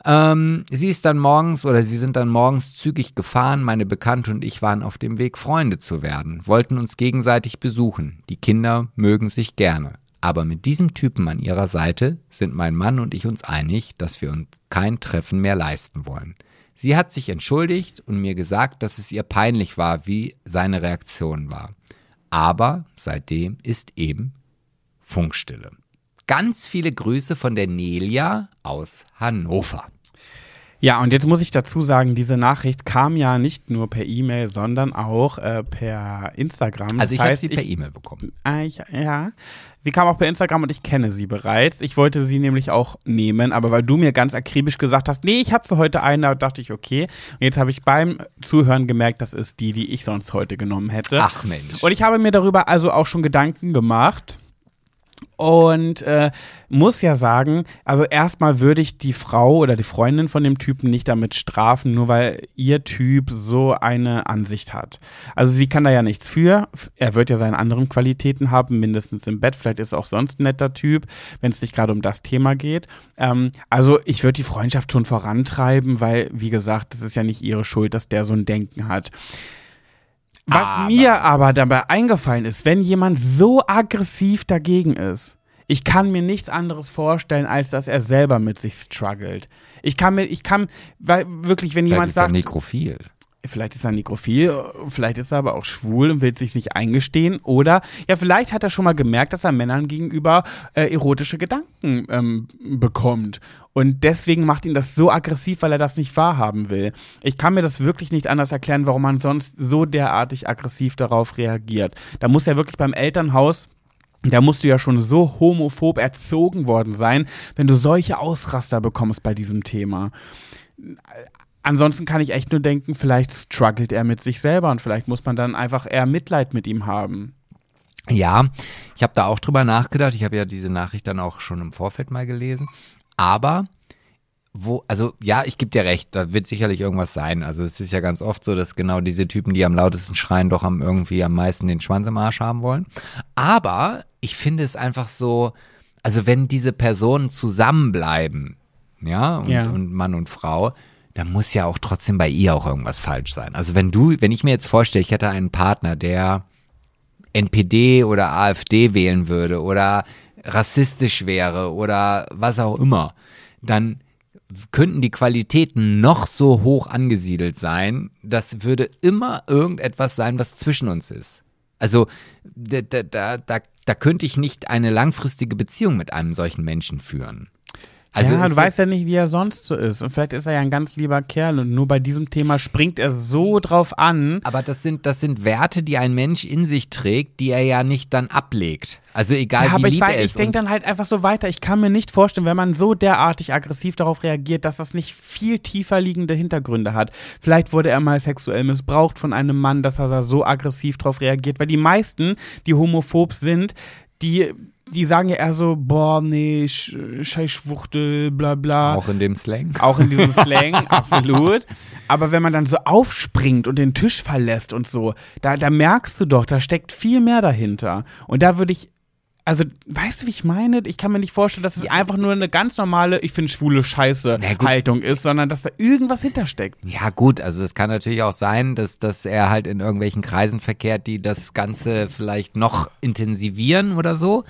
B: ähm, sie ist dann morgens oder sie sind dann morgens zügig gefahren. Meine Bekannte und ich waren auf dem Weg, Freunde zu werden, wollten uns gegenseitig besuchen. Die Kinder mögen sich gerne. Aber mit diesem Typen an ihrer Seite sind mein Mann und ich uns einig, dass wir uns kein Treffen mehr leisten wollen. Sie hat sich entschuldigt und mir gesagt, dass es ihr peinlich war, wie seine Reaktion war. Aber seitdem ist eben Funkstille. Ganz viele Grüße von der Nelia aus Hannover.
A: Ja, und jetzt muss ich dazu sagen, diese Nachricht kam ja nicht nur per E-Mail, sondern auch äh, per Instagram.
B: Also ich
A: das
B: habe
A: heißt,
B: sie per E-Mail bekommen.
A: Ah, ich, ja. Sie kam auch per Instagram und ich kenne sie bereits. Ich wollte sie nämlich auch nehmen, aber weil du mir ganz akribisch gesagt hast, nee, ich habe für heute eine, da dachte ich, okay. Und jetzt habe ich beim Zuhören gemerkt, das ist die, die ich sonst heute genommen hätte.
B: Ach Mensch.
A: Und ich habe mir darüber also auch schon Gedanken gemacht. Und äh, muss ja sagen, also erstmal würde ich die Frau oder die Freundin von dem Typen nicht damit strafen, nur weil ihr Typ so eine Ansicht hat. Also sie kann da ja nichts für. Er wird ja seine anderen Qualitäten haben, mindestens im Bett. Vielleicht ist er auch sonst ein netter Typ, wenn es nicht gerade um das Thema geht. Ähm, also ich würde die Freundschaft schon vorantreiben, weil, wie gesagt, das ist ja nicht ihre Schuld, dass der so ein Denken hat. Was
B: Aber-
A: mir aber dabei eingefallen ist, wenn jemand so aggressiv dagegen ist, ich kann mir nichts anderes vorstellen, als dass er selber mit sich struggelt. Ich kann mir, ich kann, weil wirklich, wenn
B: Vielleicht
A: jemand
B: ist er
A: sagt,
B: nekrophil.
A: Vielleicht ist er nekrophil, vielleicht ist er aber auch schwul und will sich nicht eingestehen. Oder ja, vielleicht hat er schon mal gemerkt, dass er Männern gegenüber äh, erotische Gedanken ähm, bekommt. Und deswegen macht ihn das so aggressiv, weil er das nicht wahrhaben will. Ich kann mir das wirklich nicht anders erklären, warum man sonst so derartig aggressiv darauf reagiert. Da muss er wirklich beim Elternhaus da musst du ja schon so homophob erzogen worden sein, wenn du solche Ausraster bekommst bei diesem Thema. Ansonsten kann ich echt nur denken, vielleicht struggelt er mit sich selber und vielleicht muss man dann einfach eher Mitleid mit ihm haben.
B: Ja, ich habe da auch drüber nachgedacht. Ich habe ja diese Nachricht dann auch schon im Vorfeld mal gelesen. Aber wo, also ja, ich gebe dir recht, da wird sicherlich irgendwas sein. Also es ist ja ganz oft so, dass genau diese Typen, die am lautesten schreien, doch am irgendwie am meisten den Schwanz im Arsch haben wollen. Aber ich finde es einfach so, also wenn diese Personen zusammenbleiben, ja, und,
A: Ja.
B: und Mann und Frau, dann muss ja auch trotzdem bei ihr auch irgendwas falsch sein. Also wenn du, wenn ich mir jetzt vorstelle, ich hätte einen Partner, der NPD oder AfD wählen würde oder rassistisch wäre oder was auch immer, dann könnten die Qualitäten noch so hoch angesiedelt sein, das würde immer irgendetwas sein, was zwischen uns ist. Also da, da, da, da, da könnte ich nicht eine langfristige Beziehung mit einem solchen Menschen führen. Also
A: ja, du weißt ja nicht, wie er sonst so ist. Und vielleicht ist er ja ein ganz lieber Kerl und nur bei diesem Thema springt er so drauf an.
B: Aber das sind, das sind Werte, die ein Mensch in sich trägt, die er ja nicht dann ablegt. Also egal
A: Ja,
B: wie
A: aber ich,
B: lieb er
A: weiß- ich
B: ist.
A: denke dann halt einfach so weiter. Ich kann mir nicht vorstellen, wenn man so derartig aggressiv darauf reagiert, dass das nicht viel tiefer liegende Hintergründe hat. Vielleicht wurde er mal sexuell missbraucht von einem Mann, dass er da so aggressiv darauf reagiert. Weil die meisten, die homophob sind, die, die sagen ja eher so, boah, nee, Sch scheiß Schwuchtel, bla bla.
B: auch in dem Slang.
A: Auch in diesem Slang, absolut. Aber wenn man dann so aufspringt und den Tisch verlässt und so, da, da merkst du doch, da steckt viel mehr dahinter. Und da würde ich, also, weißt du, wie ich meine? Ich kann mir nicht vorstellen, dass es einfach nur eine ganz normale, ich finde schwule Scheiße. Haltung ist, sondern dass da irgendwas hintersteckt.
B: Ja, gut, also es kann natürlich auch sein, dass, dass er halt in irgendwelchen Kreisen verkehrt, die das Ganze vielleicht noch intensivieren oder so.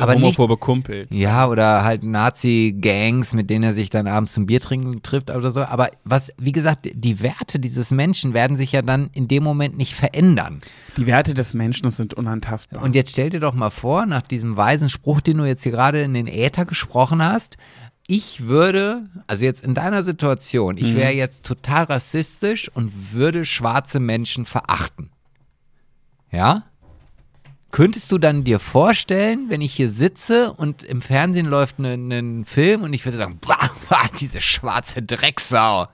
B: Aber nicht,
A: homophobe Kumpel.
B: ja, oder halt Nazi-Gangs, mit denen er sich dann abends zum Bier trinken trifft oder so. Aber was, wie gesagt, die Werte dieses Menschen werden sich ja dann in dem Moment nicht verändern.
A: Die Werte des Menschen sind unantastbar.
B: Und jetzt stell dir doch mal vor, nach diesem weisen Spruch, den du jetzt hier gerade in den Äther gesprochen hast, ich würde, also jetzt in deiner Situation, ich wäre jetzt total rassistisch und würde schwarze Menschen verachten. Ja? Könntest du dann dir vorstellen, wenn ich hier sitze und im Fernsehen läuft ein ein Film und ich würde sagen, bah, bah, diese schwarze Drecksau.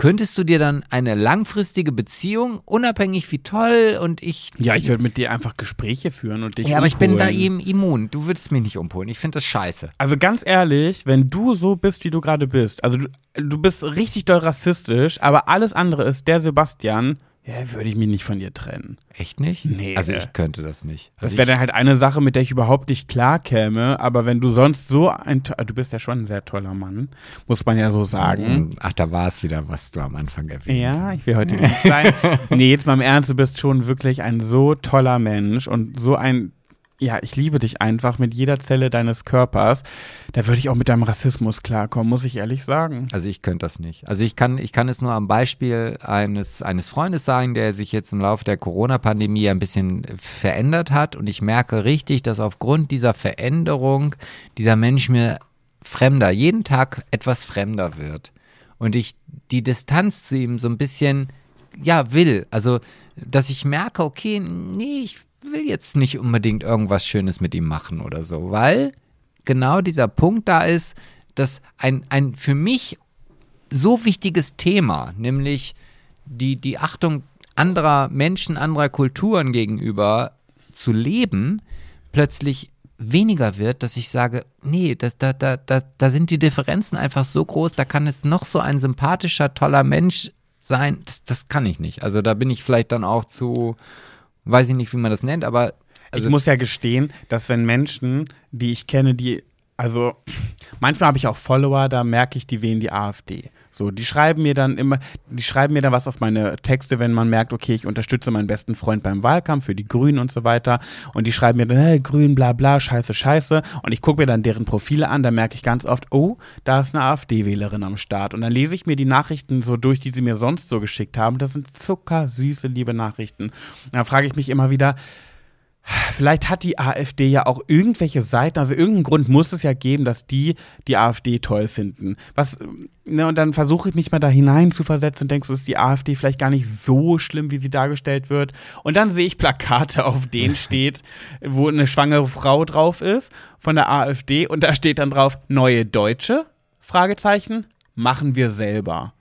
B: Könntest du dir dann eine langfristige Beziehung, unabhängig wie toll und ich
A: ja, ich würde mit dir einfach Gespräche führen und dich
B: ja, aber ich bin da eben immun. Du würdest mich nicht umholen. Ich finde das scheiße.
A: Also ganz ehrlich, wenn du so bist, wie du gerade bist, also du, du bist richtig doll rassistisch, aber alles andere ist der Sebastian, ja, würde ich mich nicht von dir trennen.
B: Echt nicht?
A: Nee.
B: Also ich könnte das nicht.
A: Das
B: Also
A: wäre dann halt eine Sache, mit der ich überhaupt nicht klar käme, aber wenn du sonst so ein, du bist ja schon ein sehr toller Mann, muss man ja so sagen.
B: Ach, da war es wieder, was du am Anfang erwähnt
A: Ja, ich will heute lieb sein. nee, jetzt mal im Ernst, du bist schon wirklich ein so toller Mensch und so ein, ja, ich liebe dich einfach mit jeder Zelle deines Körpers. Da würde ich auch mit deinem Rassismus klarkommen, muss ich ehrlich sagen.
B: Also ich könnte das nicht. Also ich kann, ich kann es nur am Beispiel eines, eines Freundes sagen, der sich jetzt im Laufe der Corona-Pandemie ein bisschen verändert hat. Und ich merke richtig, dass aufgrund dieser Veränderung dieser Mensch mir fremder, jeden Tag etwas fremder wird. Und ich die Distanz zu ihm so ein bisschen, ja, will. Also, dass ich merke, okay, nee, ich will jetzt nicht unbedingt irgendwas Schönes mit ihm machen oder so, weil genau dieser Punkt da ist, dass ein, ein für mich so wichtiges Thema, nämlich die, die Achtung anderer Menschen, anderer Kulturen gegenüber zu leben, plötzlich weniger wird, dass ich sage, nee, das, da, da, da, da sind die Differenzen einfach so groß, da kann es noch so ein sympathischer, toller Mensch sein, das, das kann ich nicht. Also da bin ich vielleicht dann auch zu, weiß ich nicht, wie man das nennt, aber also,
A: ich muss ja gestehen, dass wenn Menschen, die ich kenne, die, also manchmal habe ich auch Follower, da merke ich, die wählen die AfD. So, die schreiben mir dann immer, die schreiben mir dann was auf meine Texte, wenn man merkt, okay, ich unterstütze meinen besten Freund beim Wahlkampf für die Grünen und so weiter. Und die schreiben mir dann, hey, Grün, bla bla, scheiße, scheiße. Und ich gucke mir dann deren Profile an, da merke ich ganz oft, oh, da ist eine AfD-Wählerin am Start. Und dann lese ich mir die Nachrichten so durch, die sie mir sonst so geschickt haben. Das sind zuckersüße, liebe Nachrichten. Und dann frage ich mich immer wieder, Vielleicht hat die AfD ja auch irgendwelche Seiten, also irgendeinen Grund muss es ja geben, dass die die AfD toll finden. Was, ne, und dann versuche ich mich mal da hinein zu versetzen und denke, so ist die AfD vielleicht gar nicht so schlimm, wie sie dargestellt wird. Und dann sehe ich Plakate, auf denen steht, wo eine schwangere Frau drauf ist von der AfD und da steht dann drauf, neue Deutsche? Fragezeichen, machen wir selber.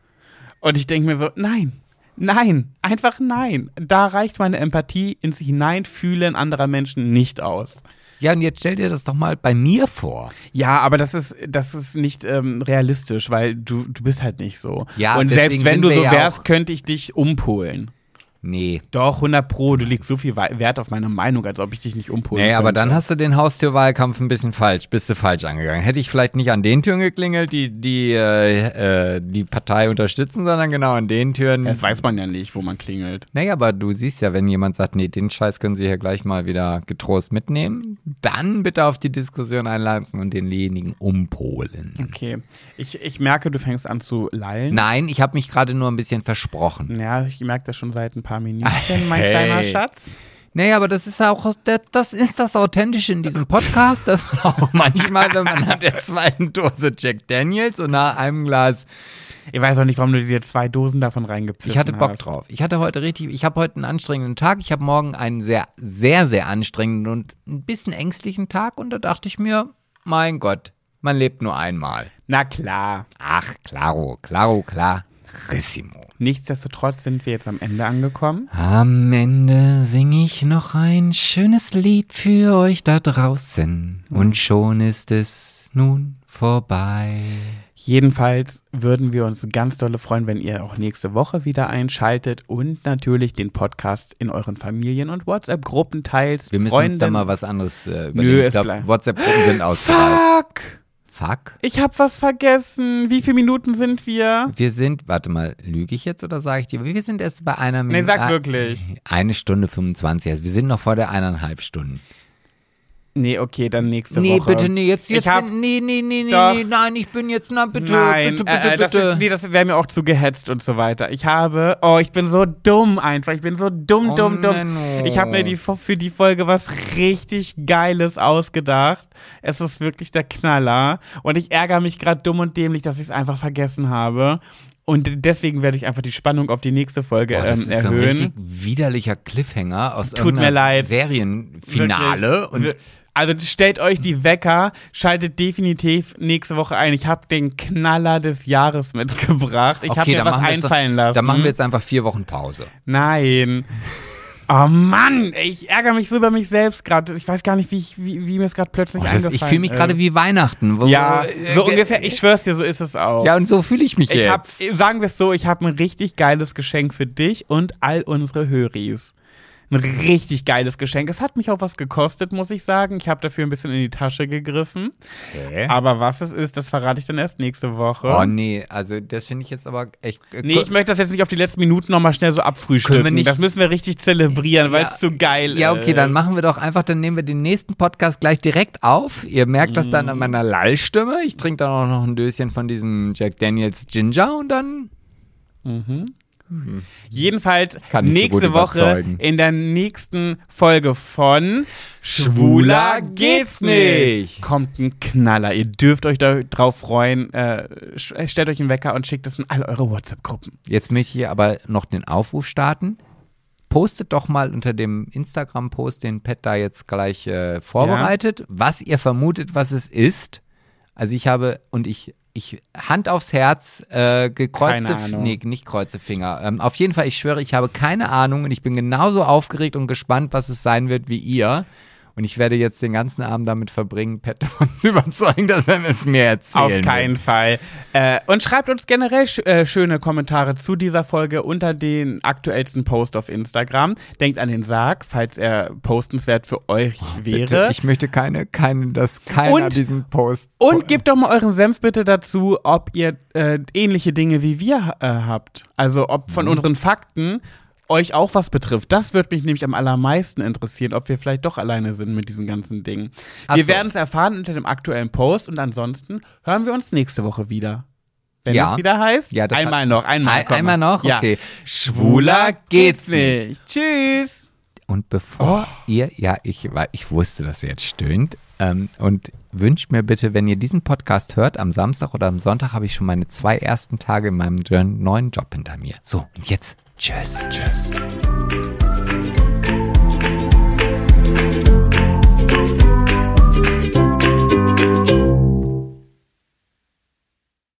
A: Und ich denke mir so, nein, Nein, einfach nein. Da reicht meine Empathie ins Hineinfühlen anderer Menschen nicht aus.
B: Ja, und jetzt stell dir das doch mal bei mir vor.
A: Ja, aber das ist, das ist nicht ähm, realistisch, weil du, du bist halt nicht so.
B: Ja,
A: und selbst wenn du so
B: ja
A: wärst,
B: auch-
A: könnte ich dich umpolen.
B: Nee.
A: Doch, 100 Pro, du legst so viel Wert auf meine Meinung, als ob ich dich nicht umpolen
B: Nee, aber
A: könnte.
B: dann hast du den Haustürwahlkampf ein bisschen falsch, bist du falsch angegangen. Hätte ich vielleicht nicht an den Türen geklingelt, die die, äh, äh, die Partei unterstützen, sondern genau an den Türen.
A: Das weiß man ja nicht, wo man klingelt.
B: Naja, aber du siehst ja, wenn jemand sagt, nee, den Scheiß können Sie hier gleich mal wieder getrost mitnehmen, dann bitte auf die Diskussion einladen und denjenigen umpolen.
A: Okay. Ich, ich merke, du fängst an zu lallen.
B: Nein, ich habe mich gerade nur ein bisschen versprochen.
A: Ja, ich merke das schon seit ein paar Minuten, mein
B: Hey.
A: kleiner Schatz.
B: Naja, aber das ist auch, das- ist das Authentische in diesem Podcast, dass man auch manchmal, wenn man nach der zweiten Dose Jack Daniels und nach einem Glas
A: Ich weiß auch nicht, warum du dir zwei Dosen davon reingepfiffen
B: Ich hatte Bock
A: hast.
B: drauf. Ich hatte heute richtig, ich habe heute einen anstrengenden Tag. Ich habe morgen einen sehr, sehr, sehr anstrengenden und ein bisschen ängstlichen Tag. Und da dachte ich mir, mein Gott, man lebt nur einmal.
A: Na klar.
B: Ach, claro, claro, klar. Rissimo.
A: Nichtsdestotrotz sind wir jetzt am Ende angekommen.
B: Am Ende singe ich noch ein schönes Lied für euch da draußen. Und schon ist es nun vorbei.
A: Jedenfalls würden wir uns ganz dolle freuen, wenn ihr auch nächste Woche wieder einschaltet und natürlich den Podcast in euren Familien- und WhatsApp-Gruppen teilt.
B: Wir müssen
A: Freunden.
B: uns da mal was anderes äh, überlegen.
A: es
B: ich glaube, WhatsApp-Gruppen sind ausgereift.
A: Fuck!
B: Fuck.
A: Ich hab was vergessen. Wie viele Minuten sind wir?
B: Wir sind, warte mal, lüge ich jetzt oder sage ich dir? Wir sind erst bei einer
A: Nee,
B: Minute.
A: sag wirklich.
B: Eine Stunde 25. Also wir sind noch vor der eineinhalb Stunden.
A: Nee, okay, dann nächste
B: nee,
A: Woche.
B: bitte, nee, jetzt, jetzt
A: Ich hab-
B: bin, nee, nee, nee, nee,
A: Doch.
B: nee, nein, ich bin jetzt, na, bitte,
A: Nein,
B: bitte, bitte,
A: äh, äh, das,
B: bitte.
A: ist- nee, das wäre mir auch zu gehetzt und so weiter. Ich habe, oh, ich bin so dumm einfach. Ich bin so dumm,
B: Oh,
A: dumm, dumm.
B: Menno.
A: Ich habe mir die, für die Folge was richtig Geiles ausgedacht. Es ist wirklich der Knaller. Und ich ärgere mich gerade dumm und dämlich, dass ich es einfach vergessen habe. Und deswegen werde ich einfach die Spannung auf die nächste Folge
B: Boah, das
A: ähm,
B: ist so ein richtig
A: erhöhen.
B: widerlicher Cliffhanger aus
A: Tut mir leid.
B: Serienfinale.
A: Wirklich.
B: Und
A: also stellt euch die Wecker, schaltet definitiv nächste Woche ein. Ich habe den Knaller des Jahres mitgebracht. Ich habe
B: okay,
A: mir
B: dann
A: was einfallen lassen.
B: Dann machen wir jetzt einfach vier Wochen Pause.
A: Nein. Oh Mann, ey, ich ärgere mich so über mich selbst gerade. Ich weiß gar nicht, wie, ich, wie, wie mir es gerade plötzlich
B: Boah, das,
A: eingefallen
B: ich fühle mich gerade wie Weihnachten. Wo,
A: Ja,
B: äh,
A: so
B: ge-
A: ungefähr. Ich schwör's dir, so ist es auch.
B: Ja, und so fühle ich mich
A: ich hab,
B: jetzt.
A: sagen wir es so, ich habe ein richtig geiles Geschenk für dich und all unsere Höris. Ein richtig geiles Geschenk. Es hat mich auch was gekostet, muss ich sagen. Ich habe dafür ein bisschen in die Tasche gegriffen. Aber was es ist, das verrate ich dann erst nächste Woche.
B: Oh nee, also das finde ich jetzt aber echt. äh,
A: Nee, ich möchte das jetzt nicht auf die letzten Minuten nochmal schnell so abfrühstücken.
B: Nicht-
A: das müssen wir richtig zelebrieren, weil
B: Ja,
A: es zu geil ist.
B: Ja, okay, dann machen wir doch einfach, dann nehmen wir den nächsten Podcast gleich direkt auf. Ihr merkt das dann an
A: Mhm.
B: meiner Lallstimme. Ich trinke dann auch noch ein Döschen von diesem Jack Daniels Ginger und dann.
A: Jedenfalls
B: Kann ich so
A: nächste
B: gut
A: Woche in der nächsten Folge von Schwuler geht's nicht. Kommt ein Knaller. Ihr dürft euch da drauf freuen. Äh, sch- stellt euch einen Wecker und schickt es in all eure WhatsApp-Gruppen.
B: Jetzt möchte ich aber noch den Aufruf starten. Postet doch mal unter dem Instagram-Post, den Pat da jetzt gleich äh, vorbereitet, was ihr vermutet, was es ist. Also ich habe, und ich, ich Hand aufs Herz, äh, gekreuzte, nee, nicht kreuze Finger. Ähm, auf jeden Fall, ich schwöre, ich habe keine Ahnung und ich bin genauso aufgeregt und gespannt, was es sein wird wie ihr. Und ich werde jetzt den ganzen Abend damit verbringen, Pat davon zu überzeugen, dass er es mir erzählen
A: Auf keinen
B: will.
A: Fall. Äh, und schreibt uns generell sch äh, schöne Kommentare zu dieser Folge unter den aktuellsten Post auf Instagram. Denkt an den Sarg, falls er postenswert für euch wäre.
B: Bitte, ich möchte keine, keine, dass keiner
A: Und-
B: diesen Post.
A: Und gebt doch mal euren Senf bitte dazu, ob ihr äh, ähnliche Dinge wie wir äh, habt. Also ob
B: Mhm.
A: von unseren Fakten euch auch was betrifft. Das würde mich nämlich am allermeisten interessieren, ob wir vielleicht doch alleine sind mit diesen ganzen Dingen.
B: Ach
A: wir
B: so.
A: werden es erfahren unter dem aktuellen Post und ansonsten hören wir uns nächste Woche wieder. Wenn
B: Ja.
A: es wieder heißt.
B: Ja,
A: einmal noch, einmal,
B: Ein- einmal
A: mal.
B: noch?
A: Ja.
B: Okay.
A: Schwuler geht's nicht. Tschüss.
B: Und bevor ihr, ja, ich, ich wusste, dass ihr jetzt stöhnt. Ähm, und wünscht mir bitte, wenn ihr diesen Podcast hört, am Samstag oder am Sonntag habe ich schon meine zwei ersten Tage in meinem neuen Job hinter mir. So, und jetzt, tschüss. Tschüss.